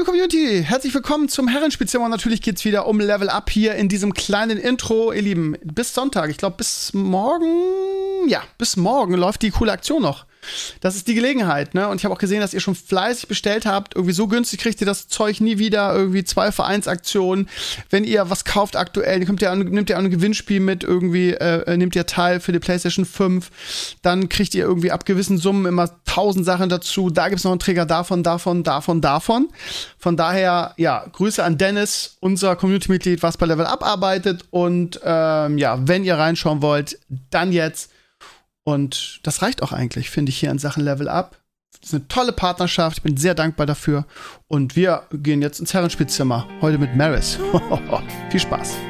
liebe Community, herzlich willkommen zum Herrenspezial. Und natürlich geht's wieder um Level Up hier in diesem kleinen Intro. Ihr Lieben, bis Sonntag, ich glaube bis morgen, ja, bis morgen läuft die coole Aktion noch. Das ist die Gelegenheit, ne? Und ich habe auch gesehen, dass ihr schon fleißig bestellt habt. Irgendwie so günstig kriegt ihr das Zeug nie wieder. Irgendwie zwei Vereinsaktionen. Wenn ihr was kauft aktuell, nehmt ihr, nehmt ihr auch ein Gewinnspiel mit, irgendwie äh, nehmt ihr teil für die PlayStation 5. Dann kriegt ihr irgendwie ab gewissen Summen immer tausend Sachen dazu. Da gibt's noch einen Träger davon, davon, davon, davon. Von daher, ja, Grüße an Dennis, unser Community-Mitglied, was bei Level Up arbeitet. Und ähm, ja, wenn ihr reinschauen wollt, dann jetzt. Und das reicht auch eigentlich, finde ich, hier in Sachen Level Up. Das ist eine tolle Partnerschaft. Ich bin sehr dankbar dafür. Und wir gehen jetzt ins Herrenspielzimmer. Heute mit Maris. Viel Spaß.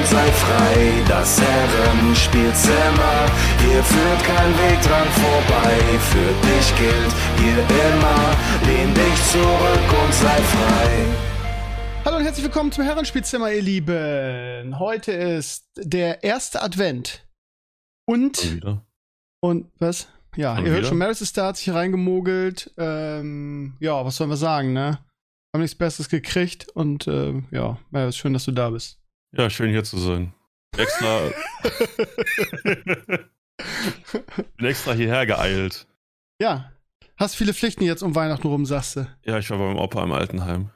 sei frei. Das Herrenspielzimmer, hier führt kein Weg dran vorbei. Für dich gilt hier immer, lehn dich zurück und sei frei. Hallo und herzlich willkommen zum Herrenspielzimmer, ihr Lieben. Heute ist der erste Advent. Und. Und was? Ja, Schon ihr hört schon, Maris ist da, hat sich reingemogelt. Ähm, ja, was sollen wir sagen, ne? Haben nichts Besseres gekriegt und äh, ja, Maris, schön, dass du da bist. Ja, schön hier zu sein. Extra. bin extra hierher geeilt. Ja. Hast viele Pflichten jetzt um Weihnachten rum, sagst du? Ja, ich war beim Opa im Altenheim.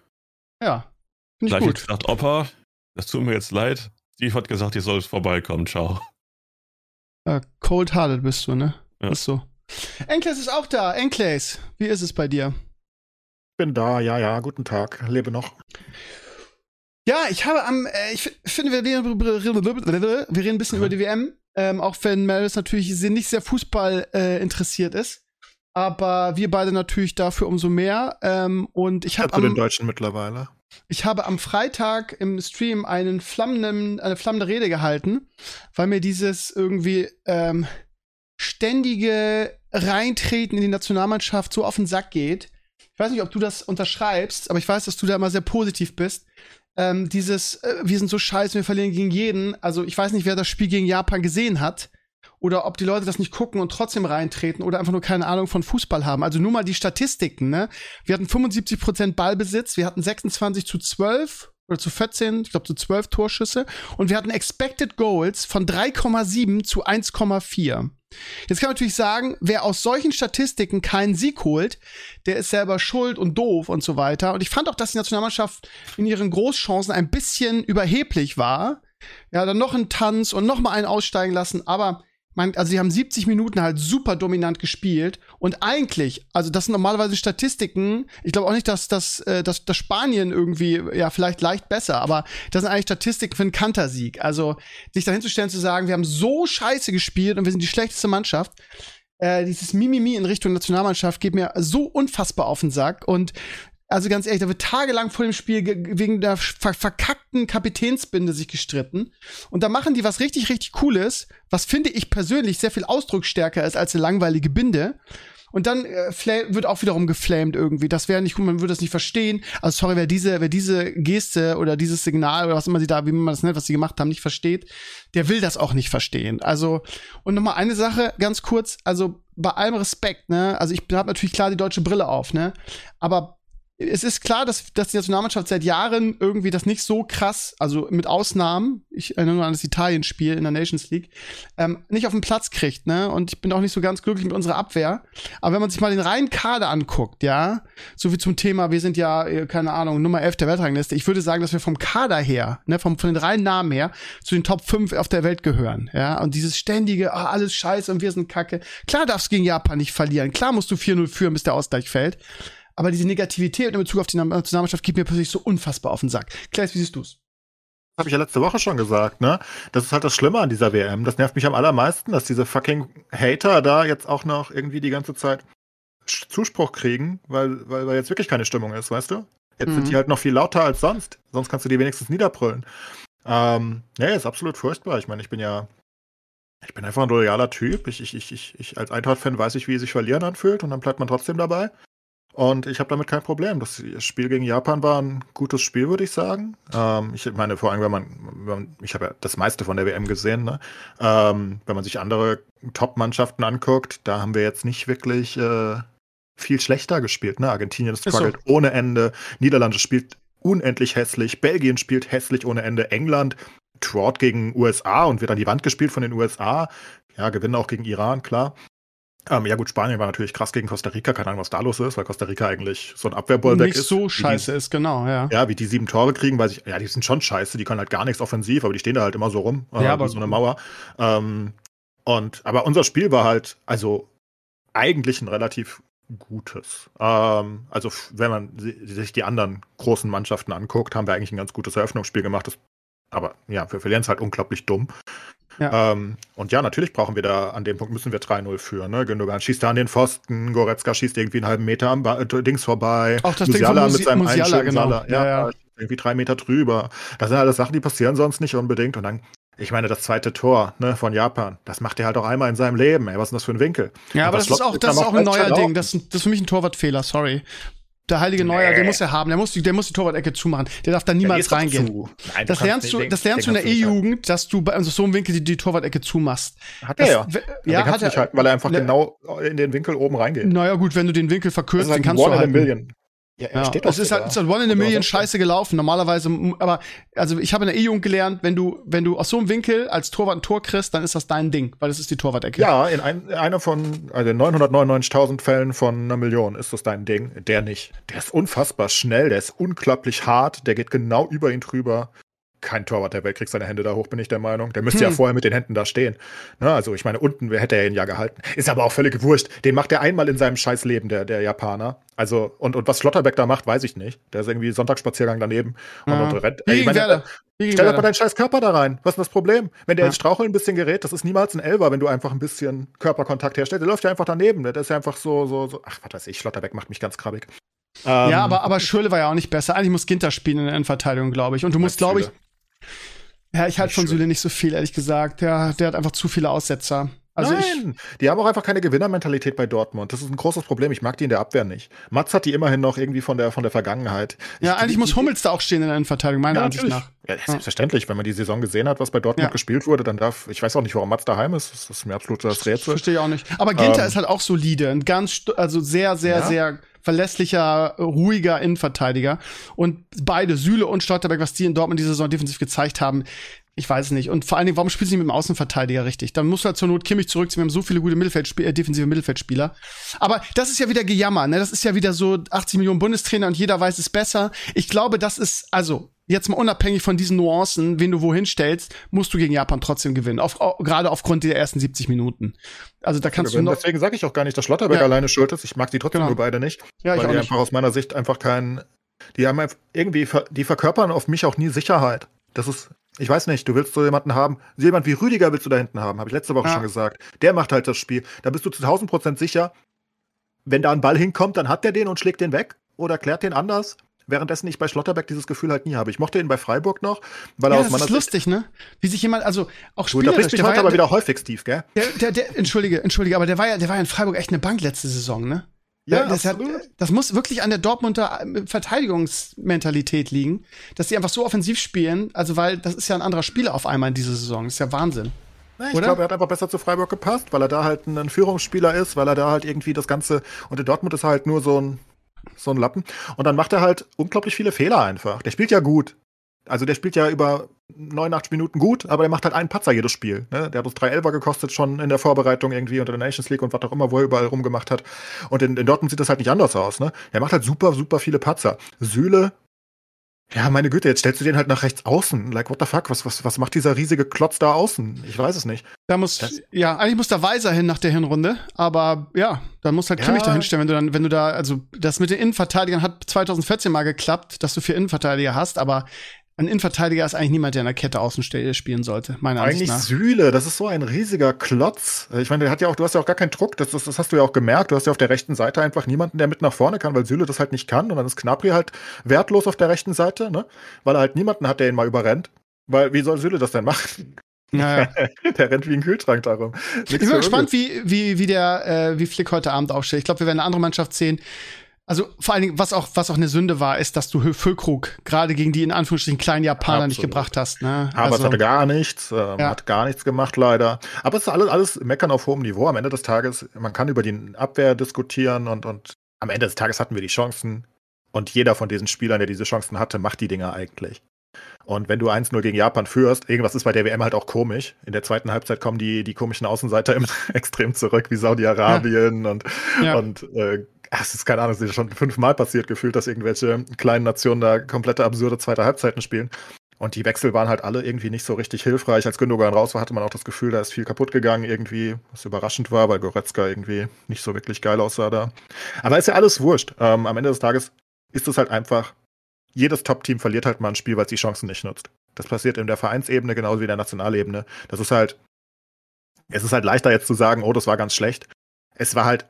Ja. Finde ich Gleich gut. gesagt, Opa, das tut mir jetzt leid. Steve hat gesagt, ich soll vorbeikommen. Ciao. Uh, Cold-hearted bist du, ne? Ja. Ist so. Enkles ist auch da. Enkles, wie ist es bei dir? Bin da, ja, ja. Guten Tag. Lebe noch. Ja, ich habe am, äh, ich finde, wir reden, wir reden ein bisschen über die WM, ähm, auch wenn Maris natürlich nicht sehr Fußball äh, interessiert ist. Aber wir beide natürlich dafür umso mehr. Ähm, und ich habe am, den Deutschen mittlerweile. Ich habe am Freitag im Stream einen flammenden, eine flammende Rede gehalten, weil mir dieses irgendwie ähm, ständige Reintreten in die Nationalmannschaft so auf den Sack geht. Ich weiß nicht, ob du das unterschreibst, aber ich weiß, dass du da immer sehr positiv bist ähm, dieses, äh, wir sind so scheiße, wir verlieren gegen jeden. Also ich weiß nicht, wer das Spiel gegen Japan gesehen hat. Oder ob die Leute das nicht gucken und trotzdem reintreten oder einfach nur keine Ahnung von Fußball haben. Also nur mal die Statistiken, ne? Wir hatten 75% Ballbesitz, wir hatten 26 zu 12 oder zu 14, ich glaube zu 12 Torschüsse und wir hatten Expected Goals von 3,7 zu 1,4. Jetzt kann man natürlich sagen, wer aus solchen Statistiken keinen Sieg holt, der ist selber schuld und doof und so weiter. Und ich fand auch, dass die Nationalmannschaft in ihren Großchancen ein bisschen überheblich war. Ja, dann noch einen Tanz und noch mal einen aussteigen lassen, aber man, also sie haben 70 Minuten halt super dominant gespielt und eigentlich, also das sind normalerweise Statistiken. Ich glaube auch nicht, dass das, äh, dass, dass Spanien irgendwie ja vielleicht leicht besser, aber das sind eigentlich Statistiken für einen Kantersieg. Also sich dahin zu stellen zu sagen, wir haben so scheiße gespielt und wir sind die schlechteste Mannschaft. Äh, dieses Mimimi in Richtung Nationalmannschaft geht mir so unfassbar auf den Sack und also ganz ehrlich, da wird tagelang vor dem Spiel wegen der ver verkackten Kapitänsbinde sich gestritten. Und da machen die was richtig, richtig Cooles, was finde ich persönlich sehr viel ausdrucksstärker ist als eine langweilige Binde. Und dann äh, wird auch wiederum geflamed irgendwie. Das wäre nicht gut, man würde das nicht verstehen. Also sorry, wer diese, wer diese Geste oder dieses Signal oder was immer sie da, wie man das nennt, was sie gemacht haben, nicht versteht, der will das auch nicht verstehen. Also, und nochmal eine Sache, ganz kurz, also bei allem Respekt, ne, also ich habe natürlich klar die deutsche Brille auf, ne, aber es ist klar, dass, dass die Nationalmannschaft seit Jahren irgendwie das nicht so krass, also mit Ausnahmen, ich erinnere nur an das Italien-Spiel in der Nations League, ähm, nicht auf den Platz kriegt, ne? Und ich bin auch nicht so ganz glücklich mit unserer Abwehr. Aber wenn man sich mal den reinen Kader anguckt, ja, so wie zum Thema, wir sind ja, äh, keine Ahnung, Nummer 11 der Weltrangliste, ich würde sagen, dass wir vom Kader her, ne, vom, von den reinen Namen her, zu den Top 5 auf der Welt gehören, ja? Und dieses ständige, ah, alles scheiße und wir sind kacke. Klar darfst du gegen Japan nicht verlieren. Klar musst du 4-0 führen, bis der Ausgleich fällt. Aber diese Negativität in Bezug auf die Nationalmannschaft geht mir plötzlich so unfassbar auf den Sack. Klaas, wie siehst du's? Das habe ich ja letzte Woche schon gesagt, ne? Das ist halt das Schlimme an dieser WM. Das nervt mich am allermeisten, dass diese fucking Hater da jetzt auch noch irgendwie die ganze Zeit Zuspruch kriegen, weil, weil, weil jetzt wirklich keine Stimmung ist, weißt du? Jetzt Mhm. sind die halt noch viel lauter als sonst. Sonst kannst du die wenigstens niederbrüllen. Ähm, ja, ist absolut furchtbar. Ich meine, ich bin ja, ich bin einfach ein loyaler Typ. Ich, ich, ich, ich, ich als Eintracht-Fan weiß ich, wie sich verlieren anfühlt und dann bleibt man trotzdem dabei. Und ich habe damit kein Problem. Das Spiel gegen Japan war ein gutes Spiel, würde ich sagen. Ähm, ich meine, vor allem, wenn man, wenn man ich habe ja das meiste von der WM gesehen, ne? ähm, wenn man sich andere Top-Mannschaften anguckt, da haben wir jetzt nicht wirklich äh, viel schlechter gespielt. Ne? Argentinien so. struggelt ohne Ende, Niederlande spielt unendlich hässlich, Belgien spielt hässlich ohne Ende, England trot gegen USA und wird an die Wand gespielt von den USA. Ja, gewinnen auch gegen Iran, klar. Ähm, ja gut, Spanien war natürlich krass gegen Costa Rica, keine Ahnung, was da los ist, weil Costa Rica eigentlich so ein Abwehrbollwerk Nicht ist. so Wie die- scheiße ist, genau, ja. ja, wie die sieben Tore kriegen, weiß ich, ja, die sind schon scheiße, die können halt gar nichts offensiv, aber die stehen da halt immer so rum, äh, Ja, aber- so eine Mauer. Ähm, und, aber unser Spiel war halt, also eigentlich ein relativ gutes. Ähm, also wenn man si- sich die anderen großen Mannschaften anguckt, haben wir eigentlich ein ganz gutes Eröffnungsspiel gemacht. Das, aber ja, wir verlieren es halt unglaublich dumm. Ja. Ähm, und ja, natürlich brauchen wir da, an dem Punkt müssen wir 3-0 führen. Ne? Gündogan schießt da an den Pfosten, Goretzka schießt irgendwie einen halben Meter am ba äh, Dings vorbei. Auch das Ding Musiala von Musi- mit seinem Musiala, Einschlag- genau. Salah, Ja, ja, ja. irgendwie drei Meter drüber. Das sind alles Sachen, die passieren sonst nicht unbedingt. Und dann, ich meine, das zweite Tor ne, von Japan, das macht er halt auch einmal in seinem Leben. Ey, was ist denn das für ein Winkel? Ja, Und aber das das ist auch, Schloss- das ist auch ein neuer auch Ding. Das ist, das ist für mich ein Torwartfehler, sorry. Der heilige Neuer, Nee. der muss er haben. Der muss, die, der muss die Torwart-Ecke zumachen. Der darf da niemals reingehen. Nein, Das lernst, den du, das lernst du in den der E-Jugend, dass du bei also so einem Winkel die, die Torwart-Ecke zumachst. Hat er Das, ja. Ja, ja, den hat du nicht er. halten, weil er einfach Ne- genau in den Winkel oben reingeht. Naja, gut, wenn du den Winkel verkürzt, den halt kannst du halten. Million. Ja, er Ja, steht doch es ist so halt, es ist halt One in a Million scheiße gelaufen. Normalerweise, aber, also ich habe in der E-Jugend gelernt, wenn du, wenn du aus so einem Winkel als Torwart ein Tor kriegst, dann ist das dein Ding, weil das ist die Torwart-Ecke. Ja, in ein, einer von, also in 999.000 Fällen von einer Million ist das dein Ding. Der nicht. Der ist unfassbar schnell, der ist unglaublich hart, der geht genau über ihn drüber. Kein Torwart der Welt kriegt seine Hände da hoch, bin ich der Meinung. Der müsste ja Hm. vorher mit den Händen da stehen. Ne, also ich meine, unten wer hätte er ihn ja gehalten. Ist aber auch völlig wurscht. Den macht er einmal in seinem scheiß Leben, der, der Japaner. Also, und, und was Schlotterbeck da macht, weiß ich nicht. Der ist irgendwie Sonntagsspaziergang daneben. Und, Ja. und rennt. Wie Ey, ich meine, gegen Stell doch mal deinen scheiß Körper da rein. Was ist das Problem? Wenn der Ja. ins Straucheln ein bisschen gerät, das ist niemals ein Elfer, wenn du einfach ein bisschen Körperkontakt herstellst. Der läuft ja einfach daneben. Der ist ja einfach so, so, so. Ach, was weiß ich, Schlotterbeck macht mich ganz krabbig. Ähm, Ja, aber, aber Schöle war ja auch nicht besser. Eigentlich muss Ginter spielen in der Innenverteidigung, glaube ich. Und du musst, glaube ich, ja, ich halte von. Süle nicht so viel, ehrlich gesagt. Der, der hat einfach zu viele Aussetzer. Also ich, Nein, die haben auch einfach keine Gewinnermentalität bei Dortmund. Das ist ein großes Problem. Ich mag die in der Abwehr nicht. Mats hat die immerhin noch irgendwie von der, von der Vergangenheit. ja, Ich- eigentlich die- muss Hummels da auch stehen in der Innenverteidigung, meiner Ja, Ansicht nach. Ja, selbstverständlich. Wenn man die Saison gesehen hat, was bei Dortmund Ja. gespielt wurde, dann darf, ich weiß auch nicht, warum Mats daheim ist. Das ist mir absolut das Rätsel. Verstehe ich auch nicht. Aber Ginter Ähm, ist halt auch solide. Ein ganz, also sehr, sehr, Ja. sehr verlässlicher, ruhiger Innenverteidiger. Und beide, Süle und Stotterberg, was die in Dortmund diese Saison defensiv gezeigt haben, ich weiß es nicht. Und vor allen Dingen, warum spielst du nicht mit dem Außenverteidiger richtig? Dann musst du halt zur Not Kimmich zurückziehen. Wir haben so viele gute Mittelfeldspie- äh, defensive Mittelfeldspieler. Aber das ist ja wieder Gejammer, ne? Das ist ja wieder so 80 Millionen Bundestrainer und jeder weiß es besser. Ich glaube, das ist, also, jetzt mal unabhängig von diesen Nuancen, wen du wohin stellst, musst du gegen Japan trotzdem gewinnen. Auf, au- gerade aufgrund der ersten 70 Minuten. Also da kannst du noch. Deswegen sage ich auch gar nicht, dass Schlotterbeck Ja. alleine schuld ist. Ich mag die trotzdem Genau. nur beide nicht. Ja, ich weil auch die nicht. einfach aus meiner Sicht einfach keinen. Die haben irgendwie, die verkörpern auf mich auch nie Sicherheit. Das ist, ich weiß nicht, du willst so jemanden haben, so jemand wie Rüdiger willst du da hinten haben, habe ich letzte Woche Ja. schon gesagt. Der macht halt das Spiel. Da bist du zu 1000 Prozent sicher, wenn da ein Ball hinkommt, dann hat der den und schlägt den weg oder klärt den anders. Währenddessen ich bei Schlotterbeck dieses Gefühl halt nie habe. Ich mochte ihn bei Freiburg noch, weil er Ja, aus das meiner ist lustig, ne? Wie sich jemand, also auch Sicht. Du mich heute aber wieder häufig, Steve, gell? der, der, der, entschuldige, entschuldige, aber der war ja, der war ja in Freiburg echt eine Bank letzte Saison, ne? Ja, das, hat, das muss wirklich an der Dortmunder äh, Verteidigungsmentalität liegen, dass die einfach so offensiv spielen, also weil das ist ja ein anderer Spieler auf einmal in dieser Saison, das ist ja Wahnsinn. Ja, ich glaube, er hat einfach besser zu Freiburg gepasst, weil er da halt ein Führungsspieler ist, weil er da halt irgendwie das Ganze. Und in Dortmund ist er halt nur so ein, so ein Lappen. Und dann macht er halt unglaublich viele Fehler einfach. Der spielt ja gut. Also der spielt ja über 89 Minuten gut, aber der macht halt einen Patzer jedes Spiel. Ne? Der hat uns drei Elfer gekostet schon in der Vorbereitung irgendwie unter der Nations League und was auch immer, wo er überall rumgemacht hat. Und in, in Dortmund sieht das halt nicht anders aus. Ne? Er macht halt super, super viele Patzer. Sühle, ja, meine Güte, jetzt stellst du den halt nach rechts außen. Like, what the fuck? Was, was, was macht dieser riesige Klotz da außen? Ich weiß es nicht. Da muss, Das- ja, eigentlich muss da Weiser hin nach der Hinrunde, aber ja, dann muss halt Ja. Kimmich da hinstellen, wenn du dann, wenn du da, also das mit den Innenverteidigern hat 2014 mal geklappt, dass du vier Innenverteidiger hast, aber ein Innenverteidiger ist eigentlich niemand, der in der Kette Außenstelle spielen sollte, meiner Eigentlich Ansicht Süle, das ist so ein riesiger Klotz. Ich meine, der hat ja auch, du hast ja auch gar keinen Druck, das, das, das hast du ja auch gemerkt. Du hast ja auf der rechten Seite einfach niemanden, der mit nach vorne kann, weil Süle das halt nicht kann. Und dann ist Knapri halt wertlos auf der rechten Seite, ne? Weil er halt niemanden hat, der ihn mal überrennt. Weil, wie soll Süle das denn machen? nach. Naja. der rennt wie ein Kühlschrank darum. Ich bin gespannt, wie, wie, wie der, äh, wie Flick heute Abend aufstellt. Ich glaube, wir werden eine andere Mannschaft sehen. Also vor allen Dingen, was auch, was auch eine Sünde war, ist, dass du Füllkrug gerade gegen die in Anführungsstrichen kleinen Japaner nicht Absolut. gebracht hast. Ne? Aber es Also, hatte gar nichts, ähm, Ja. hat gar nichts gemacht, leider. Aber es ist alles, alles Meckern auf hohem Niveau. Am Ende des Tages, man kann über die Abwehr diskutieren und, und am Ende des Tages hatten wir die Chancen. Und jeder von diesen Spielern, der diese Chancen hatte, macht die Dinger eigentlich. Und wenn du 1-0 gegen Japan führst, irgendwas ist bei der WM halt auch komisch. In der zweiten Halbzeit kommen die, die komischen Außenseiter immer extrem zurück, wie Saudi-Arabien und, Ja. und äh, es ist keine Ahnung, es ist schon fünfmal passiert gefühlt, dass irgendwelche kleinen Nationen da komplette absurde zweite Halbzeiten spielen. Und die Wechsel waren halt alle irgendwie nicht so richtig hilfreich. Als Gündogan raus war, hatte man auch das Gefühl, da ist viel kaputt gegangen irgendwie, was überraschend war, weil Goretzka irgendwie nicht so wirklich geil aussah da. Aber ist ja alles wurscht. Ähm, am Ende des Tages ist es halt einfach, jedes Top-Team verliert halt mal ein Spiel, weil es die Chancen nicht nutzt. Das passiert in der Vereinsebene genauso wie in der Nationalebene. Das ist halt, es ist halt leichter jetzt zu sagen, oh, das war ganz schlecht. Es war halt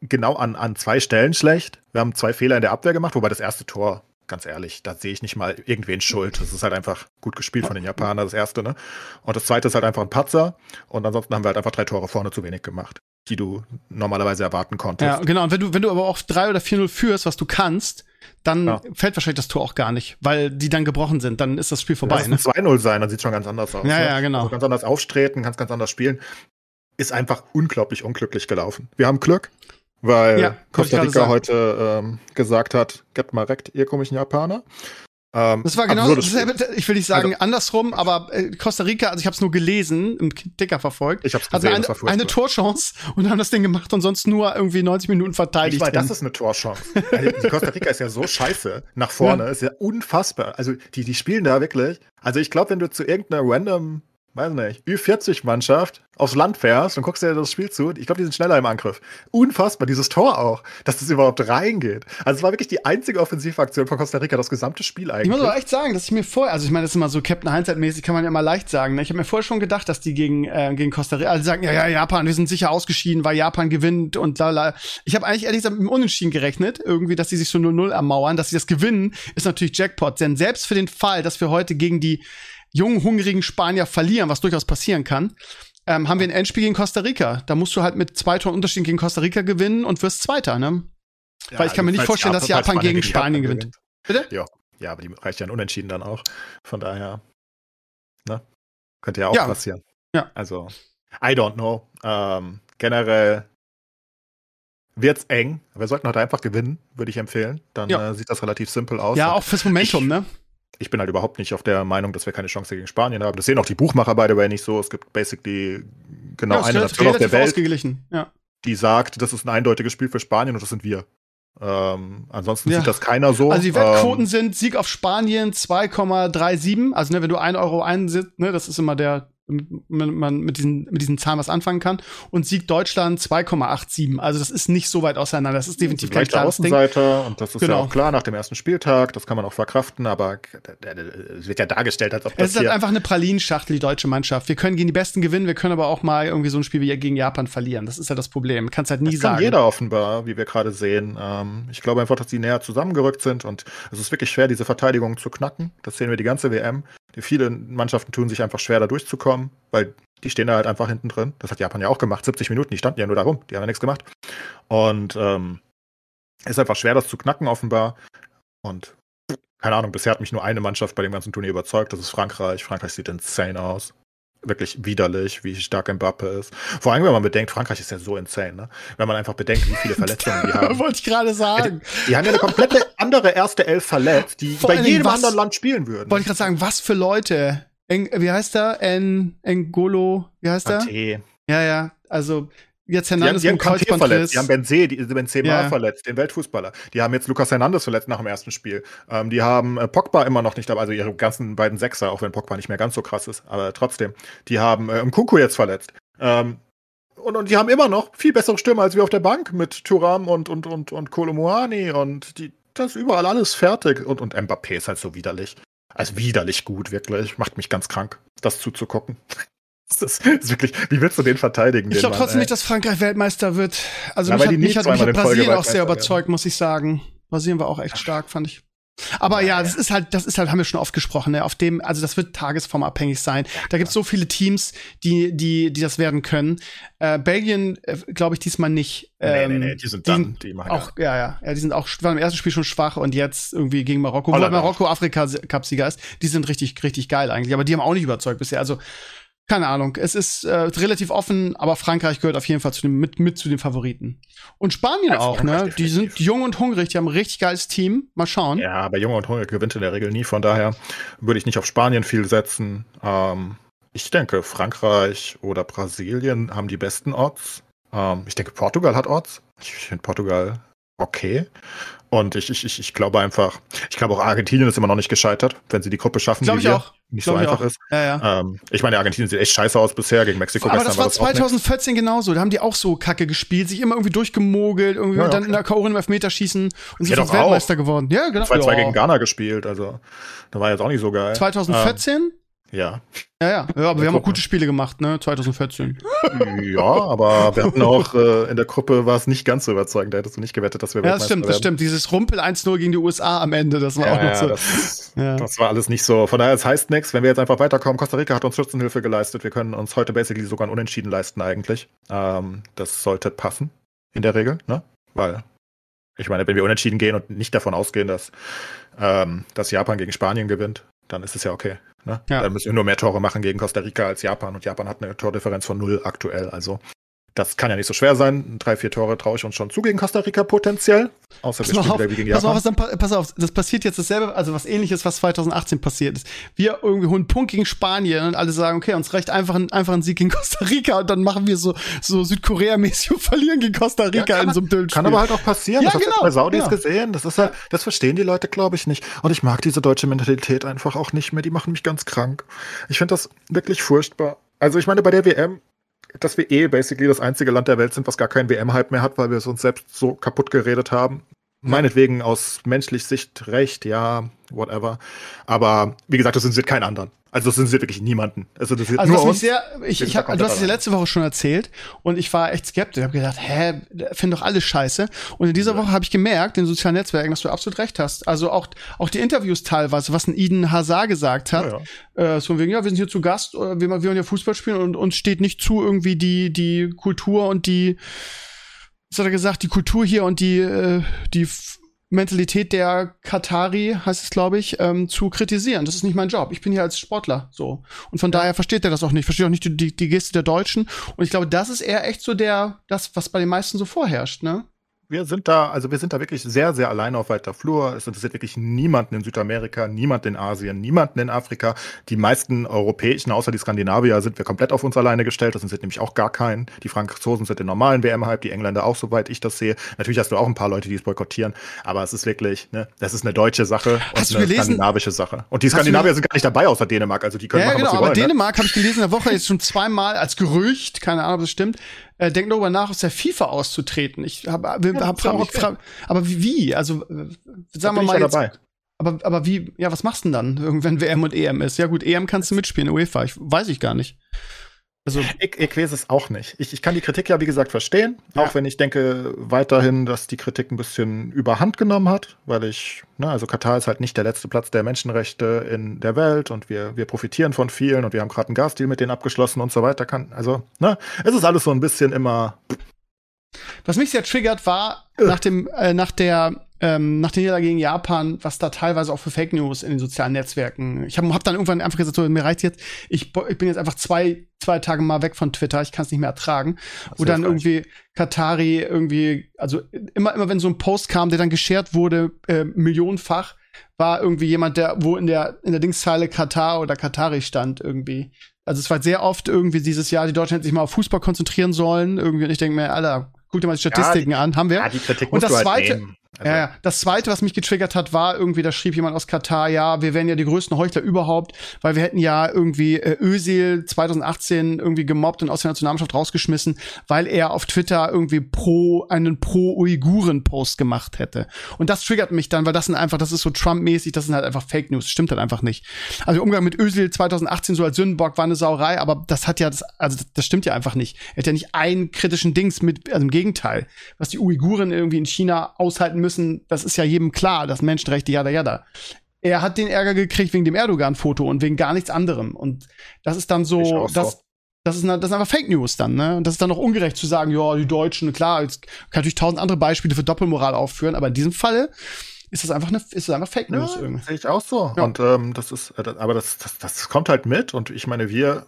genau an, an zwei Stellen schlecht. Wir haben zwei Fehler in der Abwehr gemacht, wobei das erste Tor, ganz ehrlich, da sehe ich nicht mal irgendwen schuld. Das ist halt einfach gut gespielt von den Japanern, das erste, ne? Und das zweite ist halt einfach ein Patzer. Und ansonsten haben wir halt einfach drei Tore vorne zu wenig gemacht, die du normalerweise erwarten konntest. Ja, genau. Und wenn du, wenn du aber auch 3 oder 4-0 führst, was du kannst, dann Ja. fällt wahrscheinlich das Tor auch gar nicht, weil die dann gebrochen sind. Dann ist das Spiel vorbei. Lass Ne? es ein 2-0 sein, dann sieht es schon ganz anders aus. Ja, ne? ja, genau. Also ganz anders auftreten, kannst ganz anders spielen. Ist einfach unglaublich unglücklich gelaufen. Wir haben Glück, weil Ja, Costa Rica heute ähm, gesagt hat, gebt mal recht, ihr komischen Japaner. Ähm, Das war genau dasselbe, ich will nicht sagen Also- andersrum, aber äh, Costa Rica, also ich habe es nur gelesen, im Ticker verfolgt, Ich hab's gesehen, eine, war furchtbar. eine Torchance und haben das Ding gemacht und sonst nur irgendwie 90 Minuten verteidigt. Ich meine, das ist eine Torchance. Also, Costa Rica ist ja so scheiße nach vorne, ist ja unfassbar. Also die, die spielen da wirklich. Also ich glaube, wenn du zu irgendeiner random, weiß nicht, Ü40-Mannschaft aufs Land fährst und guckst dir das Spiel zu, ich glaube, die sind schneller im Angriff. Unfassbar, dieses Tor auch, dass das überhaupt reingeht. Also es war wirklich die einzige Offensivaktion von Costa Rica, das gesamte Spiel Ich eigentlich. muss aber echt sagen, dass ich mir vorher, also ich meine, das ist immer so Captain Hindsight-mäßig, kann man ja immer leicht sagen. Ne? Ich habe mir vorher schon gedacht, dass die gegen, äh, gegen Costa Rica, alle sagen, ja, ja, Japan, wir sind sicher ausgeschieden, weil Japan gewinnt und lala. Ich habe eigentlich ehrlich gesagt mit dem Unentschieden gerechnet, irgendwie, dass die sich so 0-0 ermauern, dass sie das gewinnen, ist natürlich Jackpot. Denn selbst für den Fall, dass wir heute gegen die jungen, hungrigen Spanier verlieren, was durchaus passieren kann, ähm, haben wir ein Endspiel gegen Costa Rica. Da musst du halt mit zwei Toren Unterschied gegen Costa Rica gewinnen und wirst Zweiter, ne? Ja, weil ich kann mir nicht vorstellen, dass falls Japan gegen Spanien gewinnt. Bitte? Ja, ja, aber die reicht ja ein Unentschieden dann auch. Von daher, ne? Könnte ja auch Ja. passieren. Ja. Also, I don't know. Ähm, generell wird's eng. Wir sollten heute einfach gewinnen, würde ich empfehlen. Dann Ja. äh, sieht das relativ simpel aus. Ja, auch fürs Momentum, ich- ne? Ich bin halt überhaupt nicht auf der Meinung, dass wir keine Chance gegen Spanien haben. Das sehen auch die Buchmacher by the way nicht so. Es gibt basically genau ja, eine Nation auf der Welt. Ja. die sagt, das ist ein eindeutiges Spiel für Spanien und das sind wir. Ähm, ansonsten Ja. sieht das keiner so. Also die Wettquoten Ähm, sind Sieg auf Spanien 2,37. Also ne, wenn du 1 Euro einsetzt, ne, das ist immer der, wenn man mit diesen, mit diesen Zahlen was anfangen kann. Und Sieg Deutschland 2,87. Also das ist nicht so weit auseinander. Das ist definitiv kein klares Ding. Außenseiter und das ist Genau. ja auch klar nach dem ersten Spieltag, das kann man auch verkraften, aber es wird ja dargestellt, als ob Es das ist halt einfach eine Pralinschachtel, die deutsche Mannschaft. Wir können gegen die Besten gewinnen, wir können aber auch mal irgendwie so ein Spiel wie gegen Japan verlieren. Das ist ja das Problem. Kannst halt nie das kann sagen. jeder offenbar, wie wir gerade sehen. Ähm, ich glaube einfach, dass die näher zusammengerückt sind und es ist wirklich schwer, diese Verteidigung zu knacken. Das sehen wir die ganze WM. Viele Mannschaften tun sich einfach schwer, da durchzukommen, weil die stehen da halt einfach hinten drin. Das hat Japan ja auch gemacht. 70 Minuten, die standen ja nur da rum, die haben ja nichts gemacht. Und ähm, es ist einfach schwer, das zu knacken, offenbar. Und keine Ahnung, bisher hat mich nur eine Mannschaft bei dem ganzen Turnier überzeugt. Das ist Frankreich. Frankreich sieht insane aus. Wirklich widerlich, wie stark Mbappe ist. Vor allem, wenn man bedenkt, Frankreich ist ja so insane, ne? Wenn man einfach bedenkt, wie viele Verletzungen die haben. Wollte ich gerade sagen. Die haben ja eine komplette andere erste Elf verletzt, die Vor bei jedem was- anderen Land spielen würden. Wollte ich gerade sagen, was für Leute. Eng, wie heißt er? En, Engolo, wie heißt er? Kanté. Ja, ja. Also jetzt Die haben, Hernandez die haben Kanté Kreuzbandriss. verletzt, die haben Benzé, die, Benzema Ja. verletzt, den Weltfußballer. Die haben jetzt Lucas Hernandez verletzt nach dem ersten Spiel. Ähm, die haben äh, Pogba immer noch nicht dabei, also ihre ganzen beiden Sechser, auch wenn Pogba nicht mehr ganz so krass ist, aber trotzdem. Die haben äh, Nkunku jetzt verletzt. Ähm, und, und die haben immer noch viel bessere Stürmer als wir auf der Bank mit Thuram und, und, und, und Kolomuani und die, das ist überall alles fertig. Und, und Mbappé ist halt so widerlich. Also widerlich gut, wirklich. Macht mich ganz krank, das zuzugucken. Das ist, das ist wirklich, wie willst du den verteidigen? Ich glaube trotzdem nicht, dass Frankreich Weltmeister wird. Also ja, mich, hat, mich, hat, mich hat Brasilien auch sehr überzeugt, muss ich sagen. Brasilien war auch echt stark, fand ich. Aber ja, das ist halt, das ist halt, haben wir schon oft gesprochen, ne? auf dem, also das wird tagesformabhängig sein. Da gibt's so viele Teams, die, die, die das werden können. Äh, Belgien, äh, glaube ich, diesmal nicht. Ähm, nee, nee, nee, die sind dann, die, machen auch, ja, ja, ja, die sind auch, waren im ersten Spiel schon schwach und jetzt irgendwie gegen Marokko, wo Marokko Afrika-Cup-Sieger ist, die sind richtig, richtig geil eigentlich, aber die haben auch nicht überzeugt bisher. Also, keine Ahnung. Es ist äh, relativ offen, aber Frankreich gehört auf jeden Fall zu dem, mit, mit zu den Favoriten. Und Spanien ja, auch, ne? Die sind jung und hungrig, die haben ein richtig geiles Team. Mal schauen. Ja, aber jung und hungrig gewinnt in der Regel nie. Von daher würde ich nicht auf Spanien viel setzen. Ähm, ich denke, Frankreich oder Brasilien haben die besten Odds. Ähm, ich denke, Portugal hat Odds. Ich finde Portugal okay. Und ich, ich, ich, ich glaube einfach, ich glaube auch Argentinien ist immer noch nicht gescheitert, wenn sie die Gruppe schaffen. Glaube ich wir. auch. Nicht so einfach ist. Ja, ja. Ähm, ich meine, Argentinien sieht echt scheiße aus bisher gegen Mexiko. Aber das war, war das 2014 genauso. Da haben die auch so Kacke gespielt, sich immer irgendwie durchgemogelt, irgendwie ja, und dann in der K.O. im Elfmeterschießen und sind Weltmeister geworden. Ja, genau. 2-2 gegen Ghana gespielt, also da war jetzt auch nicht so geil. 2014? Ähm, ja. Ja, ja, ja, aber wir haben auch gute Spiele gemacht, ne? 2014. Ja, aber wir hatten auch äh, in der Gruppe war es nicht ganz so überzeugend. Da hättest du nicht gewettet, dass wir Ja, das stimmt, werden. das stimmt. Dieses Rumpel 1-0 gegen die USA am Ende, das war ja, auch noch so. Das, ja. das war alles nicht so. Von daher, es heißt nichts, wenn wir jetzt einfach weiterkommen. Costa Rica hat uns Schützenhilfe geleistet. Wir können uns heute basically sogar ein Unentschieden leisten eigentlich. Ähm, das sollte passen, in der Regel, ne? Weil ich meine, wenn wir unentschieden gehen und nicht davon ausgehen, dass, ähm, dass Japan gegen Spanien gewinnt, dann ist es ja okay. Ne? Ja. Dann müssen wir nur mehr Tore machen gegen Costa Rica als Japan und Japan hat eine Tordifferenz von null aktuell. Also das kann ja nicht so schwer sein. Drei, vier Tore traue ich uns schon zu gegen Costa Rica potenziell. Außer wir spielen wieder wie gegen Japan. Pass auf, dann, pass auf, das passiert jetzt dasselbe, also was ähnliches, was 2018 passiert ist. Wir irgendwie holen einen Punkt gegen Spanien und alle sagen, okay, uns reicht einfach ein, einfach ein Sieg gegen Costa Rica und dann machen wir so, so Südkorea-mäßig und verlieren gegen Costa Rica ja, in so einem Düllenspiel. Kann aber halt auch passieren. Ja, das genau, hast du bei Saudis genau. gesehen. Das ist halt, das verstehen die Leute, glaube ich, nicht. Und ich mag diese deutsche Mentalität einfach auch nicht mehr. Die machen mich ganz krank. Ich finde das wirklich furchtbar. Also ich meine, bei der WM dass wir eh basically das einzige Land der Welt sind, was gar keinen WM-Hype mehr hat, weil wir es uns selbst so kaputt geredet haben. Meinetwegen aus menschlich Sicht recht, ja, whatever. Aber wie gesagt, das interessiert keinen anderen. Also das interessiert wirklich niemanden. Also das also nur uns. Sehr, ich, ich hab, du hast es ja letzte Woche schon erzählt und ich war echt skeptisch. Ich habe gedacht, hä, find doch alles scheiße. Und in dieser ja. Woche habe ich gemerkt, in sozialen Netzwerken, dass du absolut recht hast. Also auch, auch die Interviews teilweise, was ein Eden Hazard gesagt hat. Ja, ja. Äh, so von wegen, ja, wir sind hier zu Gast, wir, wir wollen ja Fußball spielen und uns steht nicht zu, irgendwie die, die Kultur und die, was hat er gesagt, die Kultur hier und die, äh, die Mentalität der Katari, heißt es, glaube ich, ähm, zu kritisieren. Das ist nicht mein Job. Ich bin hier als Sportler so. Und von ja. daher versteht er das auch nicht. Versteht auch nicht die, die, die Geste der Deutschen. Und ich glaube, das ist eher echt so der, das, was bei den meisten so vorherrscht, ne? Wir sind da, also wir sind da wirklich sehr, sehr alleine auf weiter Flur. Es interessiert wirklich niemanden in Südamerika, niemanden in Asien, niemanden in Afrika. Die meisten europäischen, außer die Skandinavier, sind wir komplett auf uns alleine gestellt. Das sind nämlich auch gar keinen. Die Franzosen sind den normalen WM-Hype, die Engländer auch, soweit ich das sehe. Natürlich hast du auch ein paar Leute, die es boykottieren, aber es ist wirklich, ne, das ist eine deutsche Sache hast und eine gelesen? skandinavische Sache. Und die Skandinavier sind gar nicht dabei, außer Dänemark. Also die können ja, machen, genau, was sie aber wollen, ne? Dänemark ne? habe ich gelesen in der Woche jetzt schon zweimal als Gerücht, keine Ahnung, ob das stimmt, äh, denken darüber nach, aus der FIFA auszutreten. Ich habe hab, ja, hab, frag, okay. aber wie? Also äh, sagen wir mal jetzt. Dabei. Aber, aber wie, ja, was machst du denn dann, wenn WM und EM ist? Ja gut, EM kannst du mitspielen, UEFA, ich, weiß ich gar nicht. Also, ich, ich weiß es auch nicht. Ich, ich kann die Kritik ja, wie gesagt, verstehen. Ja. Auch wenn ich denke weiterhin, dass die Kritik ein bisschen überhand genommen hat, weil ich, ne, also Katar ist halt nicht der letzte Platz der Menschenrechte in der Welt und wir, wir profitieren von vielen und wir haben gerade einen Gasdeal mit denen abgeschlossen und so weiter. Kann, also, ne, es ist alles so ein bisschen immer. Was mich sehr triggert, war nach dem, äh, nach der ähm, nach der Niederlage gegen Japan, was da teilweise auch für Fake News in den sozialen Netzwerken. Ich habe hab dann irgendwann einfach gesagt, so, mir reicht jetzt, ich, ich bin jetzt einfach zwei, zwei Tage mal weg von Twitter, ich kann es nicht mehr ertragen. Wo dann irgendwie Katari irgendwie, also immer, immer wenn so ein Post kam, der dann geshared wurde, äh, millionenfach, war irgendwie jemand, der, wo in der, in der Dingszeile Katar oder Katari stand irgendwie. Also es war sehr oft irgendwie dieses Jahr, die Deutschen hätten sich mal auf Fußball konzentrieren sollen. Irgendwie, und ich denke mir, Alter, guck dir mal die Statistiken ja, die, an, haben wir. Ja, die Kritik und das halt zweite, nehmen. Also, Ja. Das zweite, was mich getriggert hat, war irgendwie, da schrieb jemand aus Katar, ja, wir wären ja die größten Heuchler überhaupt, weil wir hätten ja irgendwie äh, Özil 2018 irgendwie gemobbt und aus der Nationalmannschaft rausgeschmissen, weil er auf Twitter irgendwie pro, einen pro-Uiguren-Post gemacht hätte. Und das triggert mich dann, weil das sind einfach, das ist so Trump-mäßig, das sind halt einfach Fake News. Stimmt halt einfach nicht. Also Umgang mit Özil 2018 so als Sündenbock war eine Sauerei, aber das hat ja, das, also das stimmt ja einfach nicht. Er hat ja nicht einen kritischen Dings mit, also im Gegenteil. Was die Uiguren irgendwie in China aushalten müssen, das ist ja jedem klar, das Menschenrechte, jada, jada. Er hat den Ärger gekriegt wegen dem Erdogan-Foto und wegen gar nichts anderem. Und das ist dann so, das, das ist, das ist einfach Fake News dann, ne? Und das ist dann auch ungerecht zu sagen, ja, die Deutschen, klar, jetzt kann ich natürlich tausend andere Beispiele für Doppelmoral aufführen, aber in diesem Falle ist das einfach eine, ist das einfach Fake News Ja, irgendwie. sehe ich auch so. Ja. Und ähm, das ist, äh, aber das, das, das kommt halt mit. Und ich meine, wir,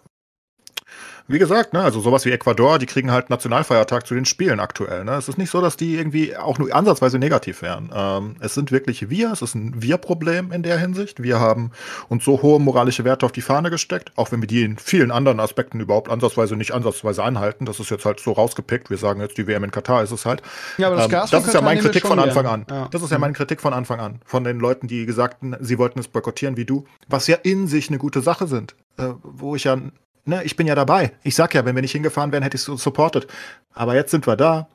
wie gesagt, ne, also sowas wie Ecuador, die kriegen halt Nationalfeiertag zu den Spielen aktuell. Ne? Es ist nicht so, dass die irgendwie auch nur ansatzweise negativ wären. Ähm, es sind wirklich wir, es ist ein Wir-Problem in der Hinsicht. Wir haben uns so hohe moralische Werte auf die Fahne gesteckt, auch wenn wir die in vielen anderen Aspekten überhaupt ansatzweise nicht ansatzweise einhalten. Das ist jetzt halt so rausgepickt. Wir sagen jetzt, die WM in Katar ist es halt. Ja, aber das Ähm, Gas das ist ja meine Kritik von Anfang an. Ja. Das ist ja meine Kritik von Anfang an. Von den Leuten, die gesagten, sie wollten es boykottieren wie du, was ja in sich eine gute Sache sind. Äh, wo ich ja, ne, ich bin ja dabei. Ich sag ja, wenn wir nicht hingefahren wären, hätte ich es supportet. Aber jetzt sind wir da.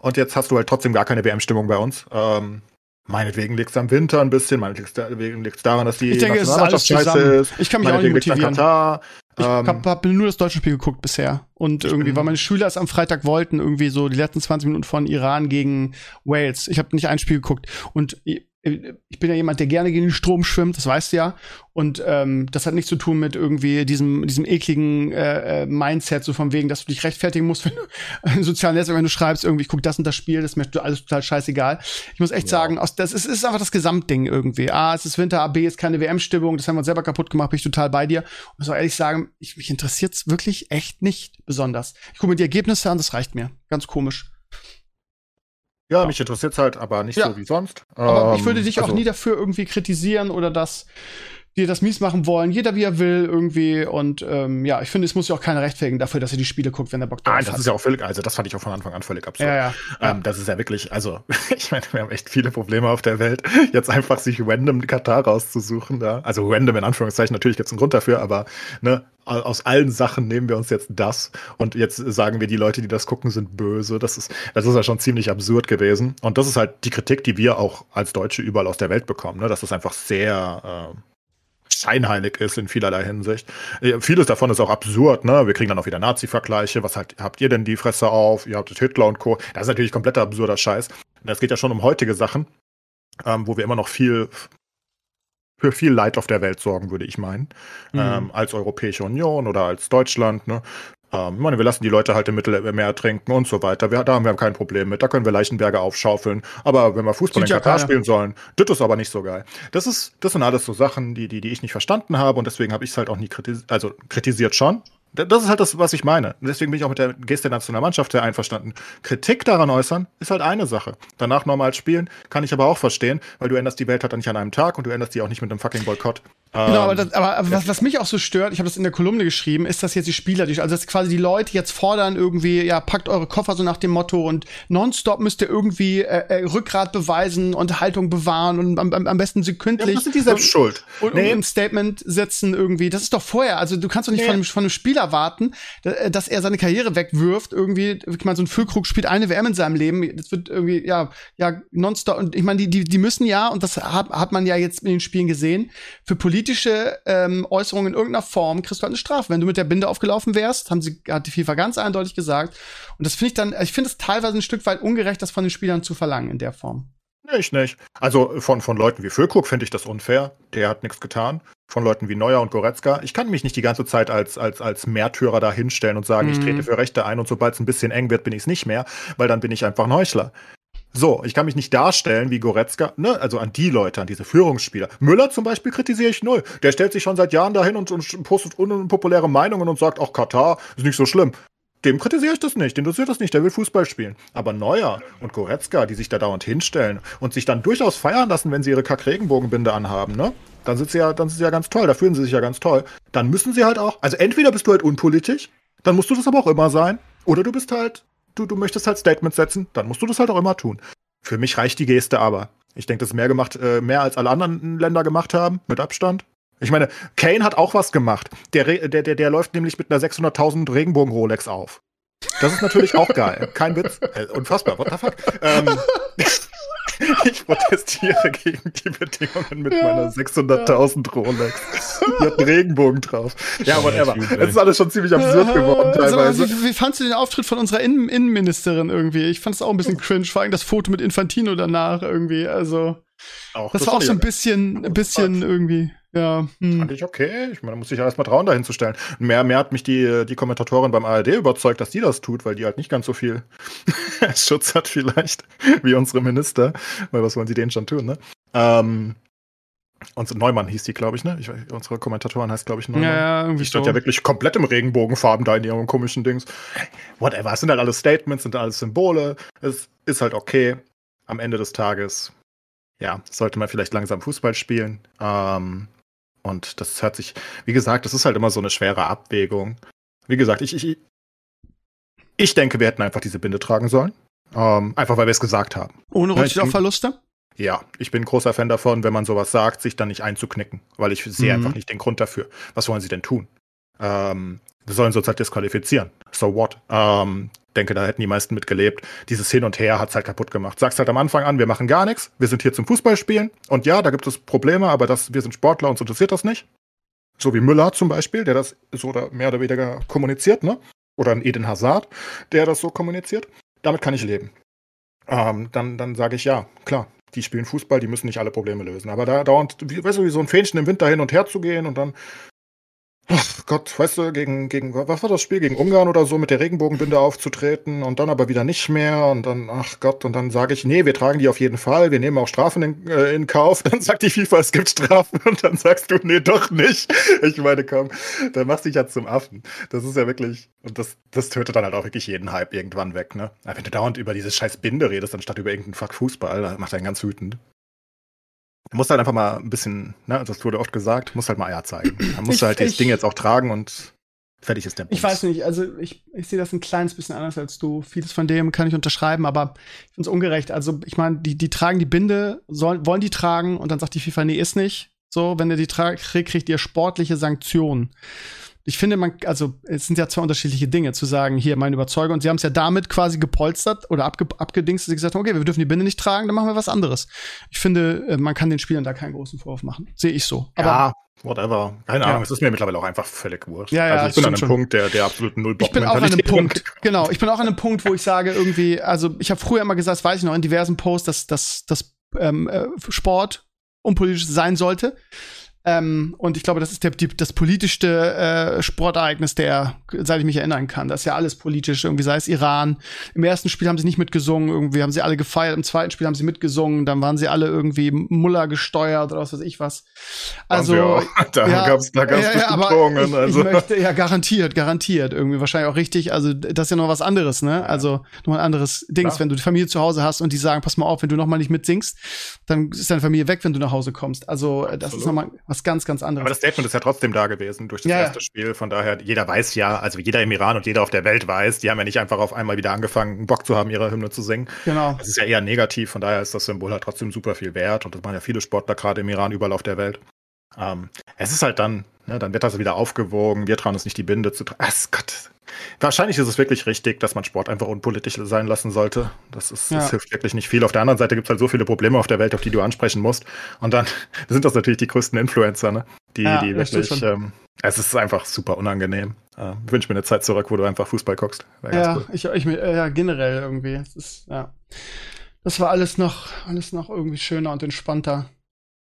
Und jetzt hast du halt trotzdem gar keine WM-Stimmung bei uns. Ähm, meinetwegen liegt es am Winter ein bisschen, meinetwegen liegt es daran, dass die Ich denke, es ist alles scheiße zusammen. ist. Ich kann mich auch nicht motivieren. Katar. Ich Ähm, hab, hab nur das deutsche Spiel geguckt bisher. Und irgendwie, weil meine Schüler es am Freitag wollten, irgendwie so die letzten 20 Minuten von Iran gegen Wales. Ich habe nicht ein Spiel geguckt. Und ich, ich bin ja jemand, der gerne gegen den Strom schwimmt, das weißt du ja. Und ähm, das hat nichts zu tun mit irgendwie diesem, diesem ekligen äh, äh, Mindset, so von wegen, dass du dich rechtfertigen musst, wenn du in sozialen Netzwerken, wenn du schreibst, irgendwie, ich guck das und das Spiel, das ist mir alles total scheißegal. Ich muss echt Ja. sagen, aus, das ist, ist einfach das Gesamtding irgendwie. A, es ist Winter, A, B, ist keine WM-Stimmung, das haben wir uns selber kaputt gemacht, bin ich total bei dir. Und auch ehrlich sagen, ich, mich interessiert's wirklich echt nicht besonders. Ich gucke mir die Ergebnisse an, das reicht mir. Ganz komisch. Ja, mich interessiert es halt, aber nicht Ja. so wie sonst. Aber ich Ähm, würde dich auch also- nie dafür irgendwie kritisieren oder das dir das mies machen wollen. Jeder wie er will irgendwie. Und ähm, ja, ich finde, es muss ja auch keiner rechtfertigen dafür, dass er die Spiele guckt, wenn er Bock drauf Nein, das hat. ist ja auch völlig, also das fand ich auch von Anfang an völlig absurd. ja, ja. Ähm, das ist ja wirklich, also ich meine, wir haben echt viele Probleme auf der Welt, jetzt einfach sich random Katar rauszusuchen. Da. Also random in Anführungszeichen, natürlich gibt es einen Grund dafür, aber ne, au- aus allen Sachen nehmen wir uns jetzt das und jetzt sagen wir, die Leute, die das gucken, sind böse. Das ist, das ist ja schon ziemlich absurd gewesen. Und das ist halt die Kritik, die wir auch als Deutsche überall aus der Welt bekommen, ne? dass das einfach sehr äh, scheinheilig ist in vielerlei Hinsicht. Vieles davon ist auch absurd, ne? Wir kriegen dann auch wieder Nazi-Vergleiche. Was halt, habt ihr denn die Fresse auf? Ihr habt Hitler und Co. Das ist natürlich kompletter absurder Scheiß. Das geht ja schon um heutige Sachen, ähm, wo wir immer noch viel für viel Leid auf der Welt sorgen, würde ich meinen. Mhm. Ähm, als Europäische Union oder als Deutschland, ne? Ähm, ich meine, wir lassen die Leute halt im Mittelmeer trinken und so weiter. Wir, da haben wir kein Problem mit. Da können wir Leichenberge aufschaufeln. Aber wenn wir Fußball Sieht in ja Katar keiner. spielen sollen, das ist aber nicht so geil. Das ist, das sind alles so Sachen, die, die, die ich nicht verstanden habe und deswegen habe ich es halt auch nie kritisiert, also kritisiert schon. Das ist halt das, was ich meine. Deswegen bin ich auch mit der Geste der Nationalmannschaft sehr einverstanden. Kritik daran äußern ist halt eine Sache. Danach normal spielen kann ich aber auch verstehen, weil du änderst die Welt halt nicht an einem Tag und du änderst die auch nicht mit einem fucking Boykott. Genau, aber, Ähm, das, aber, was, was mich auch so stört, ich habe das in der Kolumne geschrieben, ist, dass jetzt die Spieler, die, also dass quasi die Leute jetzt fordern irgendwie, ja, packt eure Koffer so nach dem Motto und nonstop müsst ihr irgendwie äh, äh, Rückgrat beweisen und Haltung bewahren und am, am besten ja, sekündlich das sind die selbst schuld. und, und ein Statement setzen irgendwie. Das ist doch vorher. Also du kannst doch nicht Nee. von, einem, von einem Spieler warten, da- dass er seine Karriere wegwirft. Irgendwie, ich meine, so ein Füllkrug spielt eine WM in seinem Leben. Das wird irgendwie, ja, ja, nonstop. Und ich meine, die, die, die müssen ja, und das hat, hat man ja jetzt in den Spielen gesehen, für politische ähm, Äußerungen in irgendeiner Form kriegst du halt eine Strafe. Wenn du mit der Binde aufgelaufen wärst, haben sie, hat die FIFA ganz eindeutig gesagt. Und das finde ich dann, ich finde es teilweise ein Stück weit ungerecht, das von den Spielern zu verlangen in der Form. Nee, ich nicht. Also von, von Leuten wie Füllkrug finde ich das unfair. Der hat nichts getan. Von Leuten wie Neuer und Goretzka. Ich kann mich nicht die ganze Zeit als, als, als Märtyrer da hinstellen und sagen, ich Mhm. trete für Rechte ein und sobald es ein bisschen eng wird, bin ich es nicht mehr, weil dann bin ich einfach ein Heuchler. So, ich kann mich nicht darstellen wie Goretzka, ne, also an die Leute, an diese Führungsspieler. Müller zum Beispiel kritisiere ich null. Der stellt sich schon seit Jahren dahin und, und postet unpopuläre Meinungen und sagt, auch Katar ist nicht so schlimm. Dem kritisiere ich das nicht, den interessiert das nicht, der will Fußball spielen. Aber Neuer und Goretzka, die sich da dauernd hinstellen und sich dann durchaus feiern lassen, wenn sie ihre Kack-Regenbogenbinde anhaben, ne? Dann sind sie ja, dann sind sie ja ganz toll, da fühlen sie sich ja ganz toll. Dann müssen sie halt auch, also entweder bist du halt unpolitisch, dann musst du das aber auch immer sein, oder du bist halt, du, du möchtest halt Statements setzen, dann musst du das halt auch immer tun. Für mich reicht die Geste aber. Ich denke, das ist mehr gemacht, äh, mehr als alle anderen Länder gemacht haben, mit Abstand. Ich meine, Kane hat auch was gemacht. Der, der, der, der läuft nämlich mit einer 600.000 Regenbogen-Rolex auf. Das ist natürlich auch geil. Kein Witz. Äh, unfassbar. What the fuck? Ähm, ich protestiere gegen die Bedingungen mit Ja, meiner 600.000 Rolex. Die hat einen Regenbogen drauf. Ja, whatever. Es ist alles schon ziemlich absurd geworden Sag mal, teilweise. wie, wie fandst du den Auftritt von unserer Innen Innenministerin irgendwie? Ich fand es auch ein bisschen cringe, vor allem das Foto mit Infantino danach irgendwie. Also, Auch, das, war auch so ein bisschen, ein bisschen irgendwie, ja. Hm. Fand ich okay. Ich meine, da muss ich ja erstmal trauen, dahin zu stellen. Mehr, mehr hat mich die, die Kommentatorin beim ARD überzeugt, dass die das tut, weil die halt nicht ganz so viel Schutz hat, vielleicht, wie unsere Minister. Weil was wollen sie denen schon tun, ne? Ähm, und Neumann hieß die, glaube ich, ne? Ich, unsere Kommentatorin heißt, glaube ich, Neumann. Ja, ja, irgendwie Die stand so. ja wirklich komplett im Regenbogenfarben da in ihren komischen Dings. Whatever. Es sind halt alles Statements, sind alles Symbole. Es ist halt okay. Am Ende des Tages, ja, sollte man vielleicht langsam Fußball spielen. Ähm, und das hört sich, wie gesagt, das ist halt immer so eine schwere Abwägung. Wie gesagt, ich, ich, ich denke, wir hätten einfach diese Binde tragen sollen. Ähm, einfach weil wir es gesagt haben. Ohne Ja, ich Rücksicht auf denk- Verluste? Ja, ich bin ein großer Fan davon, wenn man sowas sagt, sich dann nicht einzuknicken, weil ich sehe Mhm. einfach nicht den Grund dafür. Was wollen sie denn tun? Ähm, wir sollen uns halt disqualifizieren. So what? Ähm, denke, da hätten die meisten mitgelebt. Dieses Hin und Her hat's halt kaputt gemacht. Sagst halt am Anfang an, wir machen gar nichts, wir sind hier zum Fußballspielen und ja, da gibt es Probleme, aber das, wir sind Sportler, uns interessiert das nicht. So wie Müller zum Beispiel, der das so oder mehr oder weniger kommuniziert, ne? Oder ein Eden Hazard, der das so kommuniziert. Damit kann ich leben. Ähm, dann dann sage ich ja, klar, die spielen Fußball, die müssen nicht alle Probleme lösen. Aber da dauernd, weißt du, wie so ein Fähnchen im Winter hin und her zu gehen und dann, ach Gott, weißt du, gegen, gegen, was war das Spiel, gegen Ungarn oder so, mit der Regenbogenbinde aufzutreten und dann aber wieder nicht mehr und dann, ach Gott, und dann sage ich, nee, wir tragen die auf jeden Fall, wir nehmen auch Strafen in, äh, in Kauf. Dann sagt die FIFA, es gibt Strafen und dann sagst du, nee, doch nicht. Ich meine, komm, dann machst du dich ja zum Affen. Das ist ja wirklich, und das, das tötet dann halt auch wirklich jeden Hype irgendwann weg, ne? Aber wenn du dauernd über diese scheiß Binde redest, anstatt über irgendeinen Fuck Fußball, das macht einen ganz wütend. Du musst halt einfach mal ein bisschen, ne, das wurde oft gesagt, musst halt mal Eier zeigen. Ich- du halt das Ding jetzt auch tragen und fertig ist der Ich weiß nicht, also ich, ich sehe das ein kleines bisschen anders als du. Vieles von dem kann ich unterschreiben, aber ich finde es ungerecht. Also ich meine, die, die tragen die Binde, sollen, wollen die tragen und dann sagt die FIFA, nee, ist nicht. So, wenn ihr die tragt, kriegt, kriegt ihr sportliche Sanktionen. Ich finde, man, also es sind ja zwei unterschiedliche Dinge, zu sagen, hier meine Überzeugung. Und sie haben es ja damit quasi gepolstert oder abge, abgedingst, dass sie gesagt haben, okay, wir dürfen die Binde nicht tragen, dann machen wir was anderes. Ich finde, äh, man kann den Spielern da keinen großen Vorwurf machen. Sehe ich so. Aber ja, whatever. Keine Ja. Ahnung, es ist mir mittlerweile auch einfach völlig wurscht. Ja, ja, also ich bin an einem schon. Punkt der, der absoluten null Ich bin auch an einem. Punkt, genau, ich bin auch an einem Punkt, wo ich sage, irgendwie, also ich habe früher immer gesagt, das weiß ich noch, in diversen Posts, dass, dass, dass ähm, äh, Sport unpolitisch sein sollte. Ähm, und ich glaube, das ist der, die, das politischste äh, Sportereignis, der, seit ich mich erinnern kann. Das ist ja alles politisch, irgendwie sei es Iran. Im ersten Spiel haben sie nicht mitgesungen, irgendwie haben sie alle gefeiert, im zweiten Spiel haben sie mitgesungen, dann waren sie alle irgendwie Muller gesteuert oder was weiß ich was. Also, da ja, gab's da gab's ja, ja, aber ich, also. ich möchte, ja, garantiert, garantiert. Irgendwie wahrscheinlich auch richtig. Also, das ist ja noch was anderes, ne? Also, noch ein anderes Dings. Klar. Wenn du die Familie zu Hause hast und die sagen, pass mal auf, wenn du noch mal nicht mitsingst, dann ist deine Familie weg, wenn du nach Hause kommst. Also, das ist Absolut. noch mal was ganz, ganz anderes. Aber das Statement ist ja trotzdem da gewesen durch das Ja, erste Spiel. Von daher, jeder weiß ja, also jeder im Iran und jeder auf der Welt weiß, die haben ja nicht einfach auf einmal wieder angefangen, Bock zu haben, ihre Hymne zu singen. genau. Das ist ja eher negativ, von daher ist das Symbol halt trotzdem super viel wert und das machen ja viele Sportler gerade im Iran überall auf der Welt. Ähm, es ist halt dann, ne, dann wird das wieder aufgewogen, wir trauen uns nicht die Binde zu tragen. Gott. Wahrscheinlich ist es wirklich richtig, dass man Sport einfach unpolitisch sein lassen sollte. Das, ist, Ja. das hilft wirklich nicht viel. Auf der anderen Seite gibt es halt so viele Probleme auf der Welt, auf die du ansprechen musst. Und dann sind das natürlich die größten Influencer, ne? Die, Ja, die das wirklich, ähm, es ist einfach super unangenehm. Äh, wünsche mir eine Zeit zurück, wo du einfach Fußball guckst. Ja, cool. ich, ich, äh, ja, generell irgendwie. Es ist, ja. Das war alles noch, alles noch irgendwie schöner und entspannter.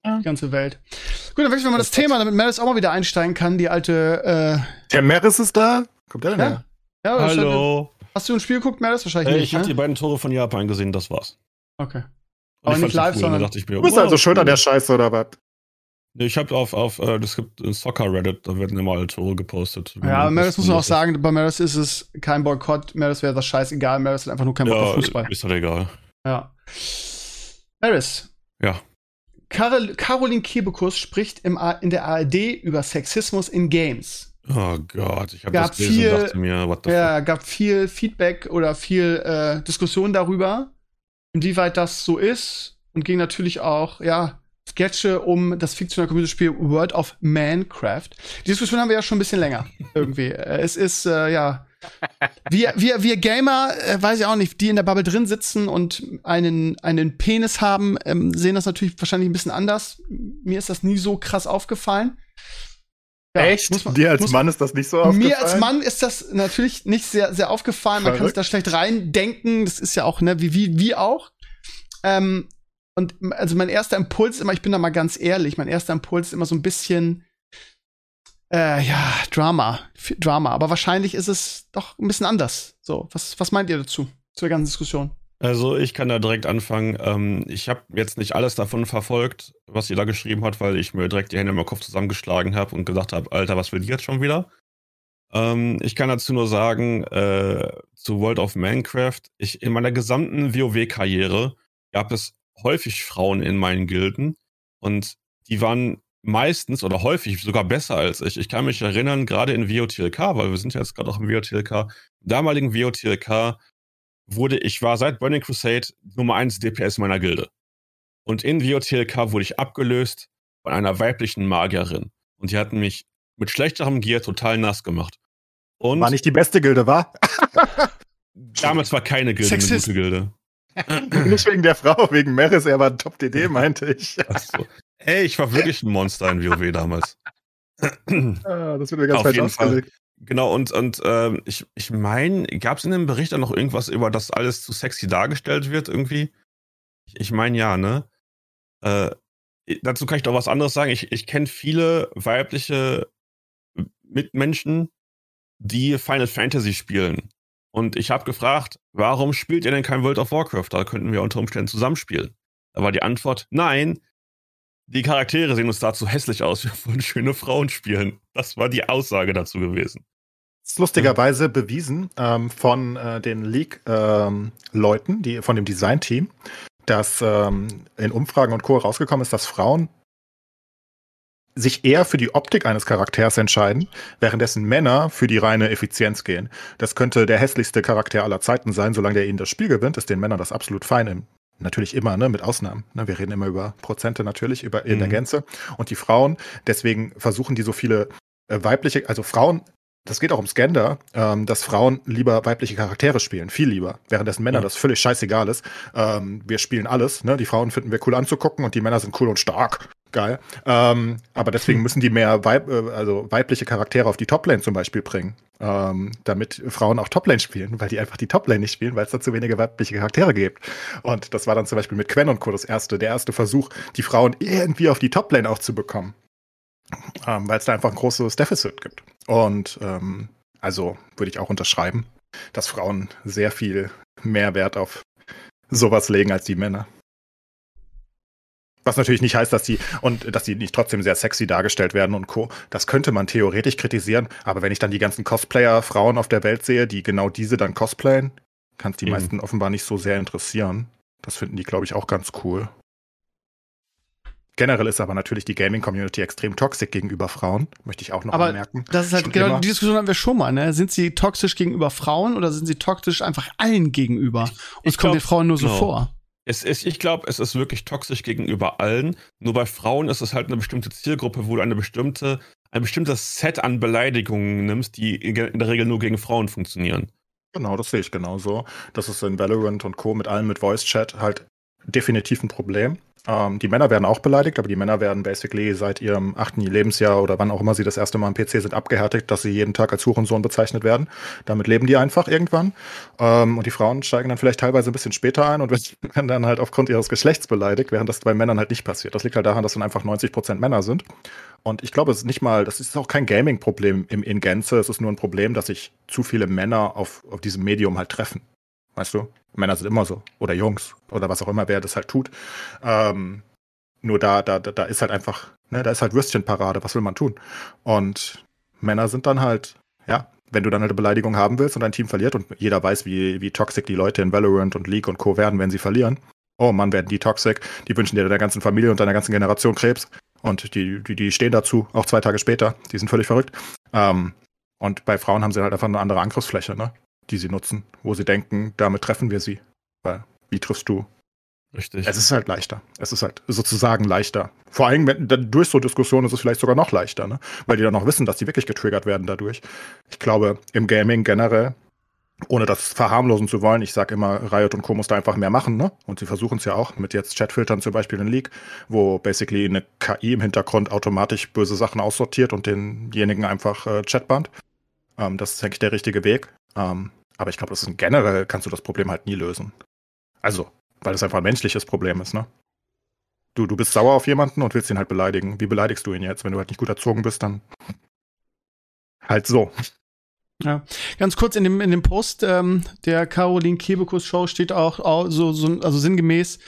Die ganze Welt. Gut, dann wechseln wir mal das Thema, damit Meredith auch mal wieder einsteigen kann, die alte, äh, Der Meris ist da. Kommt der denn Ja. her? ja, Hallo. Hast du ein Spiel geguckt, Meredith? Wahrscheinlich Äh, nicht, ich habe die ne? beiden Tore von Japan gesehen, das war's. Okay. Und Aber ich nicht live, cool, sondern- Da dachte ich mir, Du bist wow, also schuld an der Scheiße, oder was? Nee, Ich habe auf, auf äh, es gibt ein Soccer Reddit, da werden immer alle Tore gepostet. Ja, Meredith muss man auch sagen, bei Meredith ist es kein Boykott. Meredith wäre das scheißegal. Meredith hat einfach nur keinen Bock auf Ja, Fußball. ist doch egal. Ja. Meredith. Ja. Karol Caroline Kebekus spricht im A in der ARD über Sexismus in Games. Oh Gott, ich habe das gelesen viel- und dachte mir, what the Ja, gab viel Feedback oder viel äh, Diskussion darüber. inwieweit das so ist und ging natürlich auch, ja, Sketche um das fiktionale Computerspiel World of Minecraft. Die Diskussion haben wir ja schon ein bisschen länger irgendwie. Äh, es ist, äh, ja, wir, wir, wir Gamer, äh, weiß ich auch nicht, die in der Bubble drin sitzen und einen, einen Penis haben, ähm, sehen das natürlich wahrscheinlich ein bisschen anders. Mir ist das nie so krass aufgefallen. Ja, Echt? Man, Dir als Mann ist das nicht so aufgefallen? Mir als Mann ist das natürlich nicht sehr, sehr aufgefallen. Verrückt. Man kann sich da schlecht reindenken. Das ist ja auch, ne, wie, wie, wie auch. Ähm, und also mein erster Impuls immer, ich bin da mal ganz ehrlich, mein erster Impuls ist immer so ein bisschen, äh, ja, Drama, Drama. Aber wahrscheinlich ist es doch ein bisschen anders. So, was, was meint ihr dazu, zur ganzen Diskussion? Also ich kann da direkt anfangen. Ähm, ich habe jetzt nicht alles davon verfolgt, was ihr da geschrieben hat, weil ich mir direkt die Hände im Kopf zusammengeschlagen habe und gesagt habe, Alter, was will die jetzt schon wieder? Ähm, ich kann dazu nur sagen, äh, zu World of Minecraft, ich in meiner gesamten WoW-Karriere gab es häufig Frauen in meinen Gilden und die waren meistens oder häufig sogar besser als ich. Ich kann mich erinnern, gerade in WOTLK, weil wir sind ja jetzt gerade auch im WOTLK, damaligen WOTLK wurde, ich war seit Burning Crusade Nummer 1 DPS meiner Gilde. Und in WOTLK wurde ich abgelöst von einer weiblichen Magierin. Und die hatten mich mit schlechterem Gear total nass gemacht. Und war nicht die beste Gilde, war? damals war keine Gilde Sexist. eine gute Gilde. Nicht wegen der Frau, wegen Meris, er war ein Top-DD, meinte ich. So. Ey, ich war wirklich ein Monster in WoW damals. ah, das wird mir ganz Auf jeden Fall. Genau, und, und ähm, ich, ich meine, gab es in dem Bericht dann noch irgendwas, über das alles zu sexy dargestellt wird, irgendwie? Ich, ich meine ja, ne? Äh, dazu kann ich doch was anderes sagen. Ich, ich kenne viele weibliche Mitmenschen, die Final Fantasy spielen. Und ich habe gefragt, warum spielt ihr denn kein World of Warcraft? Da könnten wir unter Umständen zusammenspielen. Da war die Antwort, nein, die Charaktere sehen uns dazu hässlich aus, wir wollen schöne Frauen spielen. Das war die Aussage dazu gewesen. Das ist lustigerweise bewiesen ähm, von äh, den League-Leuten, ähm, die von dem Design-Team, dass ähm, in Umfragen und Co. rausgekommen ist, dass Frauen sich eher für die Optik eines Charakters entscheiden, währenddessen Männer für die reine Effizienz gehen. Das könnte der hässlichste Charakter aller Zeiten sein, solange der ihnen das Spiel gewinnt, ist den Männern das absolut fein. Im, natürlich immer, ne, mit Ausnahmen. Ne, wir reden immer über Prozente natürlich, über in mhm. der Gänze. Und die Frauen, deswegen versuchen die so viele äh, weibliche, also Frauen das geht auch ums Gender, ähm, dass Frauen lieber weibliche Charaktere spielen, viel lieber, währenddessen Männer ja. das völlig scheißegal ist. Ähm, wir spielen alles, ne? Die Frauen finden wir cool anzugucken und die Männer sind cool und stark geil. Ähm, aber deswegen müssen die mehr Weib, äh, also weibliche Charaktere auf die Toplane zum Beispiel bringen, ähm, damit Frauen auch Toplane spielen, weil die einfach die Toplane nicht spielen, weil es da zu wenige weibliche Charaktere gibt. Und das war dann zum Beispiel mit Quen und Co. das erste, der erste Versuch, die Frauen irgendwie auf die Toplane auch zu bekommen. Ähm, weil es da einfach ein großes Deficit gibt. Und ähm, also würde ich auch unterschreiben, dass Frauen sehr viel mehr Wert auf sowas legen als die Männer. Was natürlich nicht heißt, dass die und dass die nicht trotzdem sehr sexy dargestellt werden und Co. Das könnte man theoretisch kritisieren, aber wenn ich dann die ganzen Cosplayer-Frauen auf der Welt sehe, die genau diese dann cosplayen, kann es die mhm. meisten offenbar nicht so sehr interessieren. Das finden die, glaube ich, auch ganz cool. Generell ist aber natürlich die Gaming-Community extrem toxisch gegenüber Frauen, möchte ich auch noch aber merken. Das ist halt genau immer. die Diskussion haben wir schon mal, ne? Sind sie toxisch gegenüber Frauen oder sind sie toxisch einfach allen gegenüber? Und es kommt den Frauen nur so no. vor. Es ist, ich glaube, es ist wirklich toxisch gegenüber allen. Nur bei Frauen ist es halt eine bestimmte Zielgruppe, wo du eine bestimmte, ein bestimmtes Set an Beleidigungen nimmst, die in der Regel nur gegen Frauen funktionieren. Genau, das sehe ich genauso. Das ist in Valorant und Co. mit allem mit Voice Chat halt definitiv ein Problem. Ähm, die Männer werden auch beleidigt, aber die Männer werden basically seit ihrem achten Lebensjahr oder wann auch immer sie das erste Mal am PC sind, abgehärtigt, dass sie jeden Tag als Hurensohn bezeichnet werden. Damit leben die einfach irgendwann. Ähm, und die Frauen steigen dann vielleicht teilweise ein bisschen später ein und werden dann halt aufgrund ihres Geschlechts beleidigt, während das bei Männern halt nicht passiert. Das liegt halt daran, dass dann einfach 90 Prozent Männer sind. Und ich glaube, es ist nicht mal, das ist auch kein Gaming-Problem im, in Gänze. Es ist nur ein Problem, dass sich zu viele Männer auf, auf diesem Medium halt treffen. Weißt du? Männer sind immer so. Oder Jungs. Oder was auch immer, wer das halt tut. Ähm, nur da, da, da ist halt einfach, ne, da ist halt Würstchenparade. Was will man tun? Und Männer sind dann halt, ja, wenn du dann halt eine Beleidigung haben willst und dein Team verliert und jeder weiß, wie, wie toxisch die Leute in Valorant und League und Co. werden, wenn sie verlieren. Oh Mann, werden die toxisch. Die wünschen dir deiner ganzen Familie und deiner ganzen Generation Krebs. Und die, die, die stehen dazu, auch zwei Tage später. Die sind völlig verrückt. Ähm, und bei Frauen haben sie halt einfach eine andere Angriffsfläche, ne? Die sie nutzen, wo sie denken, damit treffen wir sie. Weil wie triffst du Richtig. Es ist halt leichter. Es ist halt sozusagen leichter. Vor allem wenn, durch so Diskussionen ist es vielleicht sogar noch leichter, ne? weil die dann noch wissen, dass die wirklich getriggert werden dadurch. Ich glaube, im Gaming generell, ohne das verharmlosen zu wollen, ich sage immer, Riot und Co. muss da einfach mehr machen, ne? Und sie versuchen es ja auch mit jetzt Chatfiltern zum Beispiel in League, wo basically eine KI im Hintergrund automatisch böse Sachen aussortiert und denjenigen einfach äh, Chatband. Ähm, das ist, denke ich, der richtige Weg. Ähm, aber ich glaube, das ist generell kannst du das Problem halt nie lösen. Also, weil es einfach ein menschliches Problem ist, ne? Du, du bist sauer auf jemanden und willst ihn halt beleidigen. Wie beleidigst du ihn jetzt? Wenn du halt nicht gut erzogen bist, dann halt so. Ja, ganz kurz in dem, in dem Post ähm, der Caroline Kebekus Show steht auch, auch so, so, also sinngemäß,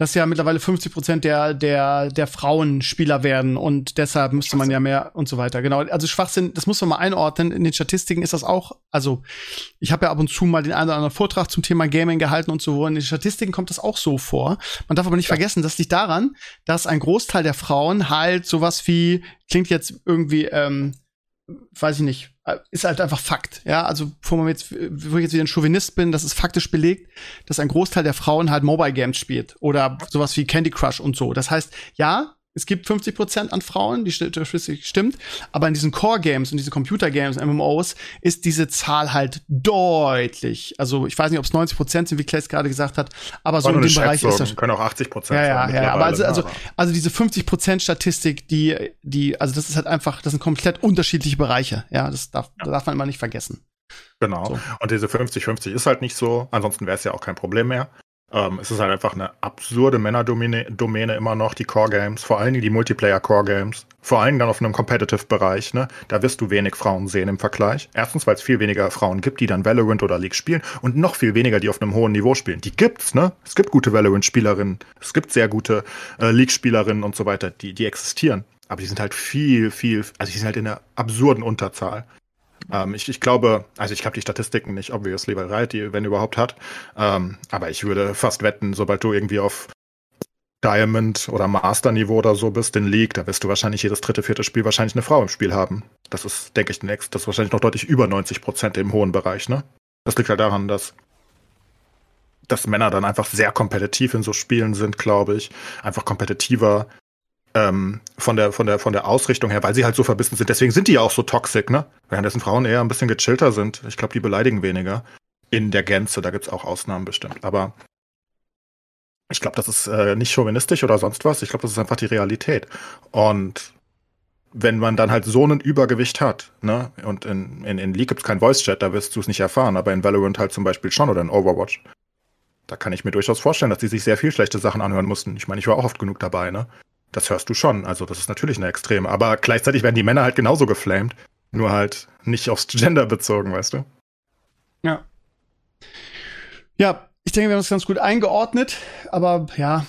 dass ja mittlerweile 50 Prozent der, der, der Frauen Spieler werden und deshalb müsste man ja mehr und so weiter. Genau. Also Schwachsinn, das muss man mal einordnen. In den Statistiken ist das auch, also ich habe ja ab und zu mal den einen oder anderen Vortrag zum Thema Gaming gehalten und so. In den Statistiken kommt das auch so vor. Man darf aber nicht ja. vergessen, das liegt daran, dass ein Großteil der Frauen halt sowas wie, klingt jetzt irgendwie, ähm, weiß ich nicht, ist halt einfach Fakt. Ja, also bevor man jetzt, wo ich jetzt wieder ein Chauvinist bin, das ist faktisch belegt, dass ein Großteil der Frauen halt Mobile Games spielt oder sowas wie Candy Crush und so. Das heißt, ja, es gibt 50 Prozent an Frauen, die statistik stimmt, aber in diesen Core Games und diese Computer Games, MMOs, ist diese Zahl halt deutlich. Also ich weiß nicht, ob es 90 Prozent sind, wie Claes gerade gesagt hat, aber so in dem Bereich ist das. Können auch 80 Prozent ja, ja, ja, aber also, also, also diese 50 Prozent Statistik, die, die, also das ist halt einfach, das sind komplett unterschiedliche Bereiche. Ja, das darf, ja. darf man immer nicht vergessen. Genau. So. Und diese 50-50 ist halt nicht so. Ansonsten wäre es ja auch kein Problem mehr. Ähm, es ist halt einfach eine absurde Männerdomäne immer noch, die Core-Games, vor allen Dingen die Multiplayer-Core-Games, vor allem dann auf einem Competitive-Bereich, ne? Da wirst du wenig Frauen sehen im Vergleich. Erstens, weil es viel weniger Frauen gibt, die dann Valorant oder League spielen und noch viel weniger, die auf einem hohen Niveau spielen. Die gibt's, ne? Es gibt gute Valorant-Spielerinnen, es gibt sehr gute äh, League-Spielerinnen und so weiter, die, die existieren. Aber die sind halt viel, viel, also die sind halt in einer absurden Unterzahl. Ähm, ich, ich glaube, also ich habe die Statistiken nicht, obviously, weil Riot die, wenn überhaupt, hat. Ähm, aber ich würde fast wetten, sobald du irgendwie auf Diamond oder Master-Niveau oder so bist in League, da wirst du wahrscheinlich jedes dritte, vierte Spiel wahrscheinlich eine Frau im Spiel haben. Das ist, denke ich, next. Das ist wahrscheinlich noch deutlich über 90 Prozent im hohen Bereich, ne? Das liegt halt daran, dass dass Männer dann einfach sehr kompetitiv in so Spielen sind, glaube ich. Einfach kompetitiver, ähm, von der von der von der Ausrichtung her, weil sie halt so verbissen sind. Deswegen sind die ja auch so toxisch, ne? Währenddessen Frauen eher ein bisschen gechillter sind. Ich glaube, die beleidigen weniger in der Gänze. Da gibt's auch Ausnahmen bestimmt. Aber ich glaube, das ist äh, nicht chauvinistisch oder sonst was. Ich glaube, das ist einfach die Realität. Und wenn man dann halt so ein Übergewicht hat, ne, und in, in, in League gibt's kein Voice-Chat, da wirst du es nicht erfahren, aber in Valorant halt zum Beispiel schon oder in Overwatch. Da kann ich mir durchaus vorstellen, dass die sich sehr viel schlechte Sachen anhören mussten. Ich meine, ich war auch oft genug dabei, ne? Das hörst du schon. Also, das ist natürlich eine Extreme. Aber gleichzeitig werden die Männer halt genauso geflamed. Nur halt nicht aufs Gender bezogen, weißt du? Ja. Ja, ich denke, wir haben es ganz gut eingeordnet. Aber ja,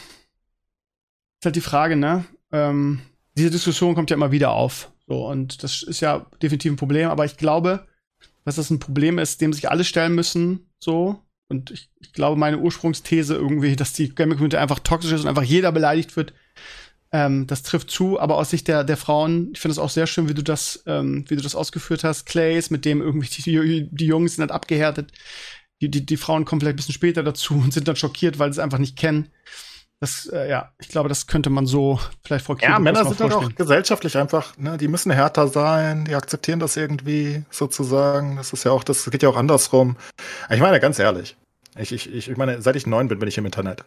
ist halt die Frage, ne? Ähm, diese Diskussion kommt ja immer wieder auf. So, und das ist ja definitiv ein Problem. Aber ich glaube, dass das ein Problem ist, dem sich alle stellen müssen. So. Und ich, ich glaube, meine Ursprungsthese irgendwie, dass die Gaming Community einfach toxisch ist und einfach jeder beleidigt wird, ähm, das trifft zu, aber aus Sicht der, der Frauen, ich finde es auch sehr schön, wie du das, ähm, wie du das ausgeführt hast, Clays, mit dem irgendwie die, die Jungs sind halt abgehärtet. Die, die, die Frauen kommen vielleicht ein bisschen später dazu und sind dann schockiert, weil sie es einfach nicht kennen. Das, äh, ja, ich glaube, das könnte man so vielleicht vor Ja, Männer sind halt auch gesellschaftlich einfach, ne, die müssen härter sein, die akzeptieren das irgendwie sozusagen. Das ist ja auch, das geht ja auch andersrum. Ich meine, ganz ehrlich, ich, ich, ich meine, seit ich neun bin, bin ich im Internet.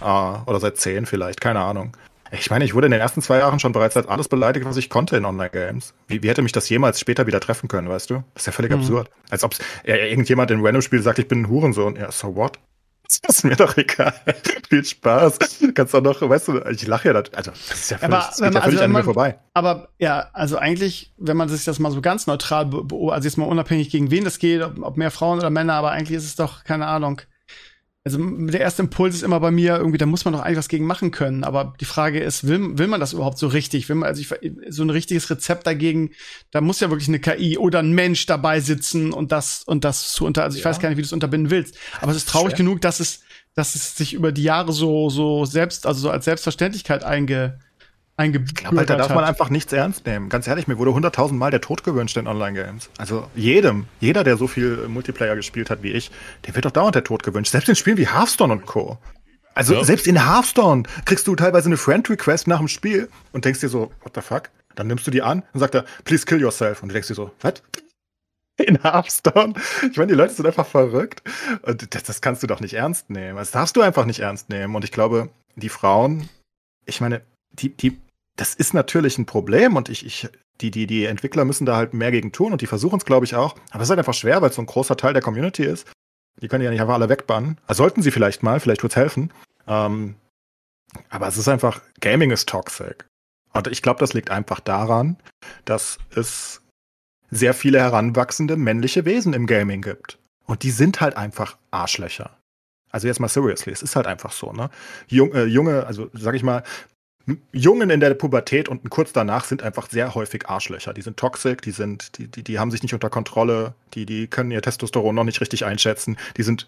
Ah, oder seit zehn vielleicht, keine Ahnung. Ich meine, ich wurde in den ersten zwei Jahren schon bereits als alles beleidigt, was ich konnte in Online-Games. Wie, wie hätte mich das jemals später wieder treffen können, weißt du? Das ist ja völlig mhm. absurd. Als ob äh, irgendjemand in Random-Spiel sagt, ich bin ein Hurensohn. Ja, so what? Das ist mir doch egal. Viel Spaß. Kannst auch noch, weißt du, ich lache ja, also das ist ja völlig, aber, geht ja völlig also, an mir vorbei. Aber ja, also eigentlich, wenn man sich das mal so ganz neutral, also jetzt mal unabhängig gegen wen das geht, ob, ob mehr Frauen oder Männer, aber eigentlich ist es doch, keine Ahnung, also der erste Impuls ist immer bei mir irgendwie, da muss man doch eigentlich was gegen machen können. Aber die Frage ist, will, will man das überhaupt so richtig? Will man, also ich, so ein richtiges Rezept dagegen, da muss ja wirklich eine KI oder ein Mensch dabei sitzen und das und das zu unter, also ich ja. weiß gar nicht, wie du es unterbinden willst. Aber es ist traurig Schwer. genug, dass es, dass es sich über die Jahre so, so selbst, also so als Selbstverständlichkeit einge, eingebürgert Ich glaube, da darf man einfach nichts ernst nehmen. Ganz ehrlich, mir wurde hunderttausend Mal der Tod gewünscht in Online-Games. Also jedem, jeder, der so viel Multiplayer gespielt hat wie ich, der wird doch dauernd der Tod gewünscht. Selbst in Spielen wie Hearthstone und Co. Also ja. selbst in Hearthstone kriegst du teilweise eine Friend-Request nach dem Spiel und denkst dir so, what the fuck? Dann nimmst du die an und sagt er, please kill yourself. Und du denkst dir so, was? In Hearthstone? Ich meine, die Leute sind einfach verrückt. Und das, das kannst du doch nicht ernst nehmen. Das darfst du einfach nicht ernst nehmen. Und ich glaube, die Frauen, ich meine, die, die, das ist natürlich ein Problem und ich, ich, die, die, die Entwickler müssen da halt mehr gegen tun und die versuchen es, glaube ich, auch. Aber es ist halt einfach schwer, weil es so ein großer Teil der Community ist. Die können ja nicht einfach alle wegbannen. Also sollten sie vielleicht mal, vielleicht wird es helfen. Ähm, aber es ist einfach, Gaming ist toxic. Und ich glaube, das liegt einfach daran, dass es sehr viele heranwachsende männliche Wesen im Gaming gibt. Und die sind halt einfach Arschlöcher. Also jetzt mal seriously, es ist halt einfach so, ne? Äh, junge, also sag ich mal, Jungen in der Pubertät und kurz danach sind einfach sehr häufig Arschlöcher. Die sind toxisch, die sind, die, die, die haben sich nicht unter Kontrolle, die, die können ihr Testosteron noch nicht richtig einschätzen, die sind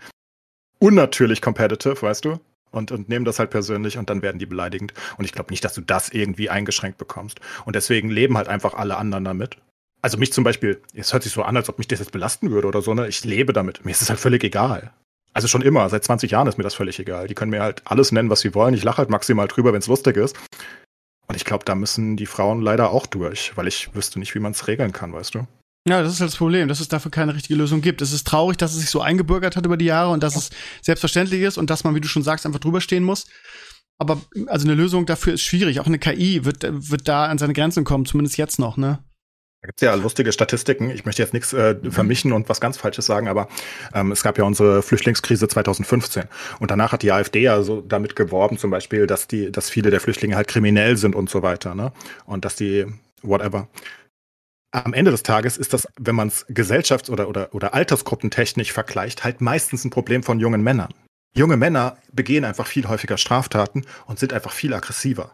unnatürlich competitive, weißt du? Und, und nehmen das halt persönlich und dann werden die beleidigend. Und ich glaube nicht, dass du das irgendwie eingeschränkt bekommst. Und deswegen leben halt einfach alle anderen damit. Also mich zum Beispiel, es hört sich so an, als ob mich das jetzt belasten würde oder so, ne? Ich lebe damit. Mir ist es halt völlig egal. Also schon immer, seit 20 Jahren ist mir das völlig egal. Die können mir halt alles nennen, was sie wollen. Ich lache halt maximal drüber, wenn es lustig ist. Und ich glaube, da müssen die Frauen leider auch durch, weil ich wüsste nicht, wie man es regeln kann, weißt du? Ja, das ist halt das Problem, dass es dafür keine richtige Lösung gibt. Es ist traurig, dass es sich so eingebürgert hat über die Jahre und dass es selbstverständlich ist und dass man, wie du schon sagst, einfach drüber stehen muss. Aber also eine Lösung dafür ist schwierig. Auch eine KI wird, wird da an seine Grenzen kommen, zumindest jetzt noch, ne? Da gibt es ja lustige Statistiken. Ich möchte jetzt nichts äh, mhm. vermischen und was ganz Falsches sagen, aber ähm, es gab ja unsere Flüchtlingskrise 2015 und danach hat die AfD ja so damit geworben, zum Beispiel, dass die, dass viele der Flüchtlinge halt kriminell sind und so weiter, ne? Und dass die whatever. Am Ende des Tages ist das, wenn man es gesellschafts- oder, oder, oder altersgruppentechnisch vergleicht, halt meistens ein Problem von jungen Männern. Junge Männer begehen einfach viel häufiger Straftaten und sind einfach viel aggressiver.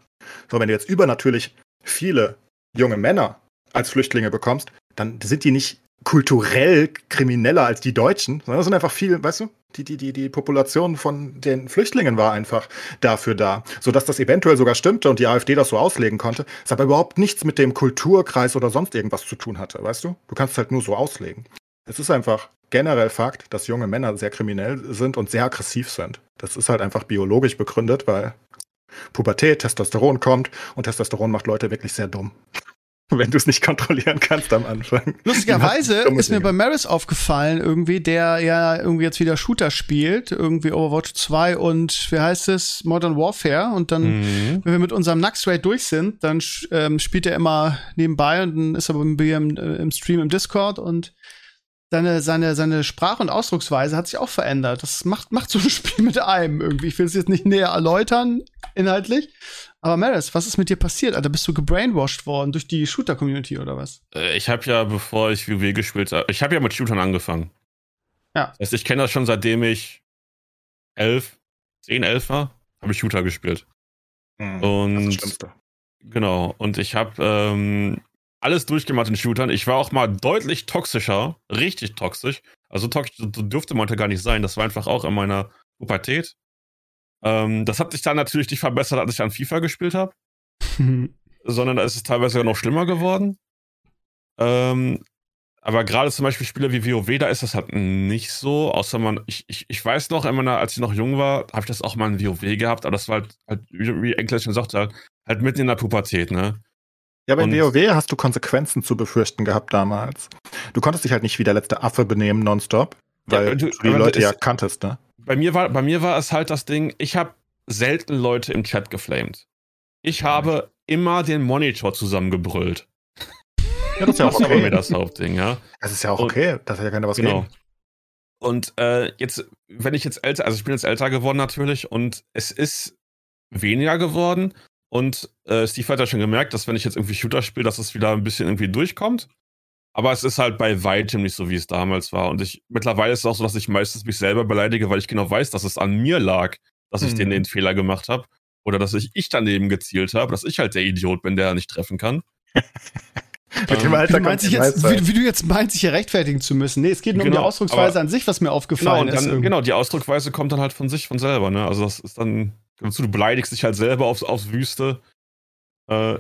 So, wenn du jetzt übernatürlich viele junge Männer als Flüchtlinge bekommst, dann sind die nicht kulturell krimineller als die Deutschen, sondern das sind einfach viel, weißt du, die, die, die, die Population von den Flüchtlingen war einfach dafür da. Sodass das eventuell sogar stimmte und die AfD das so auslegen konnte, es aber überhaupt nichts mit dem Kulturkreis oder sonst irgendwas zu tun hatte, weißt du? Du kannst es halt nur so auslegen. Es ist einfach generell Fakt, dass junge Männer sehr kriminell sind und sehr aggressiv sind. Das ist halt einfach biologisch begründet, weil Pubertät, Testosteron kommt und Testosteron macht Leute wirklich sehr dumm wenn du es nicht kontrollieren kannst am Anfang. Lustigerweise ist mir bei Maris aufgefallen, irgendwie, der ja irgendwie jetzt wieder Shooter spielt, irgendwie Overwatch 2 und wie heißt es, Modern Warfare. Und dann, mhm. wenn wir mit unserem Nux Raid durch sind, dann ähm, spielt er immer nebenbei und dann ist er bei mir im, äh, im Stream im Discord und seine, seine, seine Sprache und Ausdrucksweise hat sich auch verändert. Das macht, macht so ein Spiel mit einem irgendwie. Ich will es jetzt nicht näher erläutern, inhaltlich. Aber Maris, was ist mit dir passiert? Alter, bist du gebrainwashed worden durch die Shooter-Community oder was? Äh, ich habe ja, bevor ich WoW gespielt habe, ich habe ja mit Shootern angefangen. Ja. Das heißt, ich kenne das schon seitdem ich elf, zehn, elf war, habe ich Shooter gespielt. Mhm, und genau. Und ich habe ähm, alles durchgemacht in Shootern. Ich war auch mal deutlich toxischer, richtig toxisch. Also toxisch dürfte man heute gar nicht sein. Das war einfach auch in meiner Pubertät. Ähm, das hat sich dann natürlich nicht verbessert, als ich an FIFA gespielt habe. sondern da ist es teilweise noch schlimmer geworden. Ähm, aber gerade zum Beispiel Spiele wie WoW, da ist das halt nicht so, außer man, ich, ich, ich weiß noch, meiner, als ich noch jung war, habe ich das auch mal in WoW gehabt, aber das war halt, halt wie Englisch schon sagte, halt, halt mitten in der Pubertät, ne? Ja, bei WoW hast du Konsequenzen zu befürchten gehabt damals. Du konntest dich halt nicht wie der letzte Affe benehmen nonstop, weil ja, du, die Leute ja kanntest, ne? bei mir war, bei mir war es halt das Ding, ich habe selten Leute im Chat geflamed. Ich habe immer den Monitor zusammengebrüllt. Ja, das ist ja auch okay. Das war mir das Hauptding, ja. Das ist ja auch okay, das hat ja keiner was genau. Gegen. Und äh, jetzt, wenn ich jetzt älter, also ich bin jetzt älter geworden natürlich und es ist weniger geworden. Und äh, Steve hat ja schon gemerkt, dass wenn ich jetzt irgendwie Shooter spiele, dass es wieder ein bisschen irgendwie durchkommt. Aber es ist halt bei weitem nicht so, wie es damals war. Und ich mittlerweile ist es auch so, dass ich meistens mich selber beleidige, weil ich genau weiß, dass es an mir lag, dass ich mhm. den, den Fehler gemacht habe. Oder dass ich, ich daneben gezielt habe, dass ich halt der Idiot bin, der nicht treffen kann. Mit dem ähm, Alter wie, du jetzt, wie, wie, du jetzt meinst, sich hier rechtfertigen zu müssen. Nee, es geht nur genau, um die genau, Ausdrucksweise an sich, was mir aufgefallen genau, ist. Dann, genau, die Ausdrucksweise kommt dann halt von sich, von selber. Ne? Also das ist dann, du beleidigst dich halt selber aufs, aufs Wüste. Äh,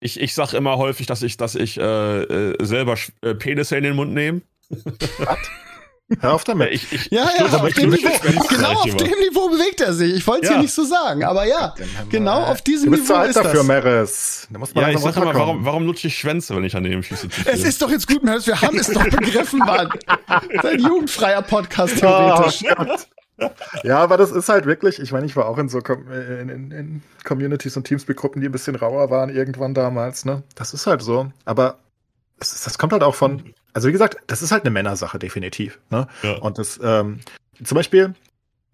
ich, ich sag immer häufig, dass ich, dass ich äh, äh, selber äh, Penisse in den Mund nehme. Was? Hör auf damit. Ich, ich, Ja, ja, auf dem Niveau, genau auf dem Niveau bewegt er sich. Ich wollte es Ja. hier nicht so sagen, aber ja, genau auf diesem du bist Niveau zu alt ist dafür, das. Meres. Da muss man Ja, ich sag immer, runterkommen. warum, warum lutsche ich Schwänze, wenn ich an den Füße ziehe? Es ist doch jetzt gut, Mädels, wir haben es doch begriffen, Mann. Das ist ein jugendfreier Podcast, Oh, theoretisch. Gott. Ja, aber das ist halt wirklich, ich meine, ich war auch in so Com in, in, in Communities und Teamspeak-Gruppen, die ein bisschen rauer waren irgendwann damals, ne? Das ist halt so. Aber es das kommt halt auch von, also wie gesagt, das ist halt eine Männersache, definitiv. Ne? Ja. Und das, ähm, zum Beispiel,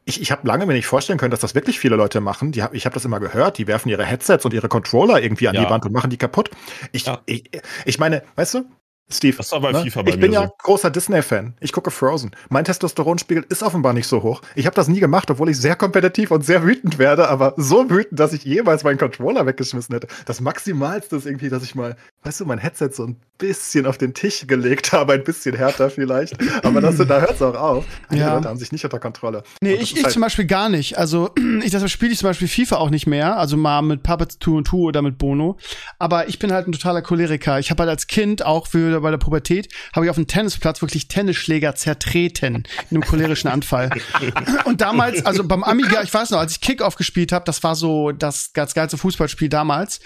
ich, ich habe lange mir nicht vorstellen können, dass das wirklich viele Leute machen. Die hab, ich habe das immer gehört, die werfen ihre Headsets und ihre Controller irgendwie an Ja. die Wand und machen die kaputt. Ich, Ja. ich, ich meine, weißt du, Steve, Das war bei ne? FIFA bei ich mir bin ja so. großer Disney-Fan. Ich gucke Frozen. Mein Testosteronspiegel ist offenbar nicht so hoch. Ich habe das nie gemacht, obwohl ich sehr kompetitiv und sehr wütend werde, aber so wütend, dass ich jemals meinen Controller weggeschmissen hätte. Das Maximalste ist irgendwie, dass ich mal, weißt du, mein Headset so ein bisschen auf den Tisch gelegt habe, ein bisschen härter vielleicht. Aber das, da hört es auch auf. Die Ja. Leute haben sich nicht unter Kontrolle. Nee, ich, ich halt- zum Beispiel gar nicht. Also, ich deshalb spiele ich zum Beispiel FIFA auch nicht mehr. Also mal mit Puppets 2 und 2 oder mit Bono. Aber ich bin halt ein totaler Choleriker. Ich habe halt als Kind auch für, bei der Pubertät, habe ich auf dem Tennisplatz wirklich Tennisschläger zertreten in einem cholerischen Anfall. und damals, also beim Amiga, ich weiß noch, als ich Kickoff gespielt habe, das war so das ganz geilste Fußballspiel damals.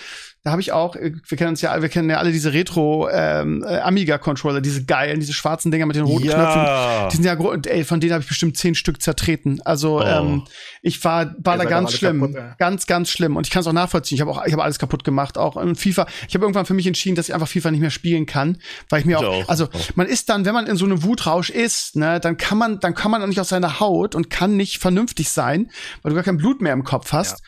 Da habe ich auch, äh, wir kennen uns ja, alle- wir kennen ja alle diese Retro ähm, äh, Amiga Controller, diese geilen, diese schwarzen Dinger mit den roten Knöpfen. Ja. Die sind ja, gro- und ey, von denen habe ich bestimmt zehn Stück zertreten. Also Oh. ähm, ich war, war da ganz schlimm, kaputt, ja. ganz, ganz schlimm. Und ich kann es auch nachvollziehen. Ich habe auch, ich habe alles kaputt gemacht, auch in FIFA. Ich habe irgendwann für mich entschieden, dass ich einfach FIFA nicht mehr spielen kann, weil ich mir Ich auch, auch. also Auch. man ist dann, wenn man in so einem Wutrausch ist, ne, dann kann man, dann kann man auch nicht aus seiner Haut und kann nicht vernünftig sein, weil du gar kein Blut mehr im Kopf hast.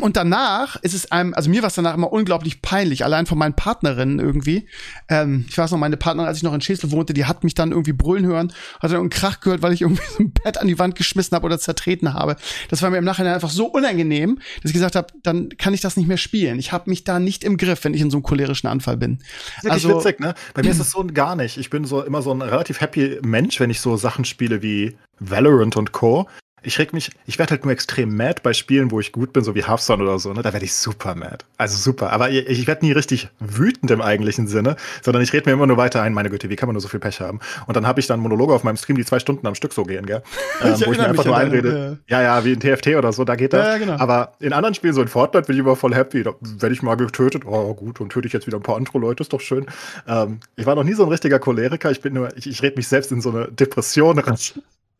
Und danach ist es einem, also mir war es danach immer unglaublich peinlich, allein von meinen Partnerinnen irgendwie. Ähm, ich weiß noch, meine Partnerin, als ich noch in Schesel wohnte, die hat mich dann irgendwie brüllen hören, hat dann einen Krach gehört, weil ich irgendwie so ein Bett an die Wand geschmissen habe oder zertreten habe. Das war mir im Nachhinein einfach so unangenehm, dass ich gesagt habe, dann kann ich das nicht mehr spielen. Ich habe mich da nicht im Griff, wenn ich in so einem cholerischen Anfall bin. Das ist wirklich Also- witzig, ne? Bei mir ist es so gar nicht. Ich bin so immer so ein relativ happy Mensch, wenn ich so Sachen spiele wie Valorant und Co. Ich reg mich, ich werde halt nur extrem mad bei Spielen, wo ich gut bin, so wie Hearthstone oder so, ne? Da werde ich super mad. Also super. Aber ich, ich werde nie richtig wütend im eigentlichen Sinne, sondern ich rede mir immer nur weiter ein, meine Güte, wie kann man nur so viel Pech haben? Und dann habe ich dann Monologe auf meinem Stream, die zwei Stunden am Stück so gehen, gell? Ähm, wo ich mir einfach nur einrede. Ja, ja, wie in TFT oder so, da geht das. Ja, ja, genau. Aber in anderen Spielen, so in Fortnite, bin ich immer voll happy. Da werde ich mal getötet. Oh, gut, und töte ich jetzt wieder ein paar andere Leute, ist doch schön. Ähm, ich war noch nie so ein richtiger Choleriker. Ich bin nur, ich, ich rede mich selbst in so eine Depression rein.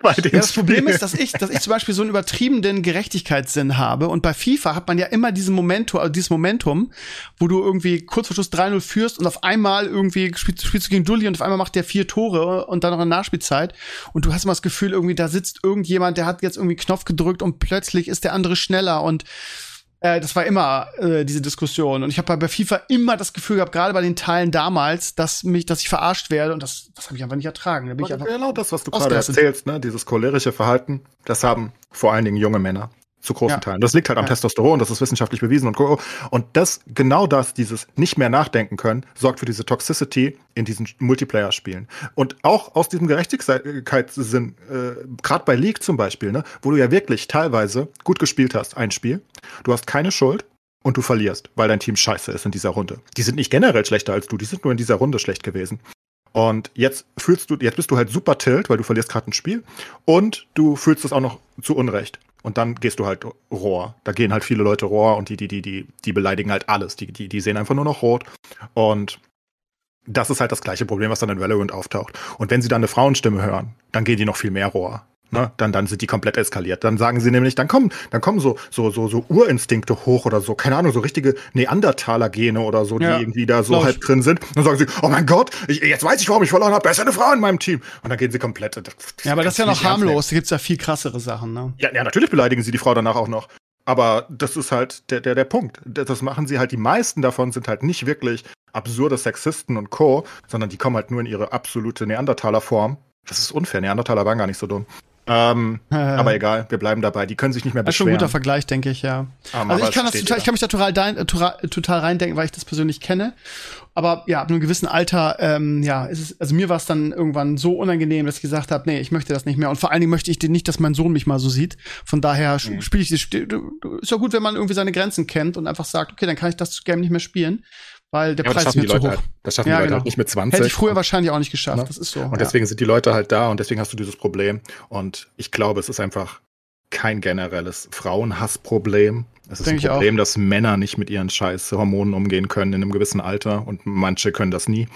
Ja, das Problem Spielen. ist, dass ich, dass ich zum Beispiel so einen übertriebenen Gerechtigkeitssinn habe und bei FIFA hat man ja immer diesen Momentum, also dieses Momentum, wo du irgendwie kurz vor Schluss 3-0 führst und auf einmal irgendwie spielst, spielst du gegen Dulli und auf einmal macht der vier Tore und dann noch eine Nachspielzeit und du hast immer das Gefühl, irgendwie da sitzt irgendjemand, der hat jetzt irgendwie Knopf gedrückt und plötzlich ist der andere schneller und äh, das war immer äh, diese Diskussion. Und ich habe bei FIFA immer das Gefühl gehabt, gerade bei den Teilen damals, dass mich, dass ich verarscht werde und das, das habe ich einfach nicht ertragen. Da bin ich einfach genau das, was du gerade erzählst, ne? dieses cholerische Verhalten, das haben vor allen Dingen junge Männer zu großen Ja. Teilen. Das liegt halt am Ja. Testosteron, das ist wissenschaftlich bewiesen und co. Und das, genau das, dieses nicht mehr nachdenken können, sorgt für diese Toxicity in diesen Multiplayer-Spielen. Und auch aus diesem Gerechtigkeitssinn, äh, gerade bei League zum Beispiel, ne, wo du ja wirklich teilweise gut gespielt hast, ein Spiel, du hast keine Schuld, und du verlierst, weil dein Team scheiße ist in dieser Runde. Die sind nicht generell schlechter als du, die sind nur in dieser Runde schlecht gewesen. Und jetzt fühlst du, jetzt bist du halt super tilt, weil du verlierst gerade ein Spiel und du fühlst es auch noch zu Unrecht. Und dann gehst du halt Rohr. Da gehen halt viele Leute Rohr und die, die, die, die, die beleidigen halt alles. Die, die, die sehen einfach nur noch rot. Und das ist halt das gleiche Problem, was dann in Valorant auftaucht. Und wenn sie dann eine Frauenstimme hören, dann gehen die noch viel mehr Rohr. Ne? Dann, dann sind die komplett eskaliert. Dann sagen sie nämlich, dann kommen, dann kommen so, so, so, so Urinstinkte hoch oder so, keine Ahnung, so richtige Neandertaler-Gene oder so, die Ja, irgendwie da so halb drin sind. Dann sagen sie, oh mein Gott, ich, jetzt weiß ich, warum ich verloren habe, besser eine Frau in meinem Team. Und dann gehen sie komplett. Ja, aber das ist ja noch harmlos. Da gibt's ja viel krassere Sachen, ne? ja, ja, natürlich beleidigen sie die Frau danach auch noch. Aber das ist halt der, der, der Punkt. Das das machen sie halt, die meisten davon sind halt nicht wirklich absurde Sexisten und Co., sondern die kommen halt nur in ihre absolute Neandertaler-Form. Das ist unfair, Neandertaler waren gar nicht so dumm. Ähm, aber egal, wir bleiben dabei. Die können sich nicht mehr Das ist schon ein beschweren. guter Vergleich, denke ich, ja. Ähm, also aber ich kann das total, ich kann mich da total, dein, äh, total, reindenken, weil ich das persönlich kenne. Aber ja, ab einem gewissen Alter, ähm, ja, ist es, also mir war es dann irgendwann so unangenehm, dass ich gesagt habe, nee, ich möchte das nicht mehr. Und vor allen Dingen möchte ich nicht, dass mein Sohn mich mal so sieht. Von daher Mhm. spiele ich Ist ja gut, wenn man irgendwie seine Grenzen kennt und einfach sagt, okay, dann kann ich das Game nicht mehr spielen. Weil der Ja, Preis die zu Leute hoch. halt, das schaffen Ja, die Leute genau. halt nicht mit 20. Hätte ich früher wahrscheinlich auch nicht geschafft. Ne? Das ist so. Und ja. deswegen sind die Leute halt da und deswegen hast du dieses Problem. Und ich glaube, es ist einfach kein generelles Frauenhassproblem. Es ist Denk ein. Problem, dass Männer nicht mit ihren scheiß Hormonen umgehen können in einem gewissen Alter und manche können das nie.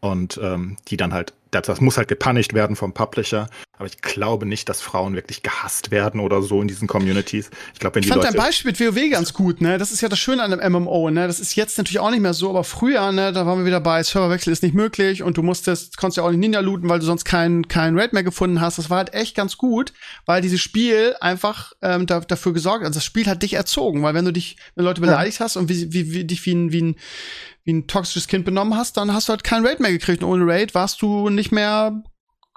Und ähm, die dann halt, das, das muss halt gepunished werden vom Publisher. Aber ich glaube nicht, dass Frauen wirklich gehasst werden oder so in diesen Communities. Ich glaube, wenn Ich die fand Leute. dein Beispiel mit WoW ganz gut, ne? Das ist ja das Schöne an einem MMO, ne? Das ist jetzt natürlich auch nicht mehr so, aber früher, ne, da waren wir wieder bei, Serverwechsel ist nicht möglich und du musstest, konntest ja auch nicht Ninja looten, weil du sonst keinen keinen Raid mehr gefunden hast. Das war halt echt ganz gut, weil dieses Spiel einfach ähm, da, dafür gesorgt, also das Spiel hat dich erzogen, weil wenn du dich, wenn Leute beleidigt hast und wie, wie, wie dich wie ein, wie ein wie ein toxisches Kind benommen hast, dann hast du halt keinen Raid mehr gekriegt. Und ohne Raid warst du nicht mehr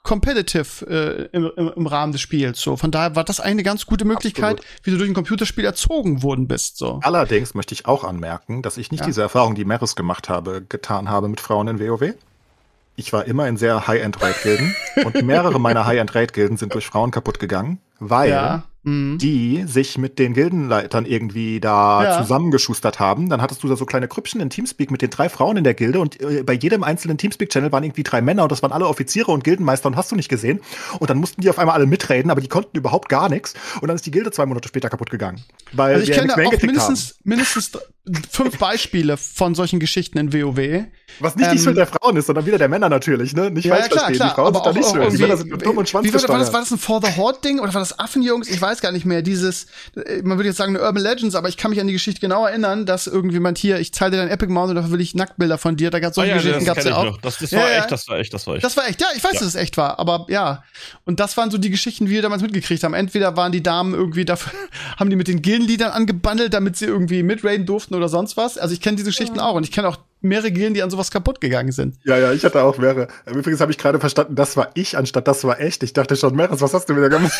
competitive äh, im, im, im Rahmen des Spiels. So, von daher war das eigentlich eine ganz gute Möglichkeit, wie du durch ein Computerspiel erzogen worden bist. So. Allerdings möchte ich auch anmerken, dass ich nicht Ja. diese Erfahrung, die Meris gemacht habe, getan habe mit Frauen in WoW. Ich war immer in sehr High-End-Raid-Gilden und mehrere meiner High-End-Raid-Gilden sind durch Frauen kaputt gegangen, weil Ja. Mhm. die sich mit den Gildenleitern irgendwie da Ja. zusammengeschustert haben. Dann hattest du da so kleine Krüppchen in Teamspeak mit den drei Frauen in der Gilde und äh, bei jedem einzelnen Teamspeak-Channel waren irgendwie drei Männer und das waren alle Offiziere und Gildenmeister und hast du nicht gesehen. Und dann mussten die auf einmal alle mitreden, aber die konnten überhaupt gar nichts. Und dann ist die Gilde zwei Monate später kaputt gegangen. Weil Also ich kenne auch mindestens, mindestens d- fünf Beispiele von solchen Geschichten in WoW. Was nicht die ähm, Schuld der Frauen ist, sondern wieder der Männer natürlich, ne? Nicht Ja, falsch ja, klar, verstehen. klar. Die Frauen aber sind da auch, nicht schuld. Die irgendwie- Männer sind dumm und wie war, das- war, das, schwanzgesteuert. war das ein For the Horde Ding oder war das Affenjungs? Ich weiß gar nicht mehr. Dieses, man würde jetzt sagen eine Urban Legends, aber ich kann mich an die Geschichte genau erinnern, dass irgendwie meint hier, ich zahle dir dein Epic Mount und dafür will ich Nacktbilder von dir. Da gab es solche Ah ja, Geschichten, das gab's kenn ja auch. noch. Das, das war ja. echt, das war echt, das war echt. Das war echt, ja, ich weiß, Ja. dass es echt war, aber ja. Und das waren so die Geschichten, die wir damals mitgekriegt haben. Entweder waren die Damen irgendwie dafür, haben die mit den Gildenliedern angebandelt, damit sie irgendwie mitraiden durften oder sonst was. Also ich kenne diese Geschichten auch und ich kenne auch mehrere Gilden, die an sowas kaputt gegangen sind. Ja, ja, ich hatte auch mehrere. Übrigens habe ich gerade verstanden, das war ich, anstatt das war echt. Ich dachte schon, Meris, was hast du wieder gemacht?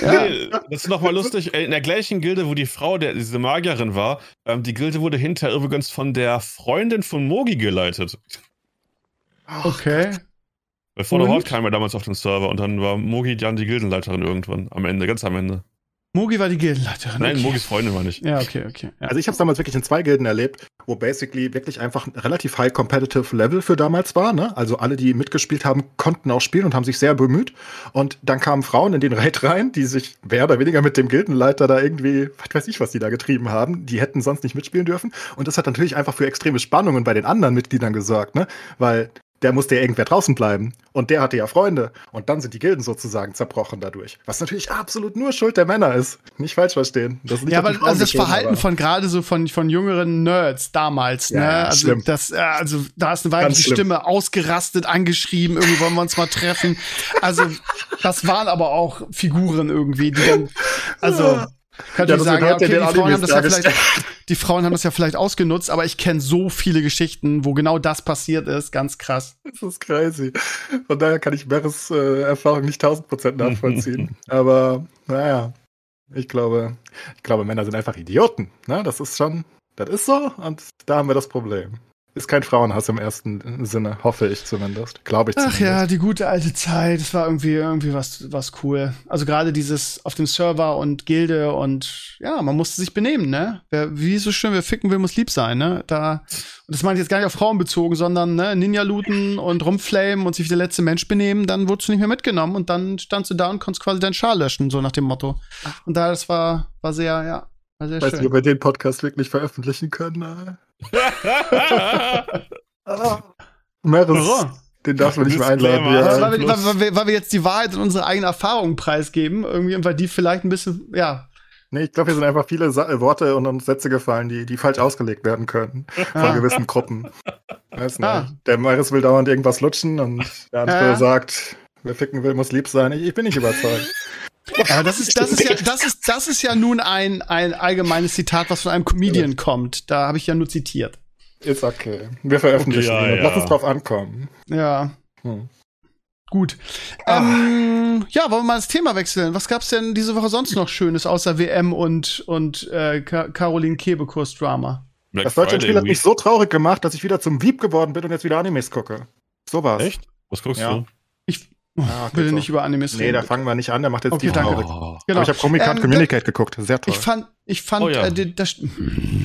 Nee, das ist nochmal lustig. In der gleichen Gilde, wo die Frau, der diese Magierin war, ähm, die Gilde wurde hinterher übrigens von der Freundin von Mogi geleitet. Okay. Weil vor der Und? Horde kam er damals auf den Server und dann war Mogi dann die Gildenleiterin irgendwann am Ende, ganz am Ende. Mogi war die Gildenleiterin. Nein, okay. Mogis Freundin war nicht. Ja, okay, okay. Ja. Also ich habe es damals wirklich in zwei Gilden erlebt, wo basically wirklich einfach ein relativ high competitive Level für damals war. Ne? Also alle, die mitgespielt haben, konnten auch spielen und haben sich sehr bemüht. Und dann kamen Frauen in den Raid rein, die sich mehr oder weniger mit dem Gildenleiter da irgendwie, was weiß ich, was die da getrieben haben. Die hätten sonst nicht mitspielen dürfen. Und das hat natürlich einfach für extreme Spannungen bei den anderen Mitgliedern gesorgt, ne? Weil der musste ja irgendwer draußen bleiben. Und der hatte ja Freunde. Und dann sind die Gilden sozusagen zerbrochen dadurch. Was natürlich absolut nur Schuld der Männer ist. Nicht falsch verstehen. Das ja, aber also das Verhalten aber- von gerade so von, von jüngeren Nerds damals, Ja, ne? ja, Also schlimm. das, äh, also da ist eine weibliche. Stimme ausgerastet, angeschrieben, irgendwie wollen wir uns mal treffen. Also das waren aber auch Figuren irgendwie, die dann, also kann Ja, sagen, ja, okay, die Frauen haben das ja vielleicht, die Frauen haben das ja vielleicht ausgenutzt, aber ich kenne so viele Geschichten, wo genau das passiert ist, ganz krass. Das ist crazy. Von daher kann ich Meres äh, Erfahrung nicht 1000 Prozent nachvollziehen. Aber naja, ich glaube, ich glaube, Männer sind einfach Idioten. Ne? Das ist schon, das ist so und da haben wir das Problem. Ist kein Frauenhass im ersten Sinne, hoffe ich zumindest. Glaube ich Ach zumindest. ja, die gute alte Zeit, das war irgendwie irgendwie was was cool. Also gerade dieses auf dem Server und Gilde und ja, man musste sich benehmen, ne? Wer, wie so schön, wer ficken will, muss lieb sein, ne? Da und das meine ich jetzt gar nicht auf Frauen bezogen, sondern ne, Ninja looten und rumflamen und sich wie der letzte Mensch benehmen, dann wurdest du nicht mehr mitgenommen und dann standst du da und konntest quasi deinen Schal löschen, so nach dem Motto. Und da das war war sehr ja, war sehr Ich weiß nicht, schön. ob wir den Podcast wirklich veröffentlichen können. Meres, den darf man nicht mehr einladen. Ja. weil, wir, weil, weil, wir, weil wir jetzt die Wahrheit und unsere eigene Erfahrung preisgeben, irgendwie, und weil die vielleicht ein bisschen, ja, Nee, ich glaube, hier sind einfach viele Sa Worte und uns Sätze gefallen, die, die falsch ausgelegt werden können von Ah. gewissen Gruppen. Weiß nicht. Ah. Der Maris will dauernd irgendwas lutschen und der andere Ja, ja. sagt, wer ficken will, muss lieb sein. Ich, ich bin nicht überzeugt. Aber das ist, das ist ja, das ist, das ist ja nun ein, ein allgemeines Zitat, was von einem Comedian kommt. Da habe ich ja nur zitiert. Ist okay. Wir veröffentlichen Okay, ja, ja. lass uns drauf ankommen. Ja, Hm. gut. Ähm, ja, wollen wir mal das Thema wechseln? Was gab's denn diese Woche sonst noch Schönes außer WM und, und äh, Ka Caroline Kebekus Drama? Black Das deutsche Spiel hat mich so traurig gemacht, dass ich wieder zum Wieb geworden bin und jetzt wieder Animes gucke. So war's. Echt? Was guckst Ja. du? Ich, Ah, Ich will geht so. nicht über Animes Nee, da reden. fangen wir nicht an, der macht jetzt Okay, die danke. Frage. Oh. Genau. Aber ich habe Comic Card Ähm, Communicate geguckt, sehr toll. Ich fand, ich fand Oh ja. äh, das,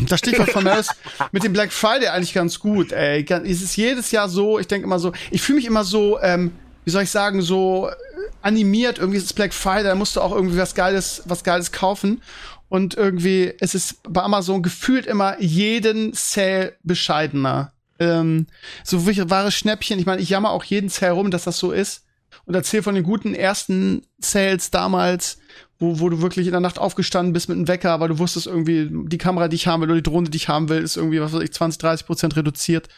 das Stichwort von Maris mit dem Black Friday eigentlich ganz gut. Ey. Es ist jedes Jahr so, ich denke immer so, ich fühle mich immer so, ähm, wie soll ich sagen, so äh, animiert. Irgendwie ist es Black Friday, da musst du auch irgendwie was Geiles, was Geiles kaufen. Und irgendwie es ist bei Amazon gefühlt immer jeden Sale bescheidener. Ähm, so wirklich wahre Schnäppchen. Ich meine, ich jammer auch jeden Sale rum, dass das so ist. Und erzähl von den guten ersten Sales damals, wo, wo du wirklich in der Nacht aufgestanden bist mit einem Wecker, weil du wusstest irgendwie, die Kamera, die ich haben will, oder die Drohne, die ich haben will, ist irgendwie, was weiß ich, 20, 30 Prozent reduziert.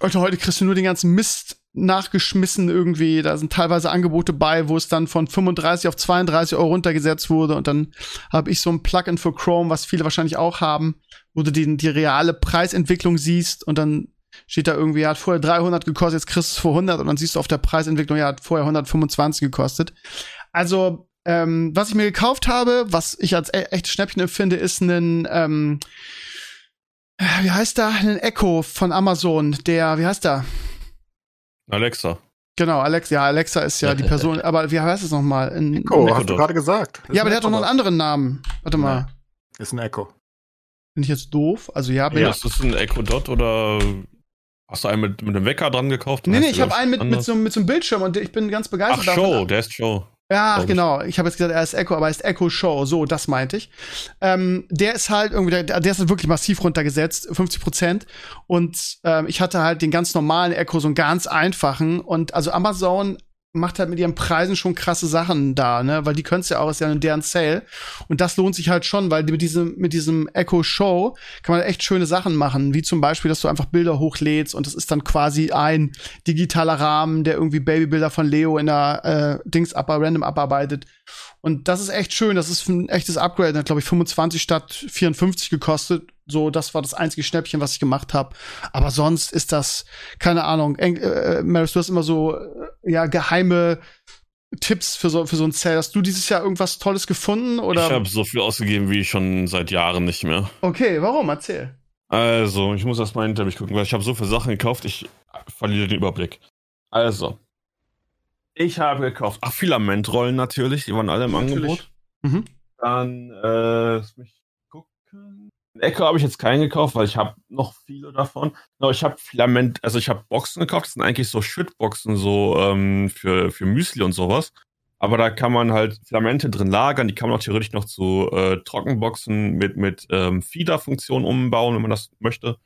Alter, heute kriegst du nur den ganzen Mist nachgeschmissen irgendwie. Da sind teilweise Angebote bei, wo es dann von 35 auf 32 Euro runtergesetzt wurde. Und dann habe ich so ein Plugin für Chrome, was viele wahrscheinlich auch haben, wo du die, die reale Preisentwicklung siehst und dann steht da irgendwie, ja, hat vorher 300 gekostet, jetzt kriegst du es für 100 und dann siehst du auf der Preisentwicklung, ja, hat vorher 125 gekostet. Also, ähm, was ich mir gekauft habe, was ich als e echtes Schnäppchen empfinde, ist ein, ähm, äh, wie heißt da, ein Echo von Amazon, der, wie heißt der? Alexa. Genau, Alexa, ja, Alexa ist ja die Person, aber wie heißt es nochmal? Ein- Echo, ein hast Echo du gerade gesagt. Ist Ja, aber der hat doch noch einen anderen Namen. Warte mal. Ist ein Echo. bin ich jetzt doof? Also ja, bin Ja. ich. Ist das ein Echo Dot oder hast du einen mit, mit einem Wecker dran gekauft? Nee, nee, ich habe einen mit, mit, so, mit so einem Bildschirm und ich bin ganz Ach, begeistert Show, der ist Show. Ja, ich. genau. Ich habe jetzt gesagt, er ist Echo, aber er ist Echo Show. So, das meinte ich. Ähm, der ist halt irgendwie, der, der ist halt wirklich massiv runtergesetzt, 50 Prozent. Und ähm, ich hatte halt den ganz normalen Echo, so einen ganz einfachen. Und also Amazon macht halt mit ihren Preisen schon krasse Sachen da, ne? Weil die können ja auch, ist ja deren Sale. Und das lohnt sich halt schon, weil mit diesem, mit diesem Echo Show kann man echt schöne Sachen machen, wie zum Beispiel, dass du einfach Bilder hochlädst und das ist dann quasi ein digitaler Rahmen, der irgendwie Babybilder von Leo in der äh, Dings ab, random abarbeitet. Und das ist echt schön. Das ist ein echtes Upgrade. Hat, glaube ich, 25 statt 54 gekostet. So, das war das einzige Schnäppchen, was ich gemacht habe. Aber sonst ist das, keine Ahnung. Eng, äh, Maris, du hast immer so, äh, ja, geheime Tipps für so, für so ein Sale. Hast du dieses Jahr irgendwas Tolles gefunden? Oder? Ich habe so viel ausgegeben wie schon seit Jahren nicht mehr. okay, warum? Erzähl. Also, ich muss erst mal hinter mich gucken, weil ich habe so viele Sachen gekauft, ich verliere den Überblick. Also, ich habe gekauft, ach, Filamentrollen natürlich, die waren alle im Natürlich. Angebot. Mhm. Dann, äh, lass mich gucken. Echo habe ich jetzt keinen gekauft, weil ich habe noch viele davon. No, ich habe Filament, also ich habe Boxen gekauft, das sind eigentlich so Schüttboxen, so ähm, für, für Müsli und sowas. Aber da kann man halt Filamente drin lagern, die kann man auch theoretisch noch zu äh, Trockenboxen mit, mit ähm, Feeder-Funktion umbauen, wenn man das möchte.